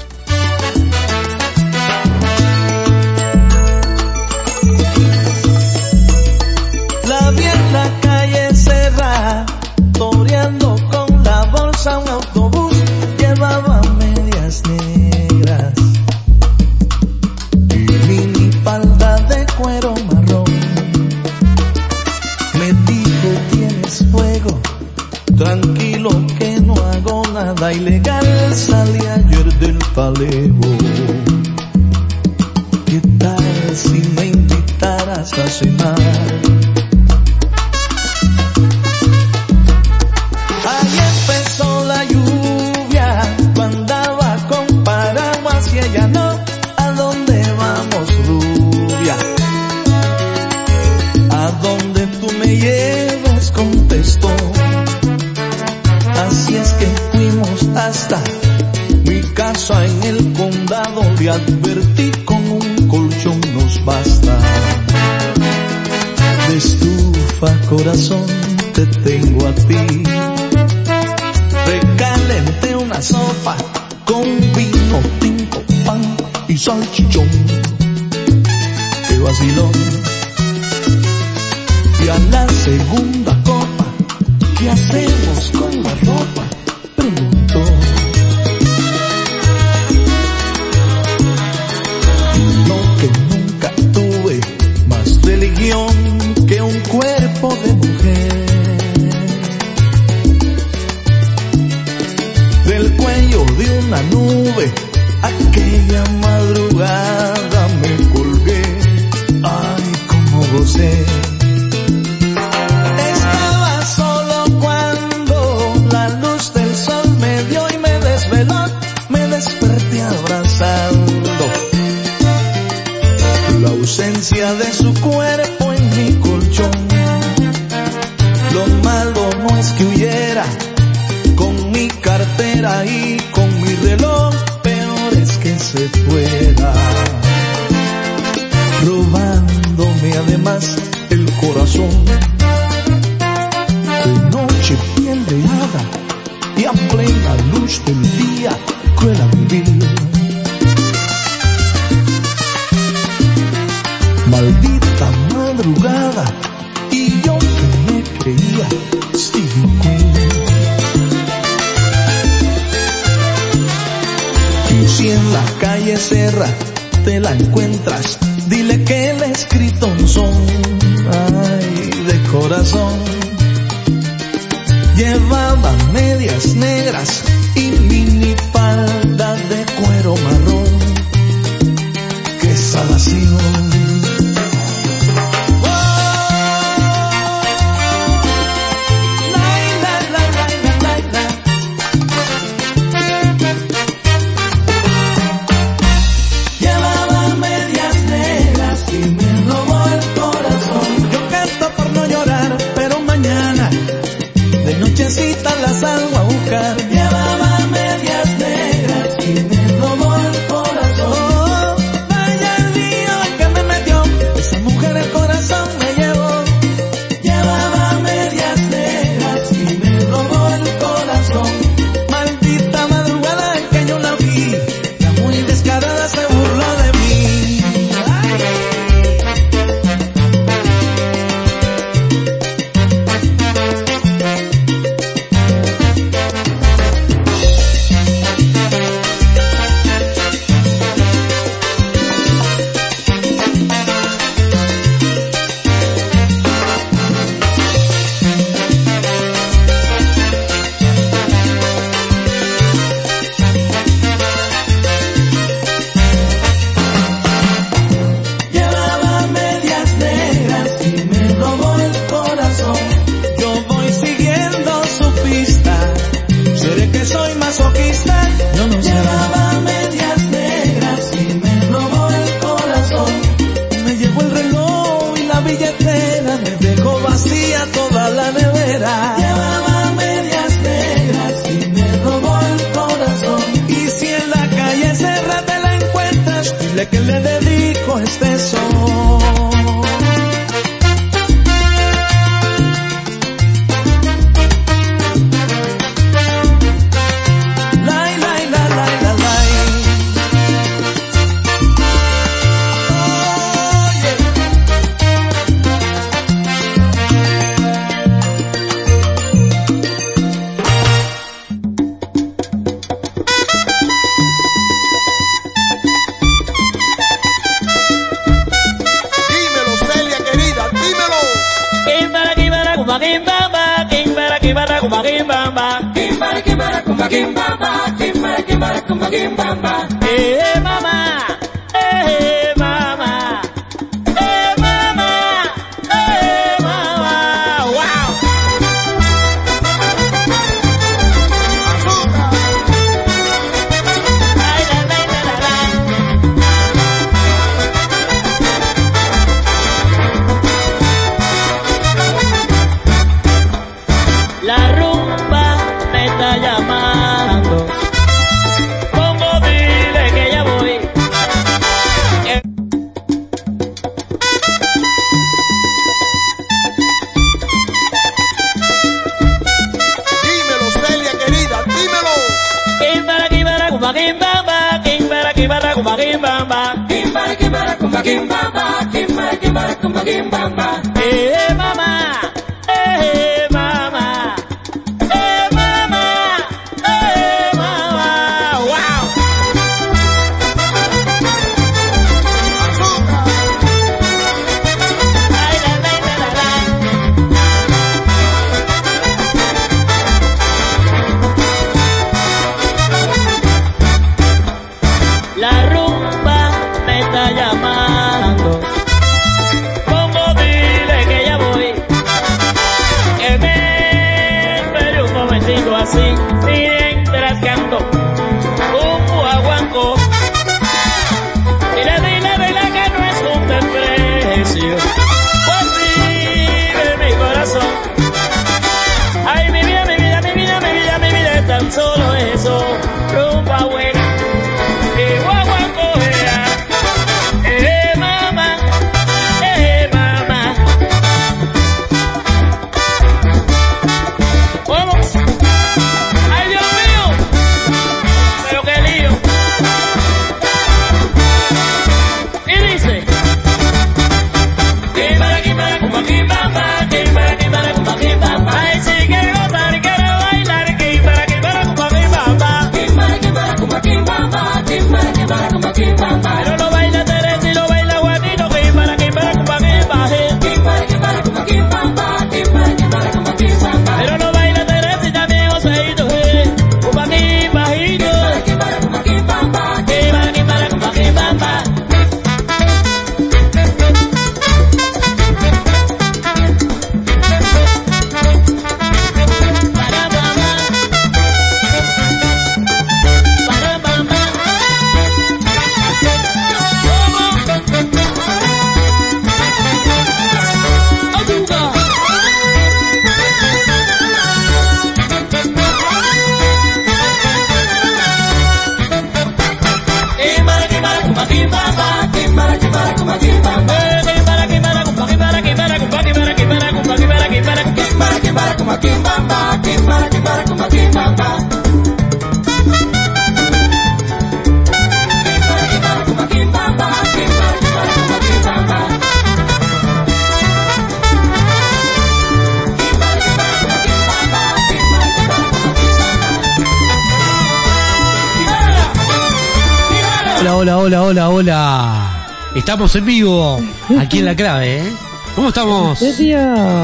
Estamos en vivo aquí en la clave, ¿eh? ¿Cómo estamos? ¿En serio?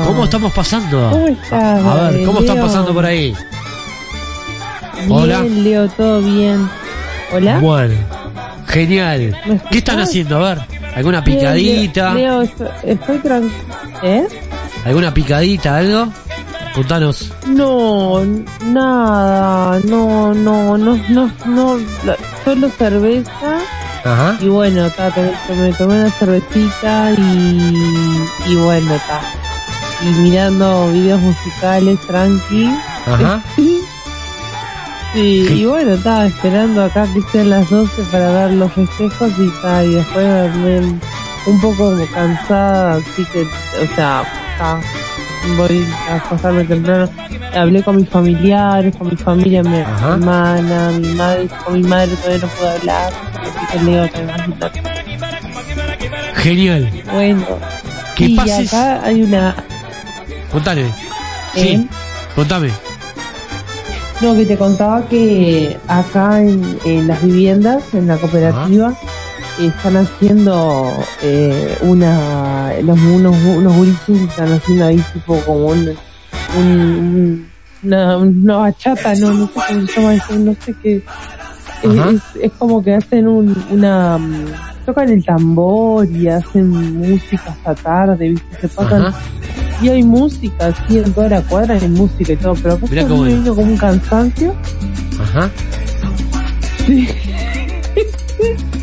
¿Cómo estamos pasando? ¿Cómo estás? A ver, ¿cómo están pasando por ahí? Bien, Hola. Leo, todo bien. ¿Hola? Bueno, genial. ¿Qué están haciendo? A ver, ¿alguna picadita? Leo, Leo, estoy, tranquila. ¿Eh? ¿Alguna picadita, algo? Contanos. No, nada, no, no, no, no, no, solo cerveza Ajá. y bueno, ta, me tomé una cervecita y, y bueno, ta, y mirando videos musicales tranqui. Ajá. Sí, y bueno, estaba esperando acá que sean las 12 para dar los festejos y, ta, y después un poco cansada, así que, o sea, ta, voy a acostarme temprano. Hablé con mis familiares, con mi familia, mi Ajá. hermana, mi madre, con mi madre todavía no puedo hablar, así que Leo, te imaginas. Genial. Bueno, Que y pases- acá hay una... Contame. ¿Eh? Sí, contame. No, que te contaba que acá en, en las viviendas, en la cooperativa, están haciendo eh, una, los, unos, unos gurises están haciendo ahí tipo como un, un- un- una, una bachata, no, no sé cómo se llama eso, no sé qué. Es, es- es como que hacen un, una, tocan el tambor y hacen música hasta tarde, ¿viste? Se pasan Ajá. y hay música así en toda la cuadra, hay música y todo, pero después me es. vino como un cansancio. Ajá.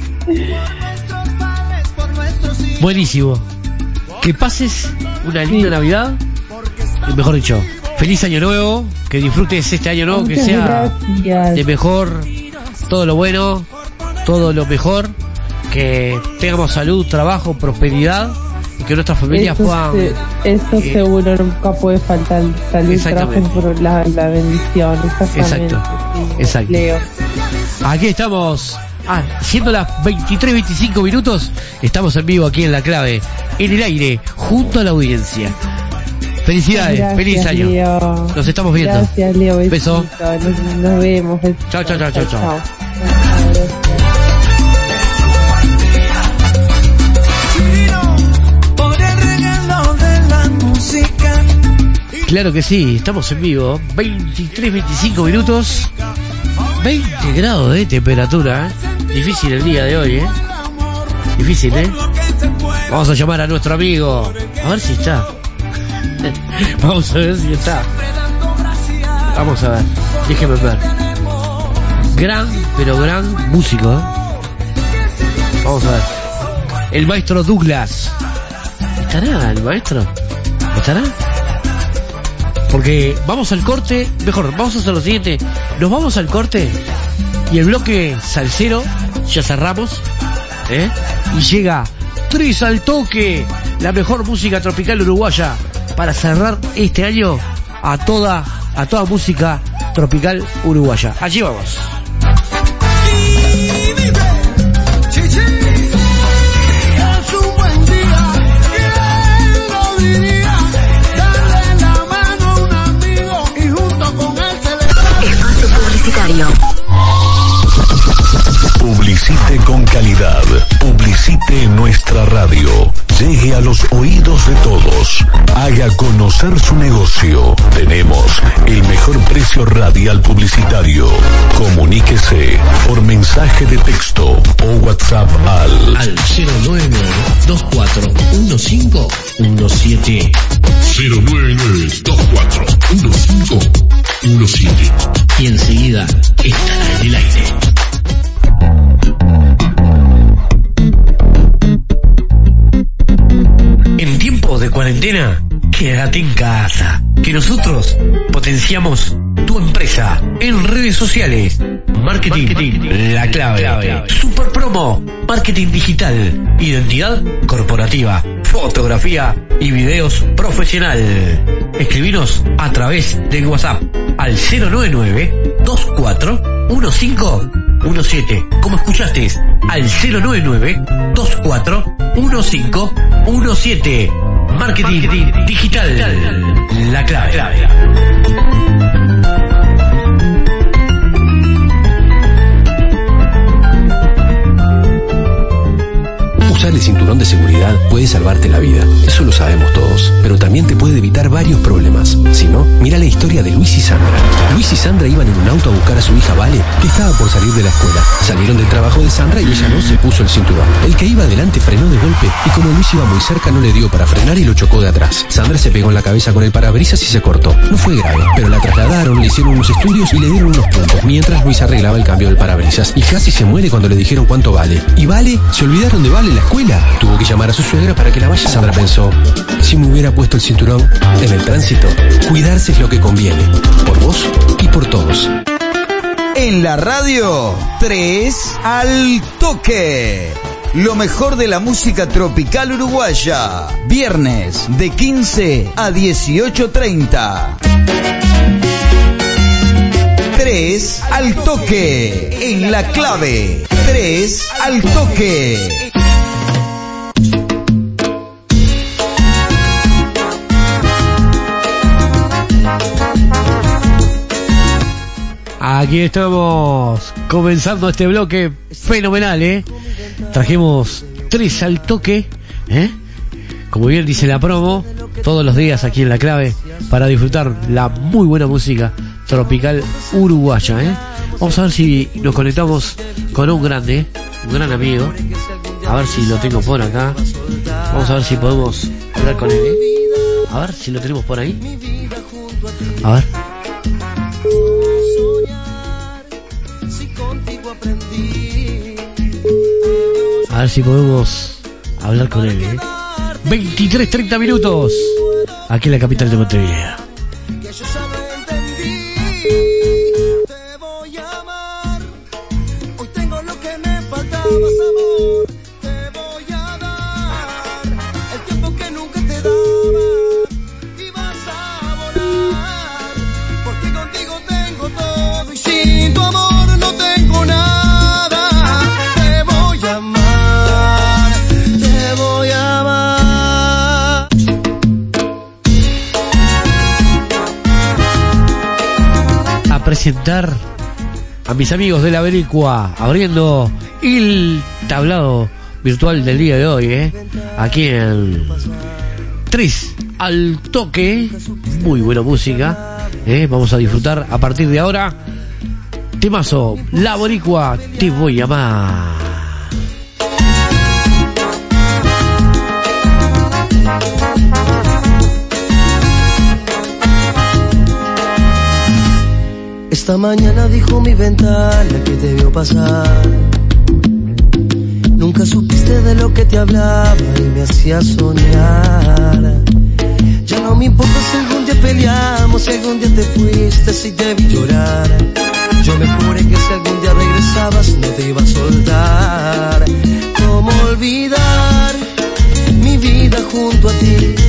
Buenísimo. Que pases una linda Navidad. Y mejor dicho, feliz año nuevo. Que disfrutes este año nuevo. Que sea gracias. de mejor. Todo lo bueno. Todo lo mejor. Que tengamos salud, trabajo, prosperidad. Y que nuestras familias Eso, puedan. se- eso eh, seguro nunca puede faltar. Salud, trabajo por la, la bendición. Exactamente. Exacto. sí, Exacto. Leo. Aquí estamos Ah, siendo las 23.25 minutos, estamos en vivo aquí en La Clave, en el aire, junto a la audiencia. Felicidades, Gracias, feliz año. Leo. Nos estamos viendo. Gracias, Leo. Beso. besito. Nos, nos vemos. Chao, chao, chao, chao, chao. Claro que sí, estamos en vivo. 23, 25 minutos. 20 grados de temperatura. ¿eh? Difícil el día de hoy, ¿eh? Difícil, ¿eh? Vamos a llamar a nuestro amigo. A ver si está. Vamos a ver si está. Vamos a ver. Déjeme ver. Gran, pero gran músico, ¿eh? Vamos a ver. El maestro Douglas. ¿Estará el maestro? ¿Estará? Porque vamos al corte, mejor, vamos a hacer lo siguiente, nos vamos al corte y el bloque salsero ya cerramos, ¿eh? Y llega Tres al toque, la mejor música tropical uruguaya para cerrar este año a toda a toda música tropical uruguaya. Allí vamos. Publicite con calidad. Publicite en nuestra radio. Llegue a los oídos de todos. Haga conocer su negocio. Tenemos el mejor precio radial publicitario. Comuníquese por mensaje de texto o WhatsApp al Al 099-241517. 099-241517. Y enseguida estará en el aire. Cuarentena, quédate en casa. Que nosotros potenciamos tu empresa en redes sociales. Marketing, la clave. Super promo, marketing digital, identidad corporativa, fotografía y videos profesional. Escribinos a través del WhatsApp al 099 241517. Como escuchaste, al 099 241517. Marketing, digital. La clave. Usar el cinturón de seguridad puede salvarte la vida, eso lo sabemos todos, pero también te puede evitar varios problemas. Si no, mira la historia de Luis y Sandra. Luis y Sandra iban en un auto a buscar a su hija Vale, que estaba por salir de la escuela. Salieron del trabajo de Sandra y ella no se puso el cinturón. El que iba adelante frenó de golpe y como Luis iba muy cerca no le dio para frenar y lo chocó de atrás. Sandra se pegó en la cabeza con el parabrisas y se cortó. No fue grave, pero la trasladaron, le hicieron unos estudios y le dieron unos puntos, mientras Luis arreglaba el cambio del parabrisas y casi se muere cuando le dijeron cuánto vale. ¿Y vale? ¿Se olvidaron de vale la escuela? Tuvo que llamar a su suegra para que la vaya. Sandra pensó, si me hubiera puesto el cinturón en el tránsito, cuidarse es lo que conviene, por vos y por todos. En la radio, 3 al toque. Lo mejor de la música tropical uruguaya. Viernes de 15 a 18.30. 3 al toque. En la clave. 3 al toque. Aquí estamos comenzando este bloque fenomenal, ¿eh? Trajimos tres al toque, ¿eh? Como bien dice la promo, todos los días aquí en La Clave para disfrutar la muy buena música tropical uruguaya, ¿eh? Vamos a ver si nos conectamos con un grande, un gran amigo. A ver si lo tengo por acá. Vamos a ver si podemos hablar con él, ¿eh? A ver si lo tenemos por ahí. A ver. Ver si podemos hablar con él, ¿eh? 23, 30 minutos. Aquí en la capital de Montevideo. presentar a mis amigos de la Vericua abriendo el tablado virtual del día de hoy, ¿eh? aquí en Tris al toque, muy buena música, ¿eh? vamos a disfrutar a partir de ahora. Temazo, la Boricua, te voy a amar. Esta mañana dijo mi ventana que te vio pasar. Nunca supiste de lo que te hablaba y me hacía soñar. Ya no me importa si algún día peleamos, si algún día te fuiste, si te vi llorar. Yo me juré que si algún día regresabas no te iba a soltar. ¿Cómo olvidar mi vida junto a ti?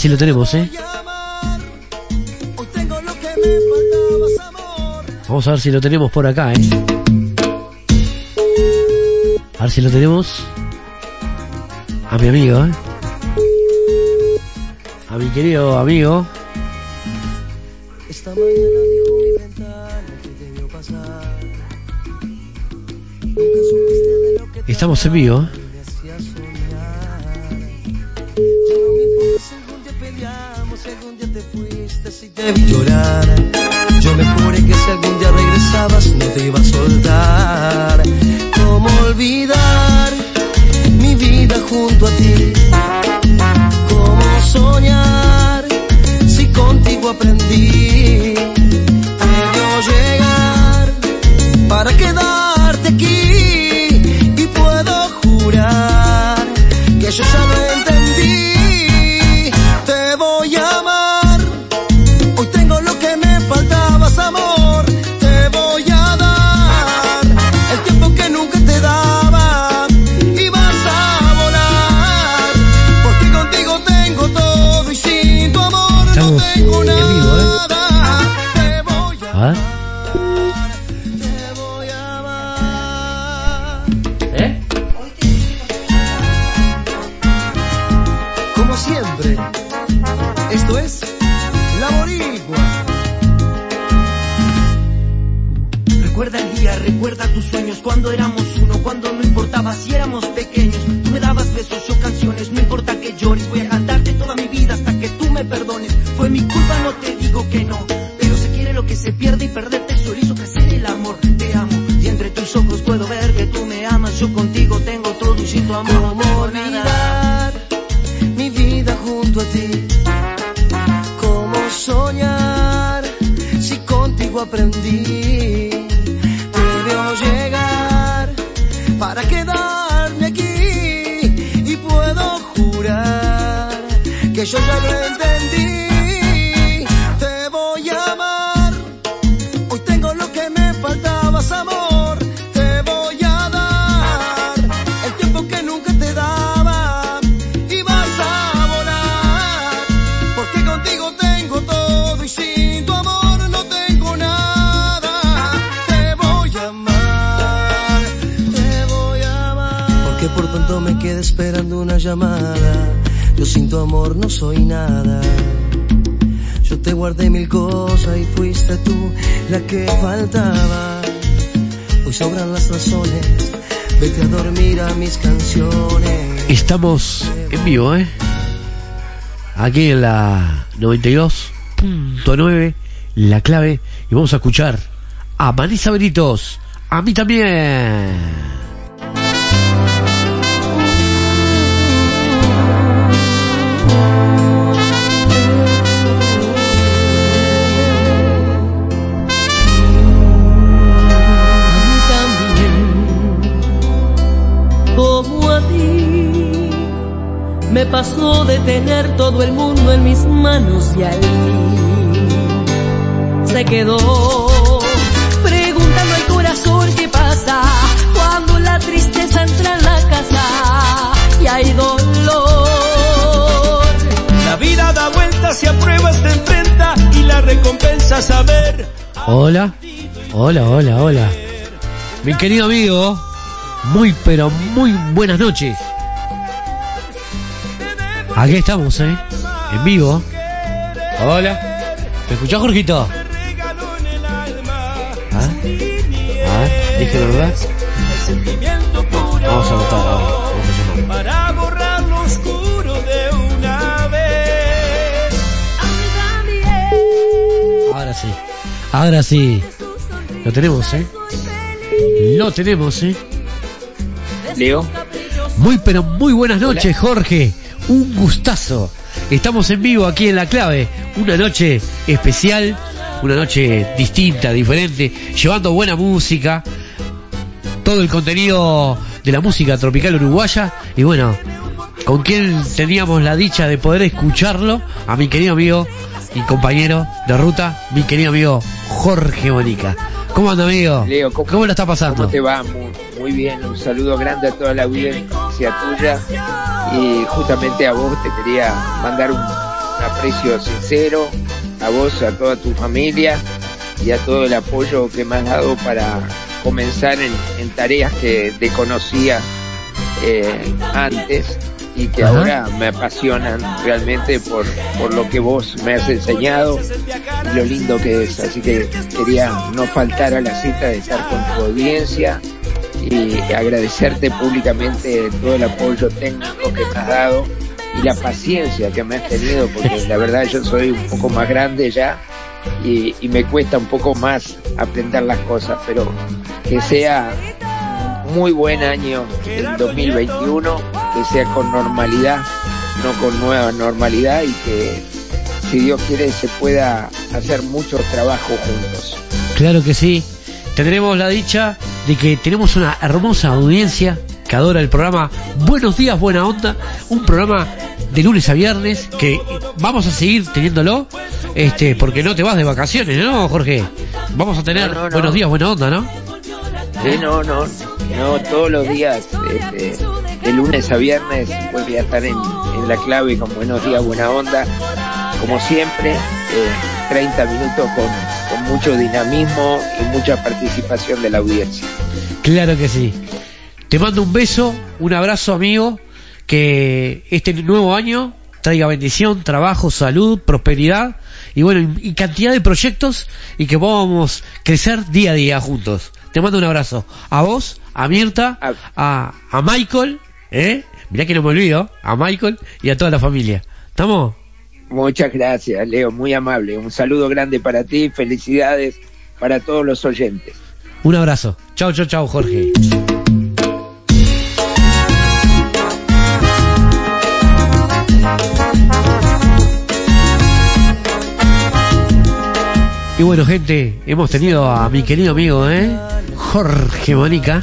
Así lo tenemos, ¿eh? Vamos a ver si lo tenemos por acá, ¿eh? A ver si lo tenemos. A mi amigo, ¿eh? A mi querido amigo. Esta mañana dijo mi ventana que te pasar. Estamos en vivo, ¿eh? Estamos en vivo, ¿eh? Aquí en la 92.9, la clave, y vamos a escuchar a Vanessa Beritos, a mí también. Me pasó de tener todo el mundo en mis manos y al fin se quedó preguntando al corazón qué pasa cuando la tristeza entra en la casa y hay dolor. La vida da vueltas y a pruebas te enfrenta y la recompensa saber. Hola, hola, hola, hola. Mi querido amigo, muy pero muy buenas noches. Aquí estamos, ¿eh? En vivo. Hola. ¿Me escuchás, Jorgito? ¿Ah? ¿Ah? ¿Dije la verdad? Vamos a votar ahora. Vamos a llamar. Para borrar lo oscuro de una vez. Ahora sí. Ahora sí. Lo tenemos, ¿eh? Lo tenemos, ¿eh? Leo. Muy pero muy buenas noches, Jorge. Un gustazo. Estamos en vivo aquí en La Clave. Una noche especial, una noche distinta, diferente, llevando buena música, todo el contenido de la música tropical uruguaya y bueno, con quien teníamos la dicha de poder escucharlo, a mi querido amigo y compañero de ruta, mi querido amigo Jorge Bonica. ¿Cómo anda, amigo? Leo, ¿cómo, ¿Cómo la está pasando? ¿Cómo te va? Muy, muy bien, un saludo grande a toda la audiencia tuya y justamente a vos te quería mandar un, un aprecio sincero, a vos, a toda tu familia y a todo el apoyo que me has dado para comenzar en, en tareas que desconocía eh, antes y que Ajá. ahora me apasionan realmente por, por lo que vos me has enseñado y lo lindo que es. Así que quería no faltar a la cita de estar con tu audiencia y agradecerte públicamente todo el apoyo técnico que me has dado y la paciencia que me has tenido, porque la verdad yo soy un poco más grande ya y, me cuesta un poco más aprender las cosas, pero que sea muy buen año el 2021, que sea con normalidad, no con nueva normalidad y que si Dios quiere se pueda hacer mucho trabajo juntos. Claro que sí. Tendremos la dicha de que tenemos una hermosa audiencia que adora el programa Buenos días, buena onda, un programa de lunes a viernes que vamos a seguir teniéndolo, este, porque no te vas de vacaciones, ¿no, Jorge? Vamos a tener No, no, no. Buenos días, buena onda, ¿no? Sí, no, no, no, todos los días, este, de lunes a viernes, voy a estar en, en la clave con Buenos Días, Buena Onda, como siempre, eh, 30 minutos con, con mucho dinamismo y mucha participación de la audiencia. Claro que sí. Te mando un beso, un abrazo, amigo, que este nuevo año traiga bendición, trabajo, salud, prosperidad y bueno, y cantidad de proyectos y que podamos crecer día a día juntos. Te mando un abrazo. A vos, a Mirta, a, a Michael, ¿eh? Mirá que no me olvido, a Michael y a toda la familia. ¿Estamos? Muchas gracias, Leo, muy amable. Un saludo grande para ti, felicidades para todos los oyentes. Un abrazo. Chao, chao, chao, Jorge. Y bueno, gente, hemos tenido a mi querido amigo, ¿eh? Jorge Mónica.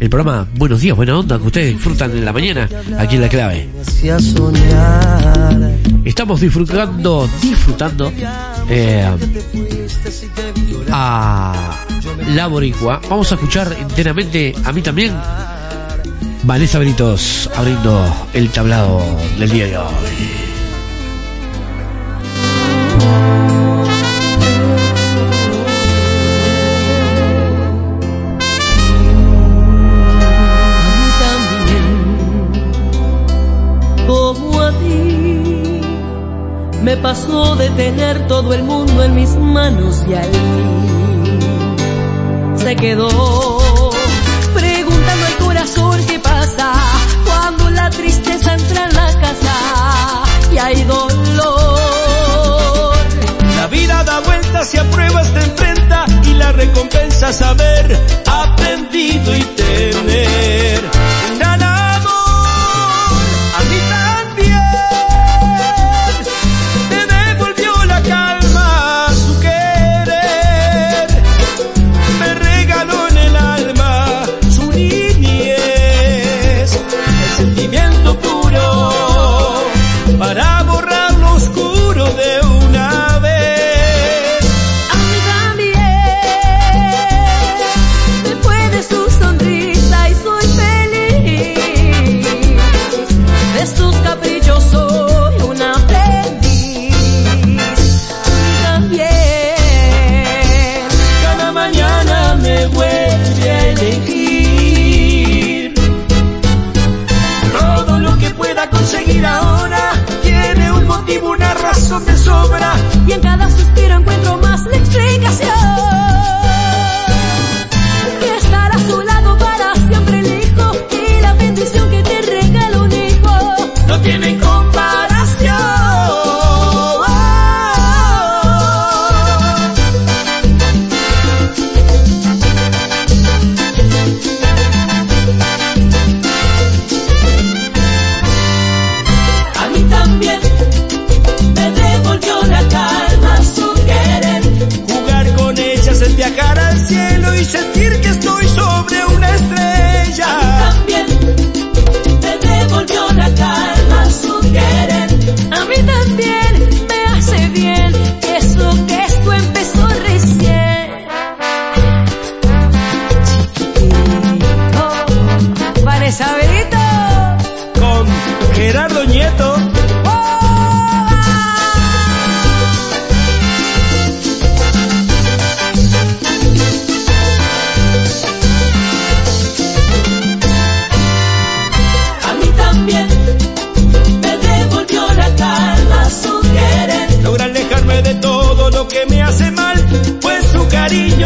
El programa Buenos Días, Buena Onda, que ustedes disfrutan en la mañana, aquí en La Clave. Estamos disfrutando, disfrutando eh, a La Boricua. Vamos a escuchar enteramente a mí también. Vanessa Britos abriendo el tablado del día de hoy. Me pasó de tener todo el mundo en mis manos y fin se quedó preguntando al corazón qué pasa cuando la tristeza entra en la casa y hay dolor. La vida da vueltas y a pruebas te enfrenta y la recompensa es haber aprendido y tener sobra.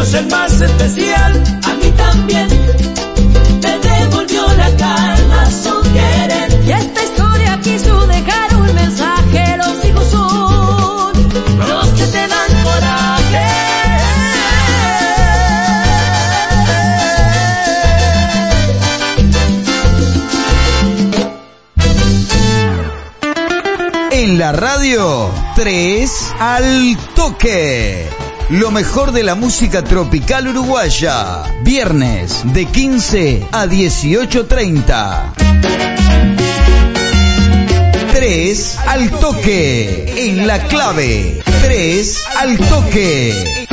Es el más especial. A mí también me devolvió la calma su querer. Y esta historia quiso dejar un mensaje. Los hijos son los que te dan coraje. En la radio, 3 al toque. Lo mejor de la música tropical uruguaya. Viernes de 15 a 18.30. 3 al toque. En la clave. 3 al toque.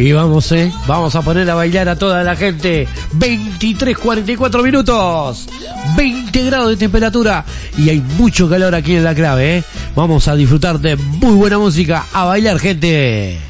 Y vamos, eh, vamos a poner a bailar a toda la gente. 23, 44 minutos. 20 grados de temperatura. Y hay mucho calor aquí en la clave, eh. Vamos a disfrutar de muy buena música. A bailar, gente.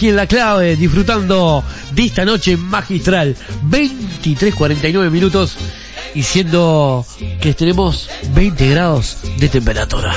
aquí en La Clave, disfrutando de esta noche magistral. 23.49 minutos y siendo que tenemos 20 grados de temperatura.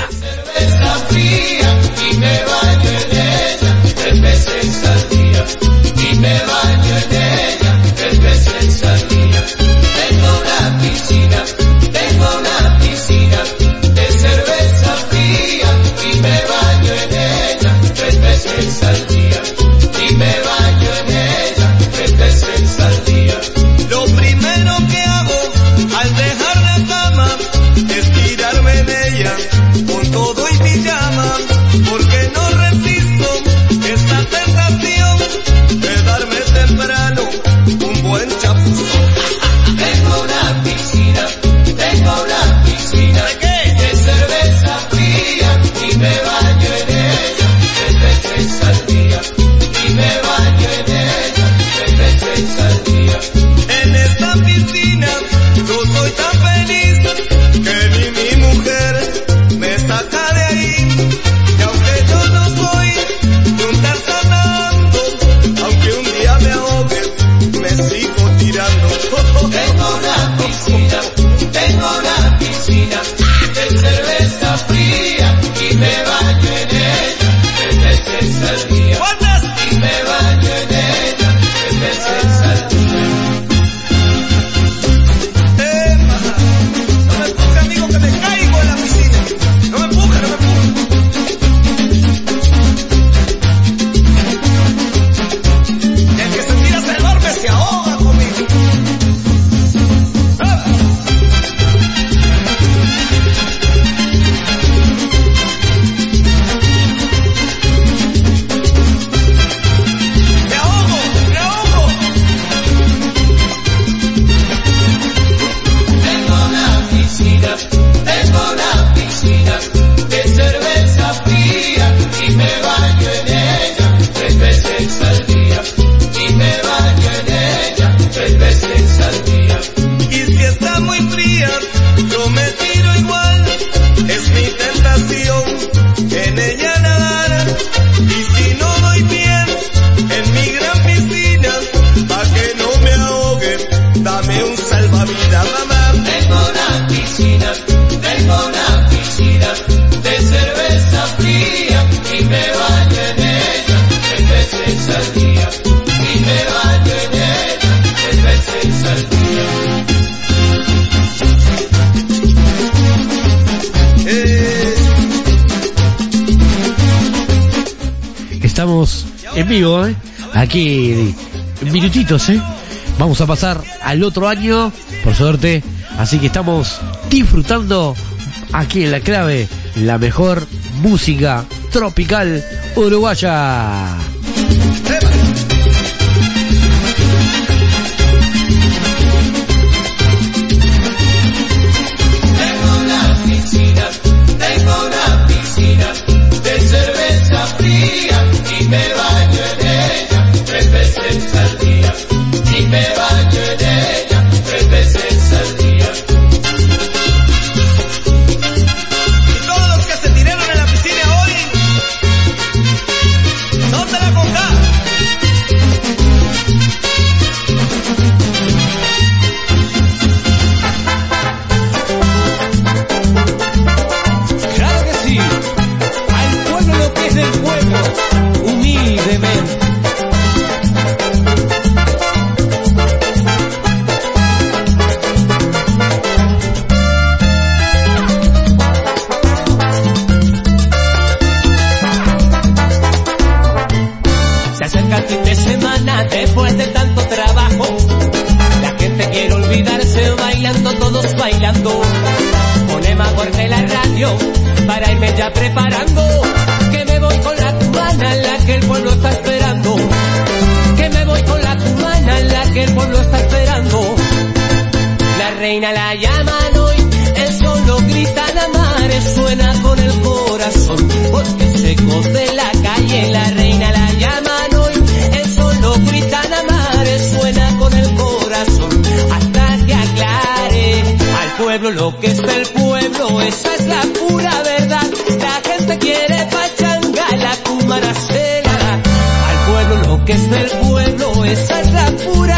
vamos a pasar al otro año, por suerte. Así que estamos disfrutando aquí en la clave la mejor música tropical uruguaya. reina la llaman hoy, el sol lo grita la mar, suena con el corazón, porque se de la calle, la reina la llaman hoy, el sol lo grita la mar, suena con el corazón, hasta que aclare al pueblo lo que es el pueblo, esa es la pura verdad, la gente quiere pachanga, la cumara se la da, al pueblo lo que es el pueblo, esa es la pura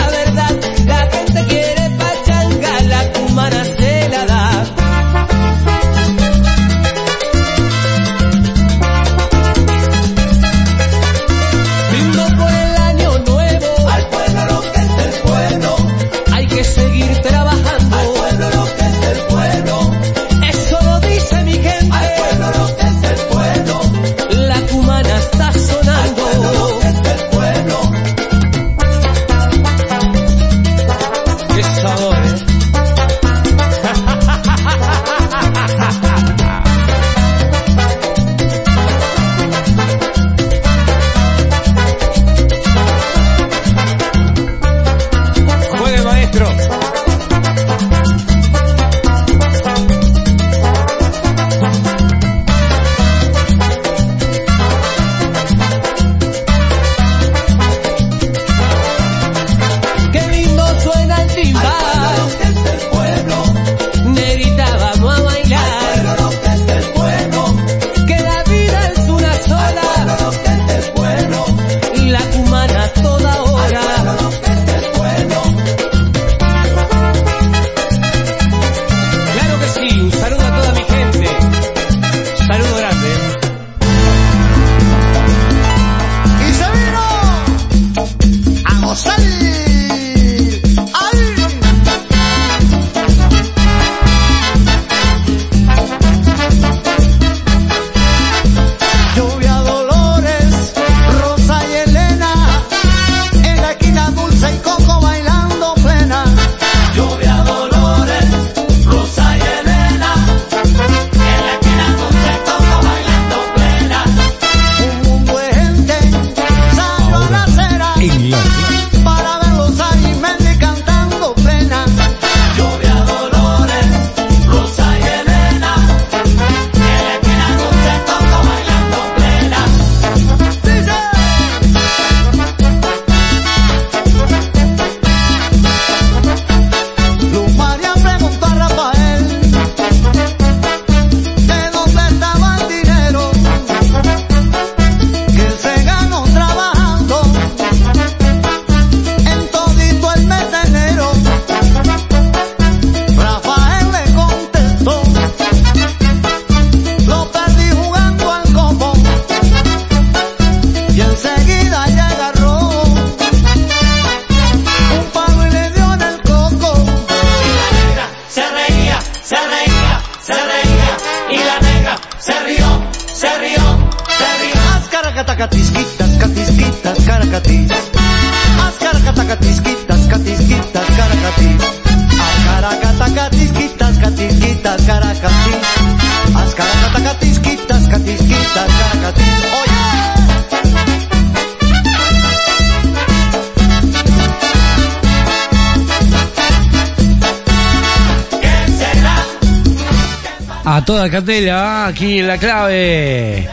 aquí la clave.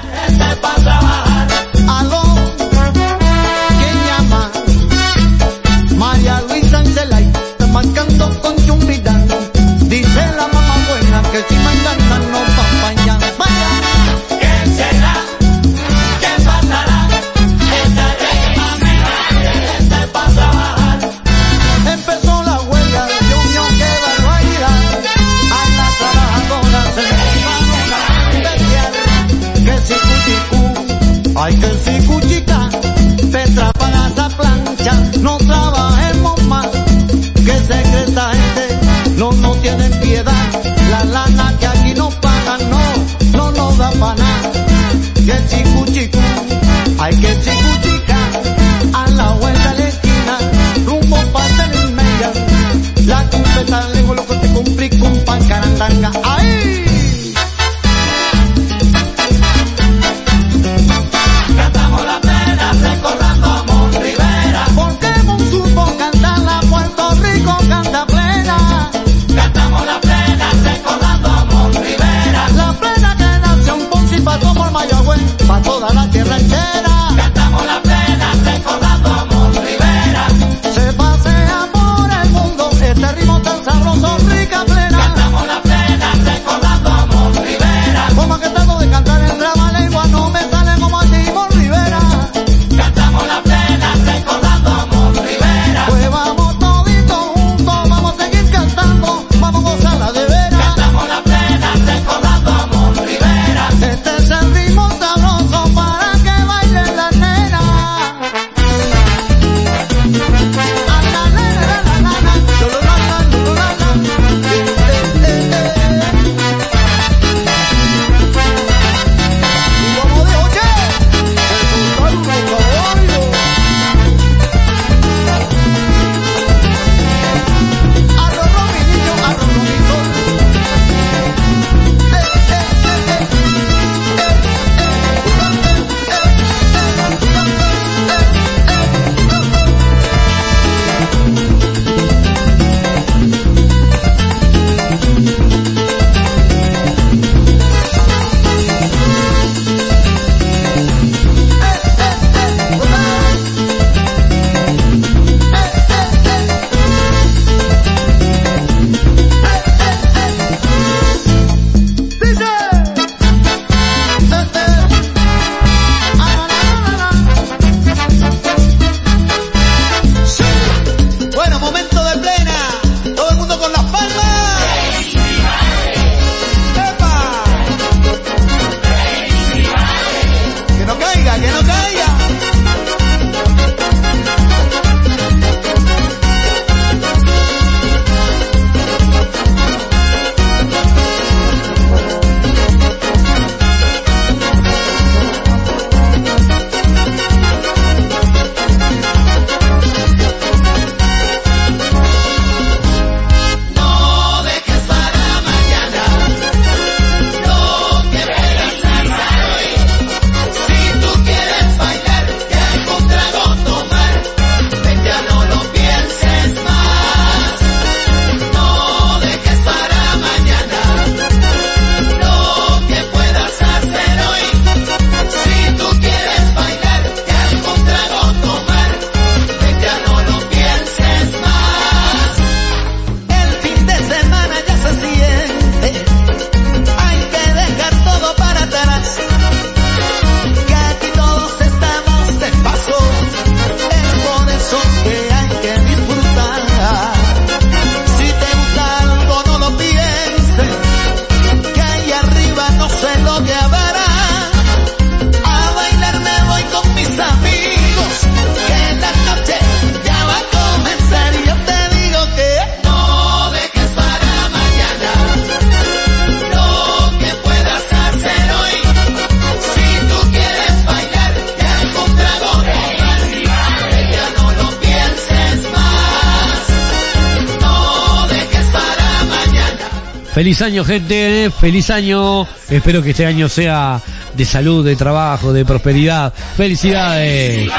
Feliz año, gente. Feliz año. Espero que este año sea de salud, de trabajo, de prosperidad. ¡Felicidades!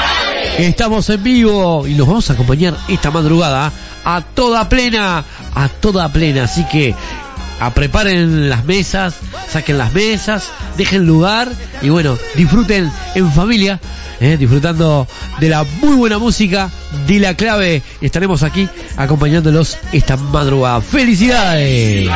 Estamos en vivo y nos vamos a acompañar esta madrugada a toda plena. A toda plena. Así que preparen las mesas, saquen las mesas, dejen lugar y bueno, disfruten en familia, eh, disfrutando de la muy buena música de la clave. Estaremos aquí acompañándolos esta madrugada. ¡Felicidades!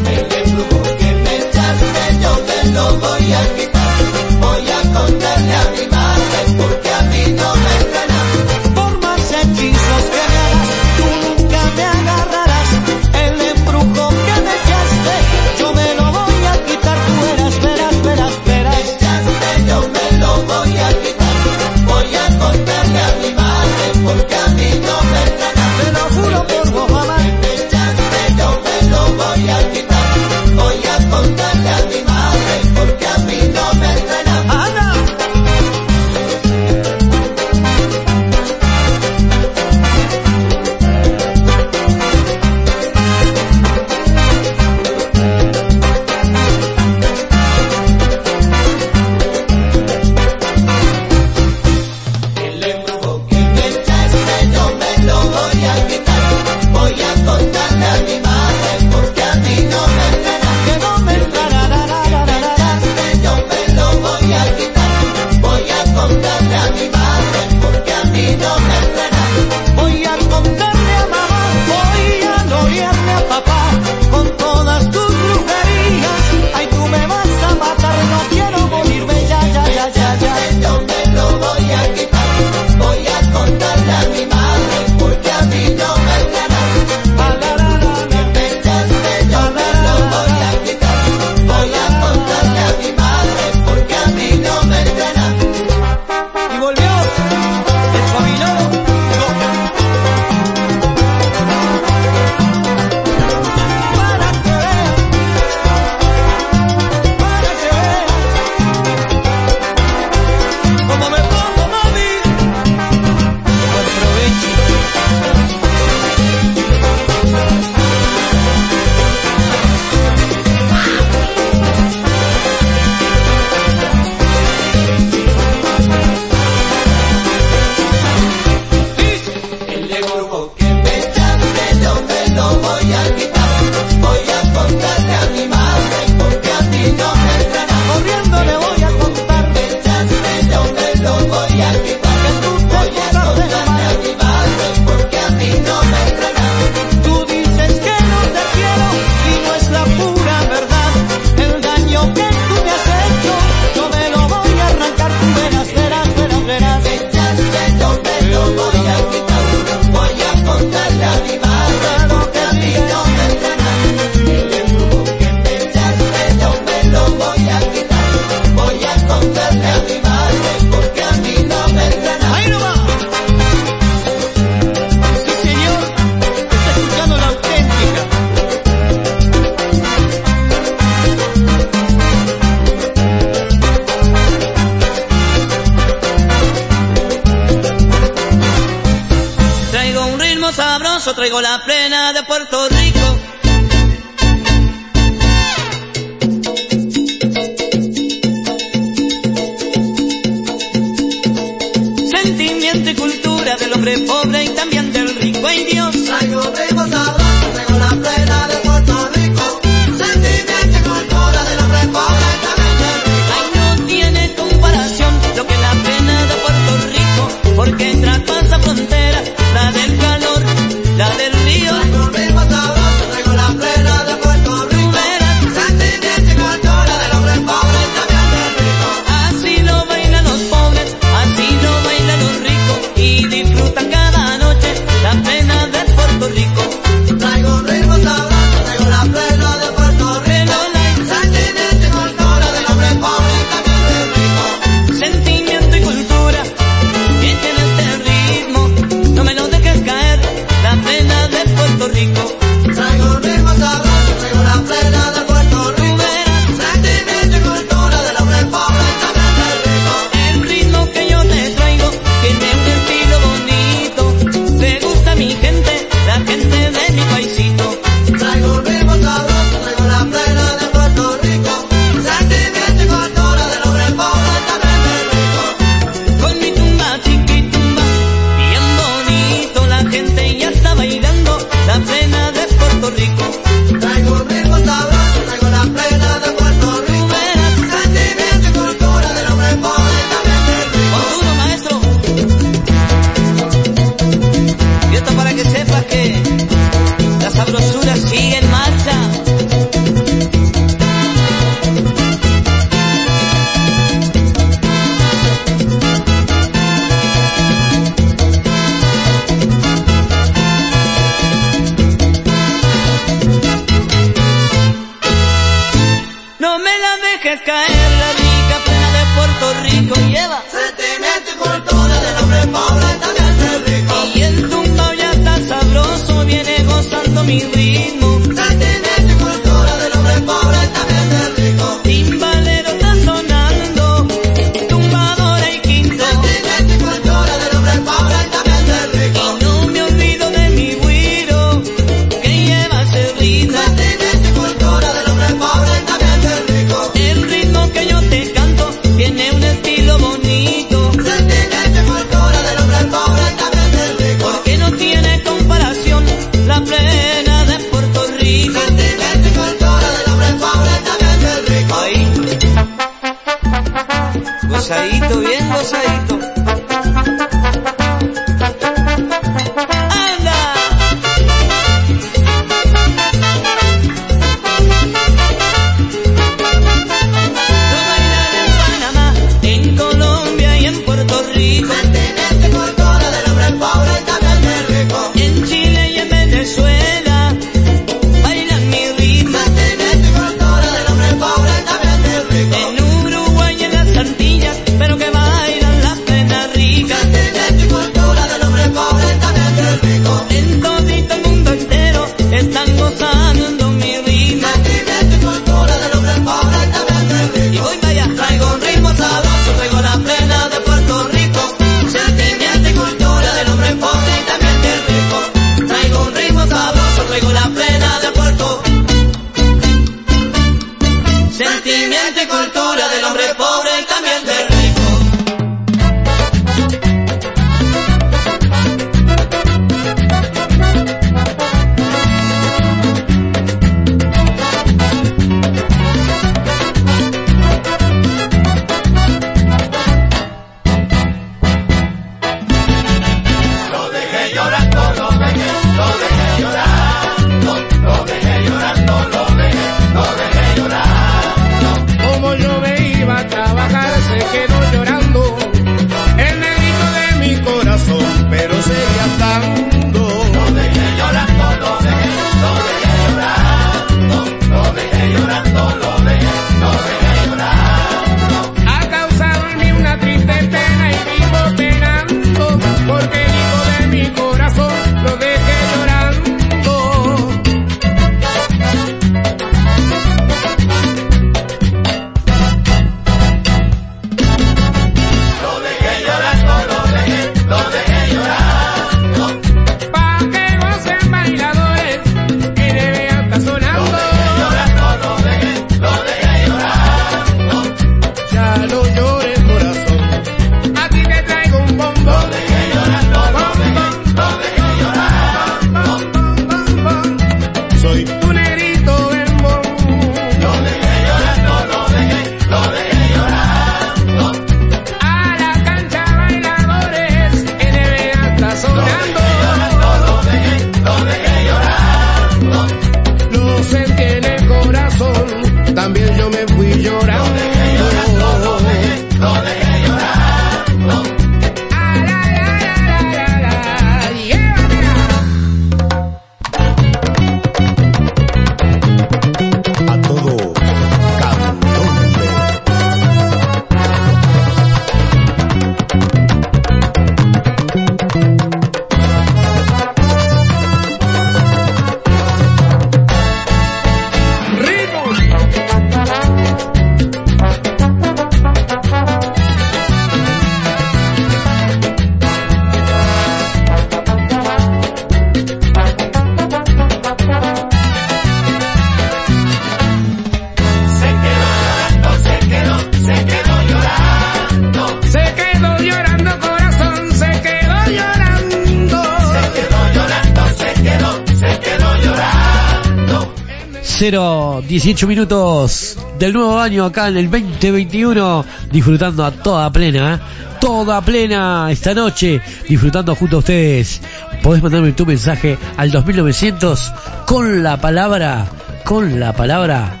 18 minutos del nuevo año acá en el 2021, disfrutando a toda plena, ¿eh? toda plena esta noche, disfrutando junto a ustedes. Podés mandarme tu mensaje al 2900 con la palabra, con la palabra,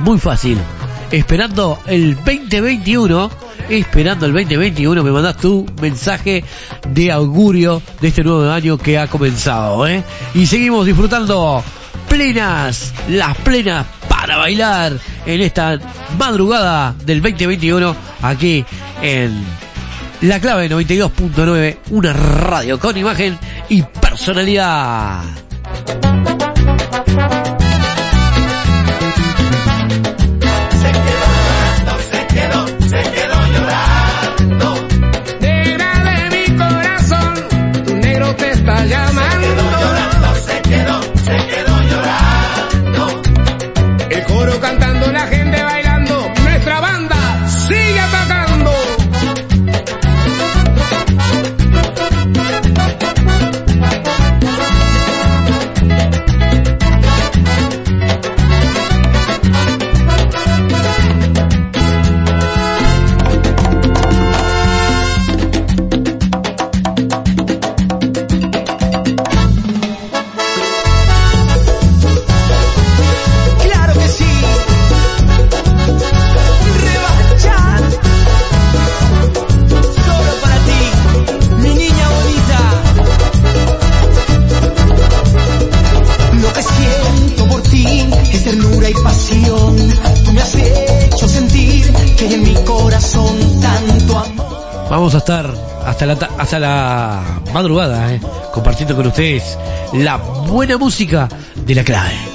muy fácil, esperando el 2021, esperando el 2021, me mandás tu mensaje de augurio de este nuevo año que ha comenzado, ¿eh? Y seguimos disfrutando plenas, las plenas bailar en esta madrugada del 2021 aquí en La Clave 92.9, una radio con imagen y personalidad. Hasta la, madrugada, ¿eh? compartiendo con ustedes la buena música de la clave.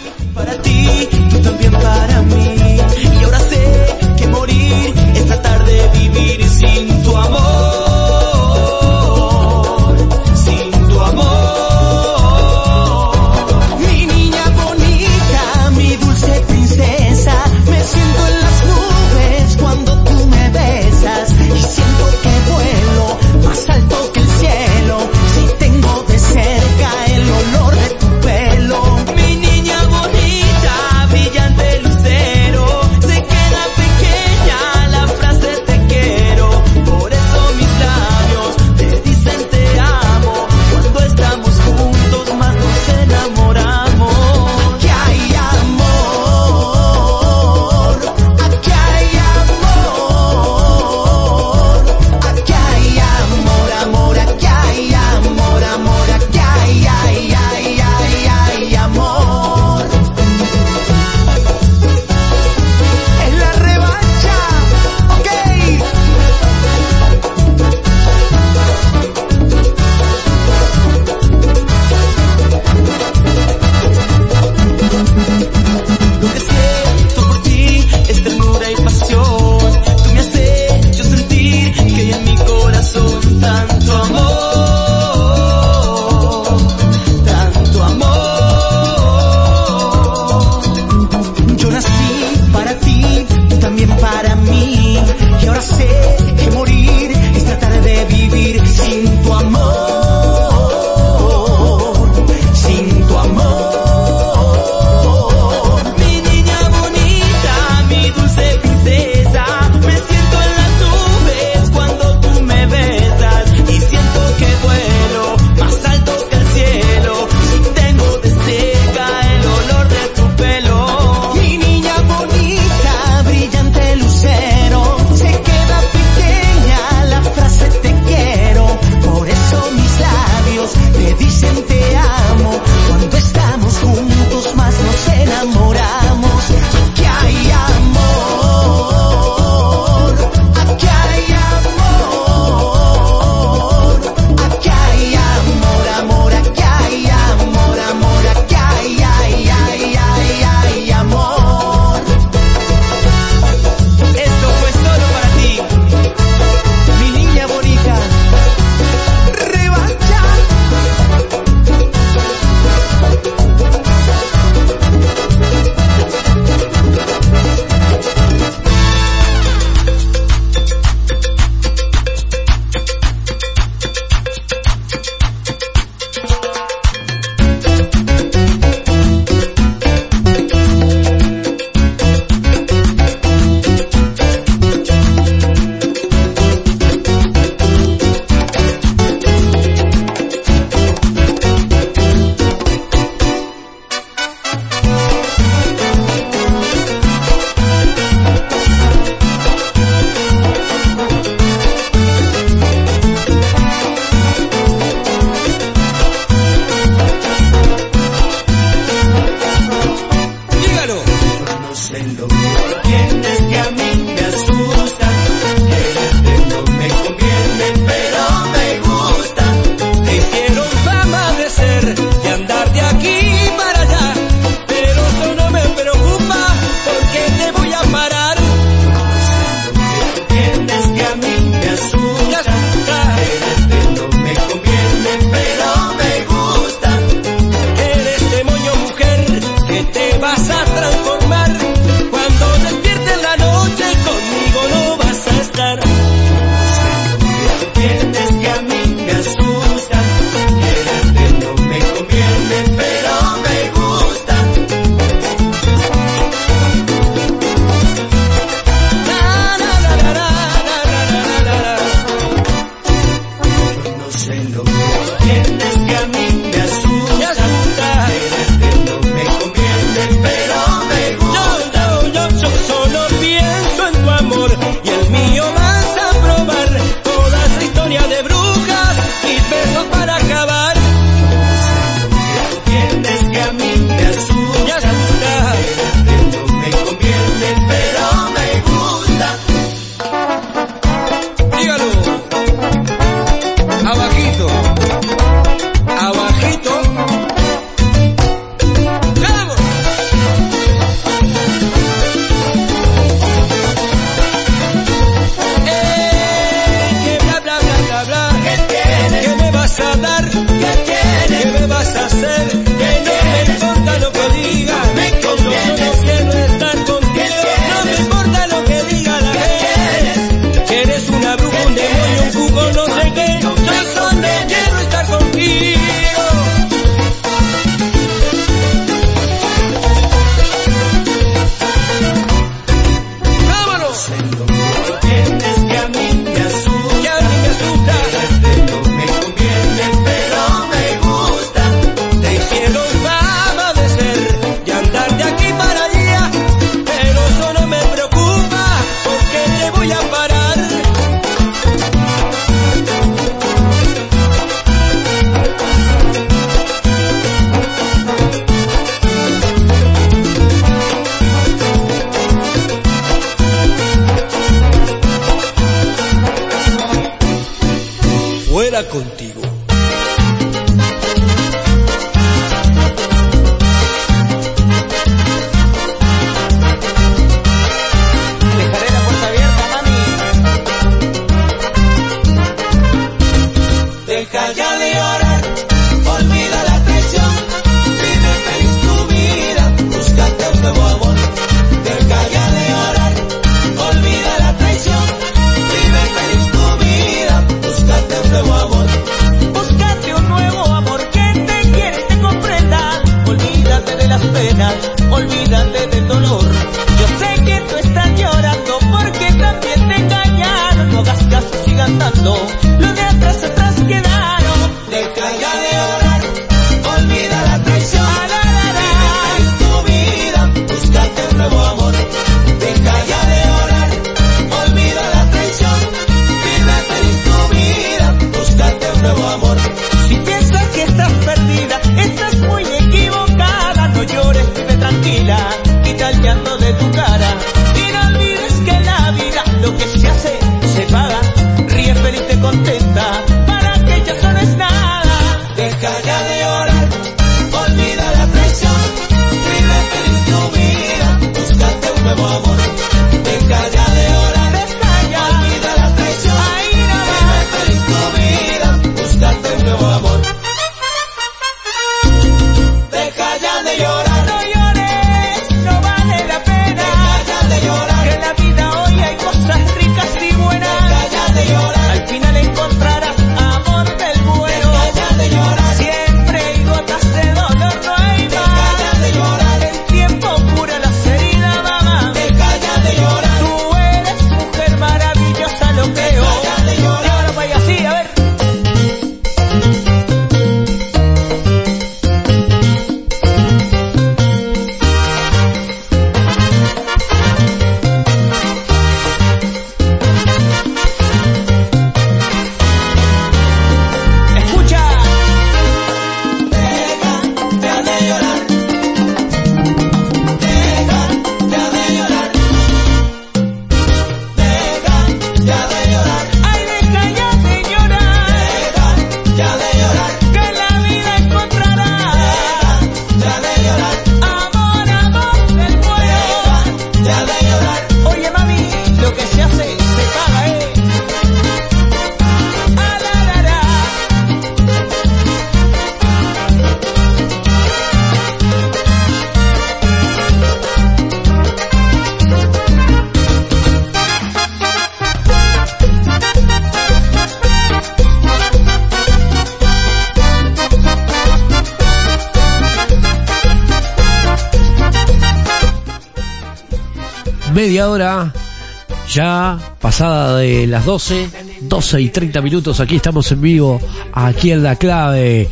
las 12, 12 y 30 minutos. Aquí estamos en vivo, aquí en La Clave,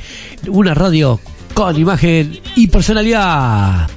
una radio con imagen y personalidad.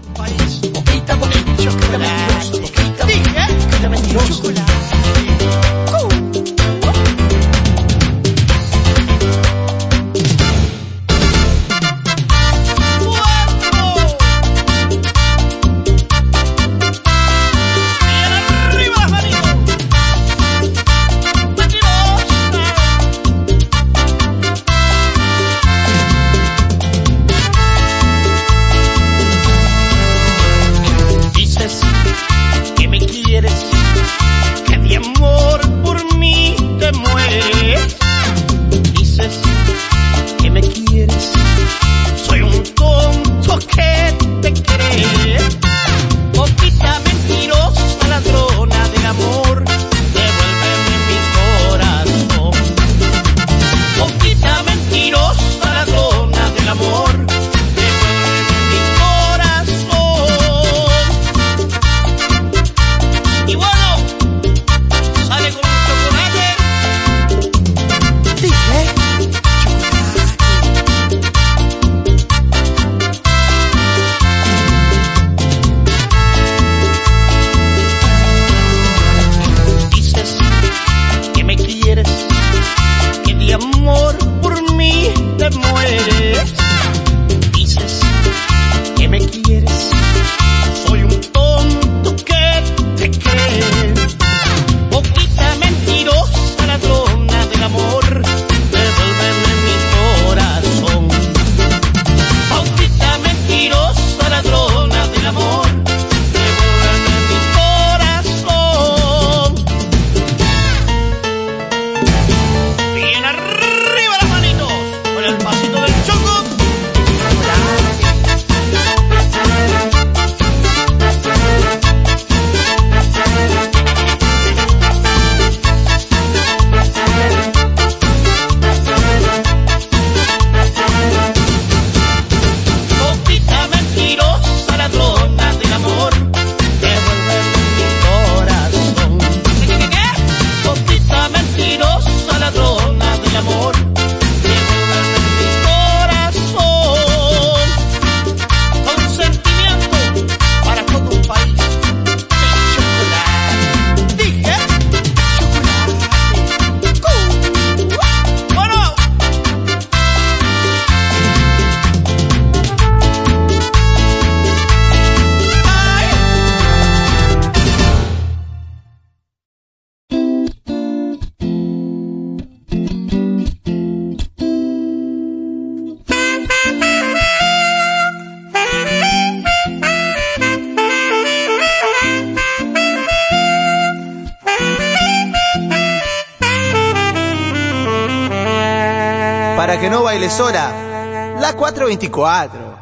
cuál es hora? La 424.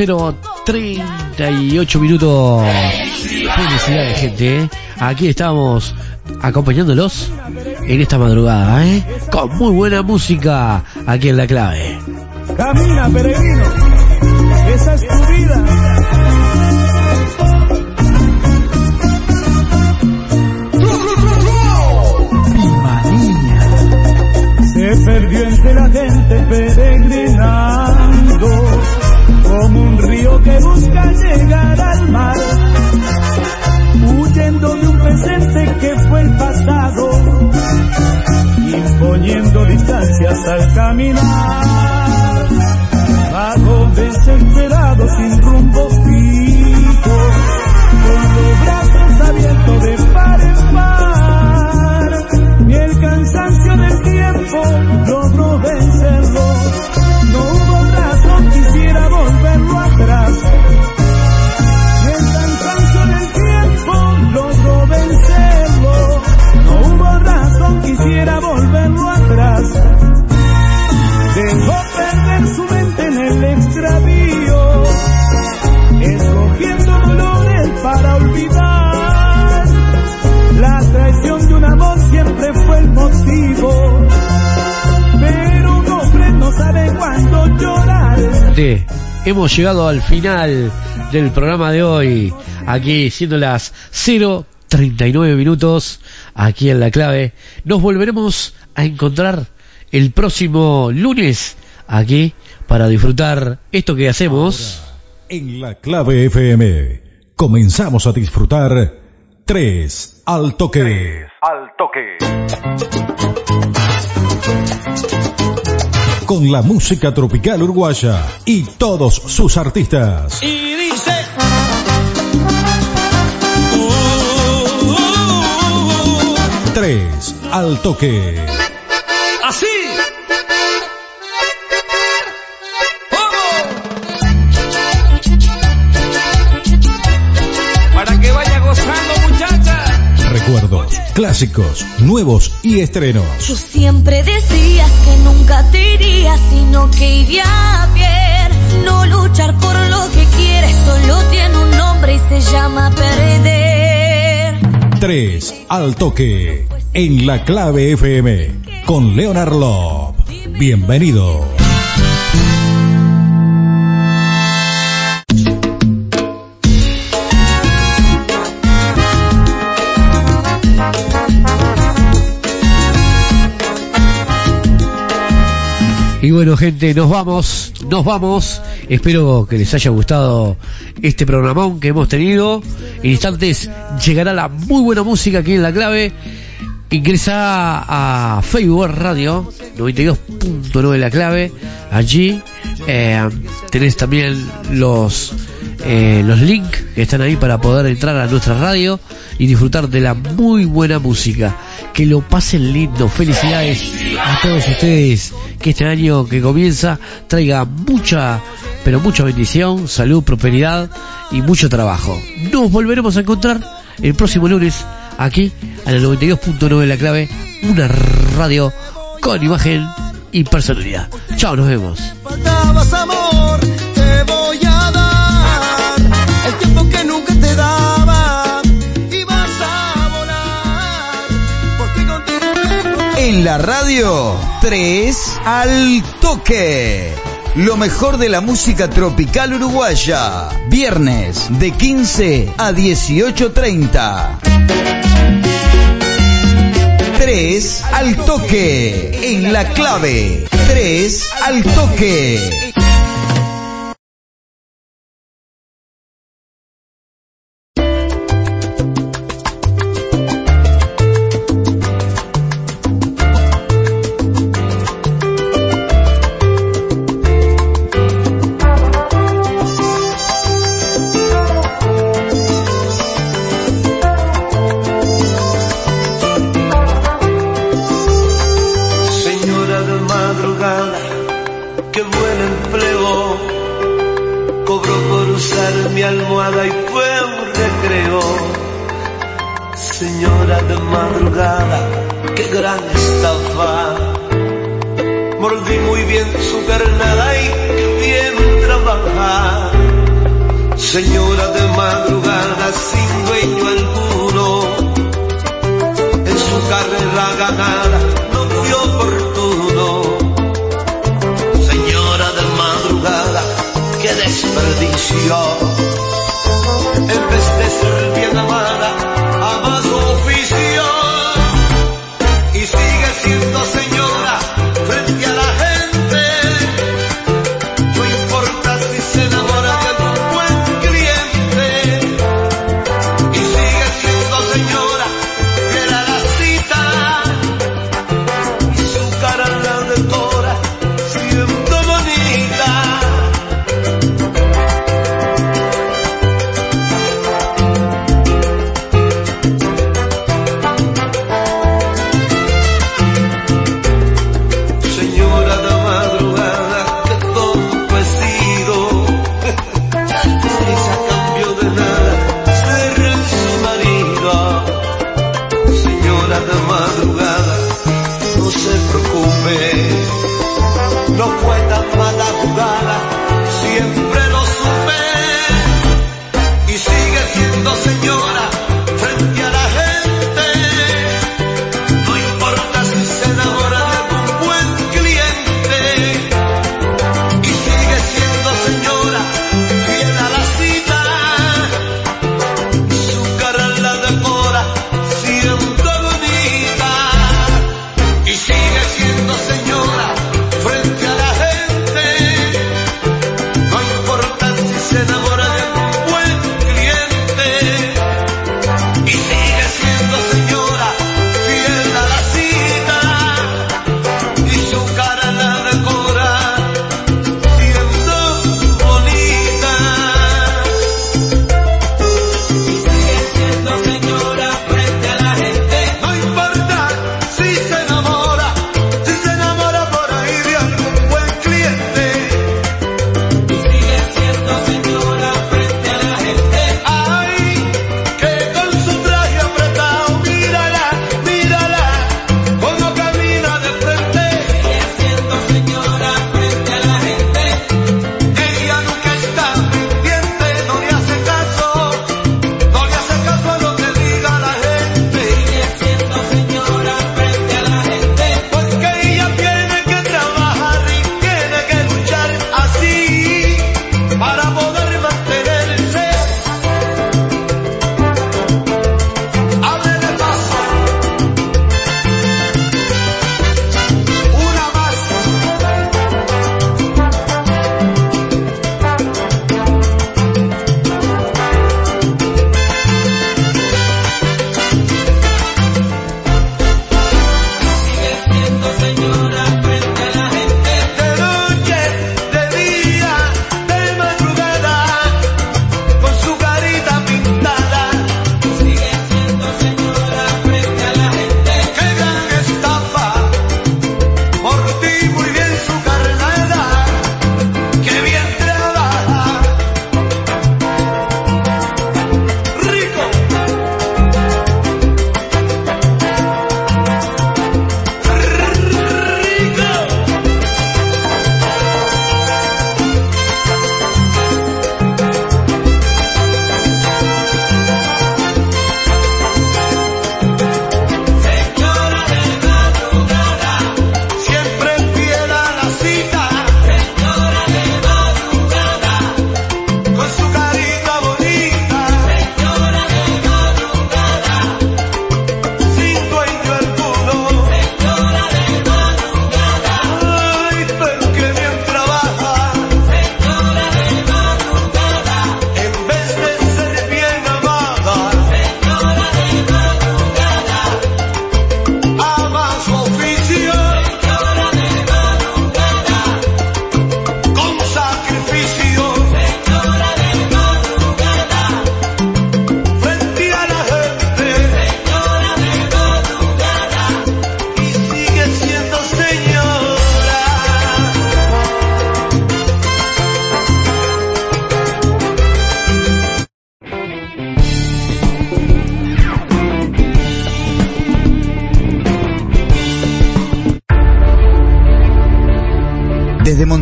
0, 38 minutos. Felicidades, gente. ¿eh? Aquí estamos acompañándolos en esta madrugada, ¿eh? Con muy buena música aquí en La Clave. Camina, peregrino. Hemos llegado al final del programa de hoy. Aquí siendo las 0.39 minutos. Aquí en la clave. Nos volveremos a encontrar el próximo lunes. Aquí para disfrutar esto que hacemos. En la clave FM comenzamos a disfrutar 3 al toque. Al toque. Con la música tropical uruguaya y todos sus artistas. Y dice. 3 al toque. Clásicos, nuevos y estrenos. Tú siempre decías que nunca te irías, sino que iría bien. No luchar por lo que quieres, solo tiene un nombre y se llama perder. 3 al toque. En la clave FM. Con Leonard Love. Bienvenido. Y bueno, gente, nos vamos, nos vamos. Espero que les haya gustado este programón que hemos tenido. En instantes llegará la muy buena música aquí en la clave. ingresa a Facebook Radio 92.9 la clave. Allí eh, tenés también los eh, los links que están ahí para poder entrar a nuestra radio y disfrutar de la muy buena música. Que lo pasen lindo. Felicidades a todos ustedes. Que este año que comienza traiga mucha, pero mucha bendición, salud, prosperidad y mucho trabajo. Nos volveremos a encontrar el próximo lunes aquí a la 92.9 la clave, una radio con imagen y personalidad. Chao, nos vemos. faltabas amor, te voy a dar el tiempo que nunca te daba y vas a volar porque contigo En la radio 3 al toque. Lo mejor de la música tropical uruguaya. Viernes de 15 a 18.30. 3 al toque. En la clave. 3 al toque.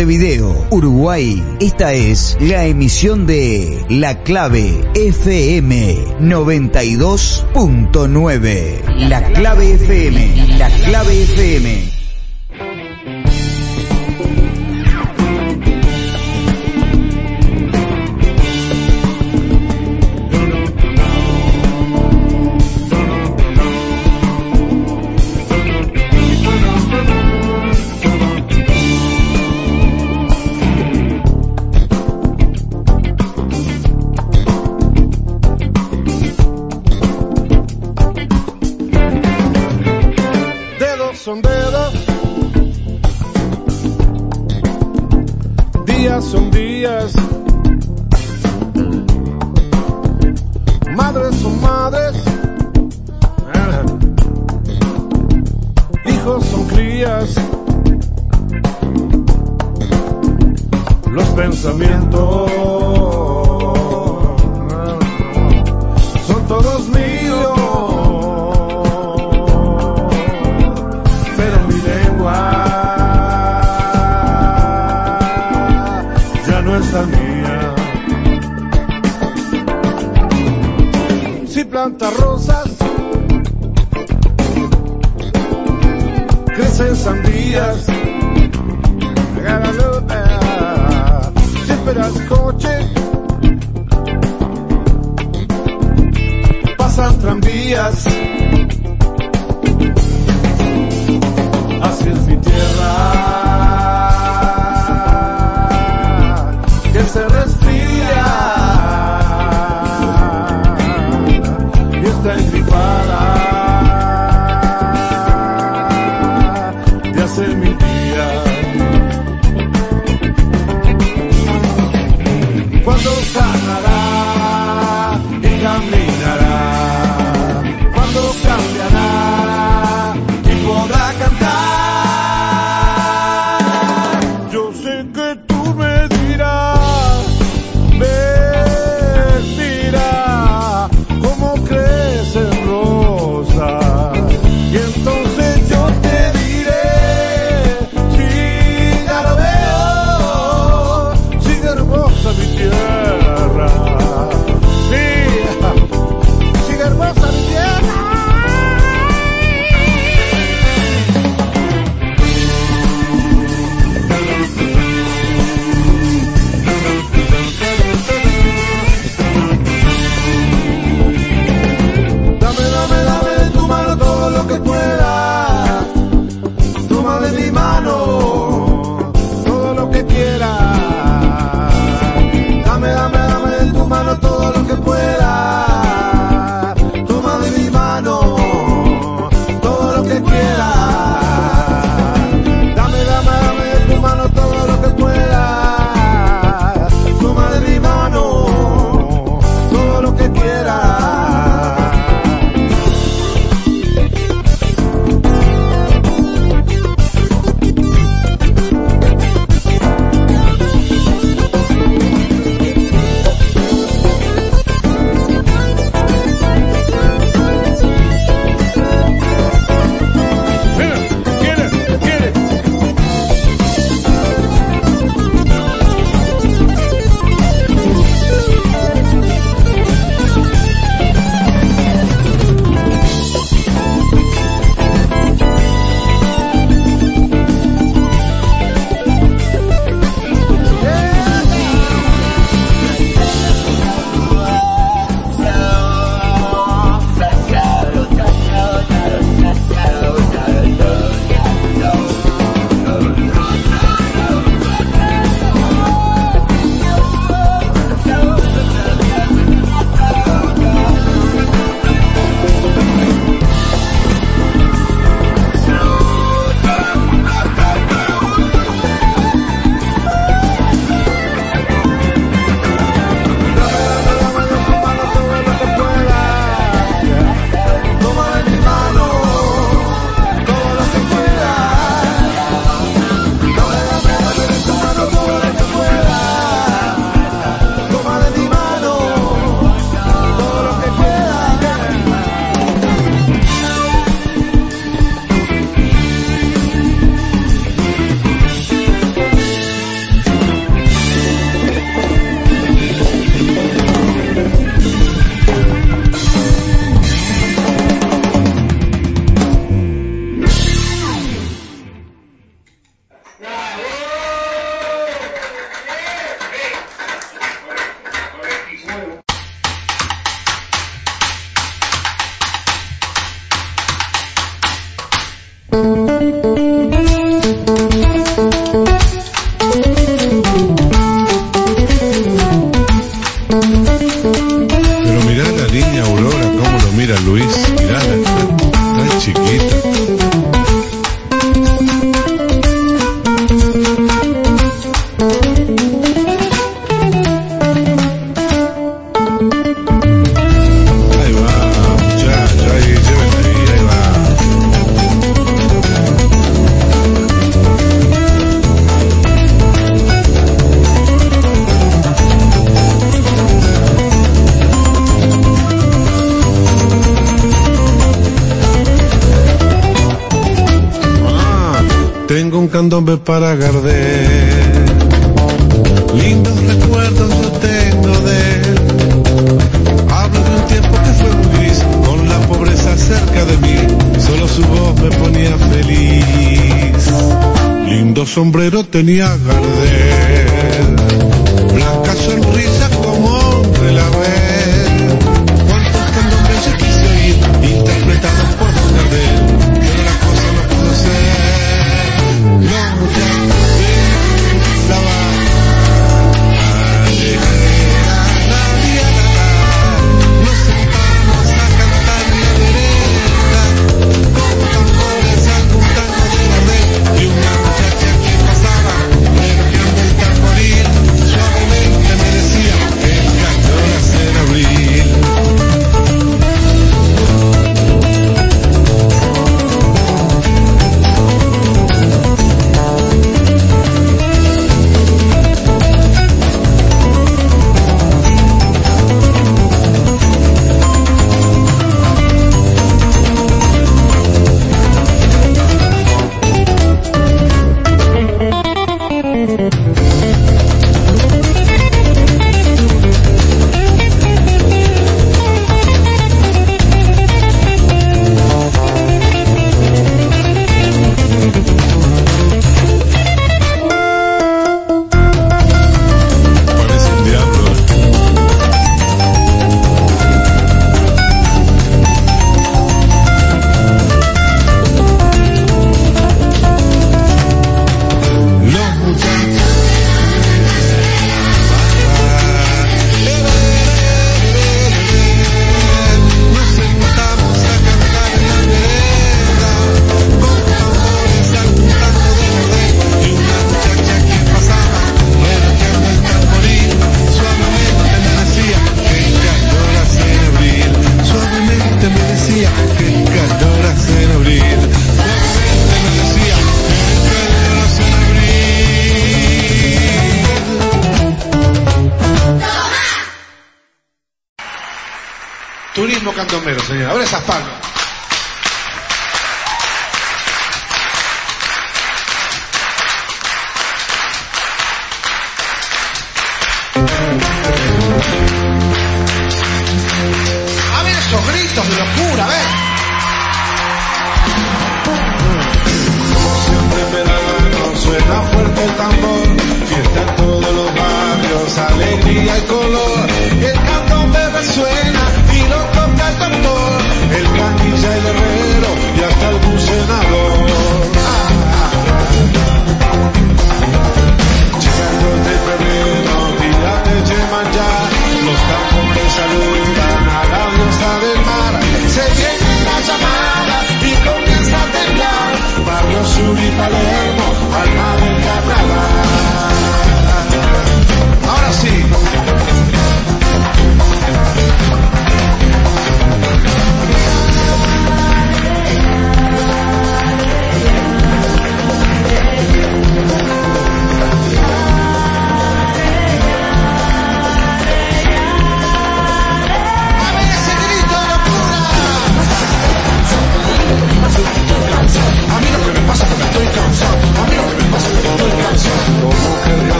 Montevideo, Uruguay. Esta es la emisión de La Clave FM 92.9. La Clave FM. La Clave FM.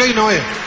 El lobo Foquey no es.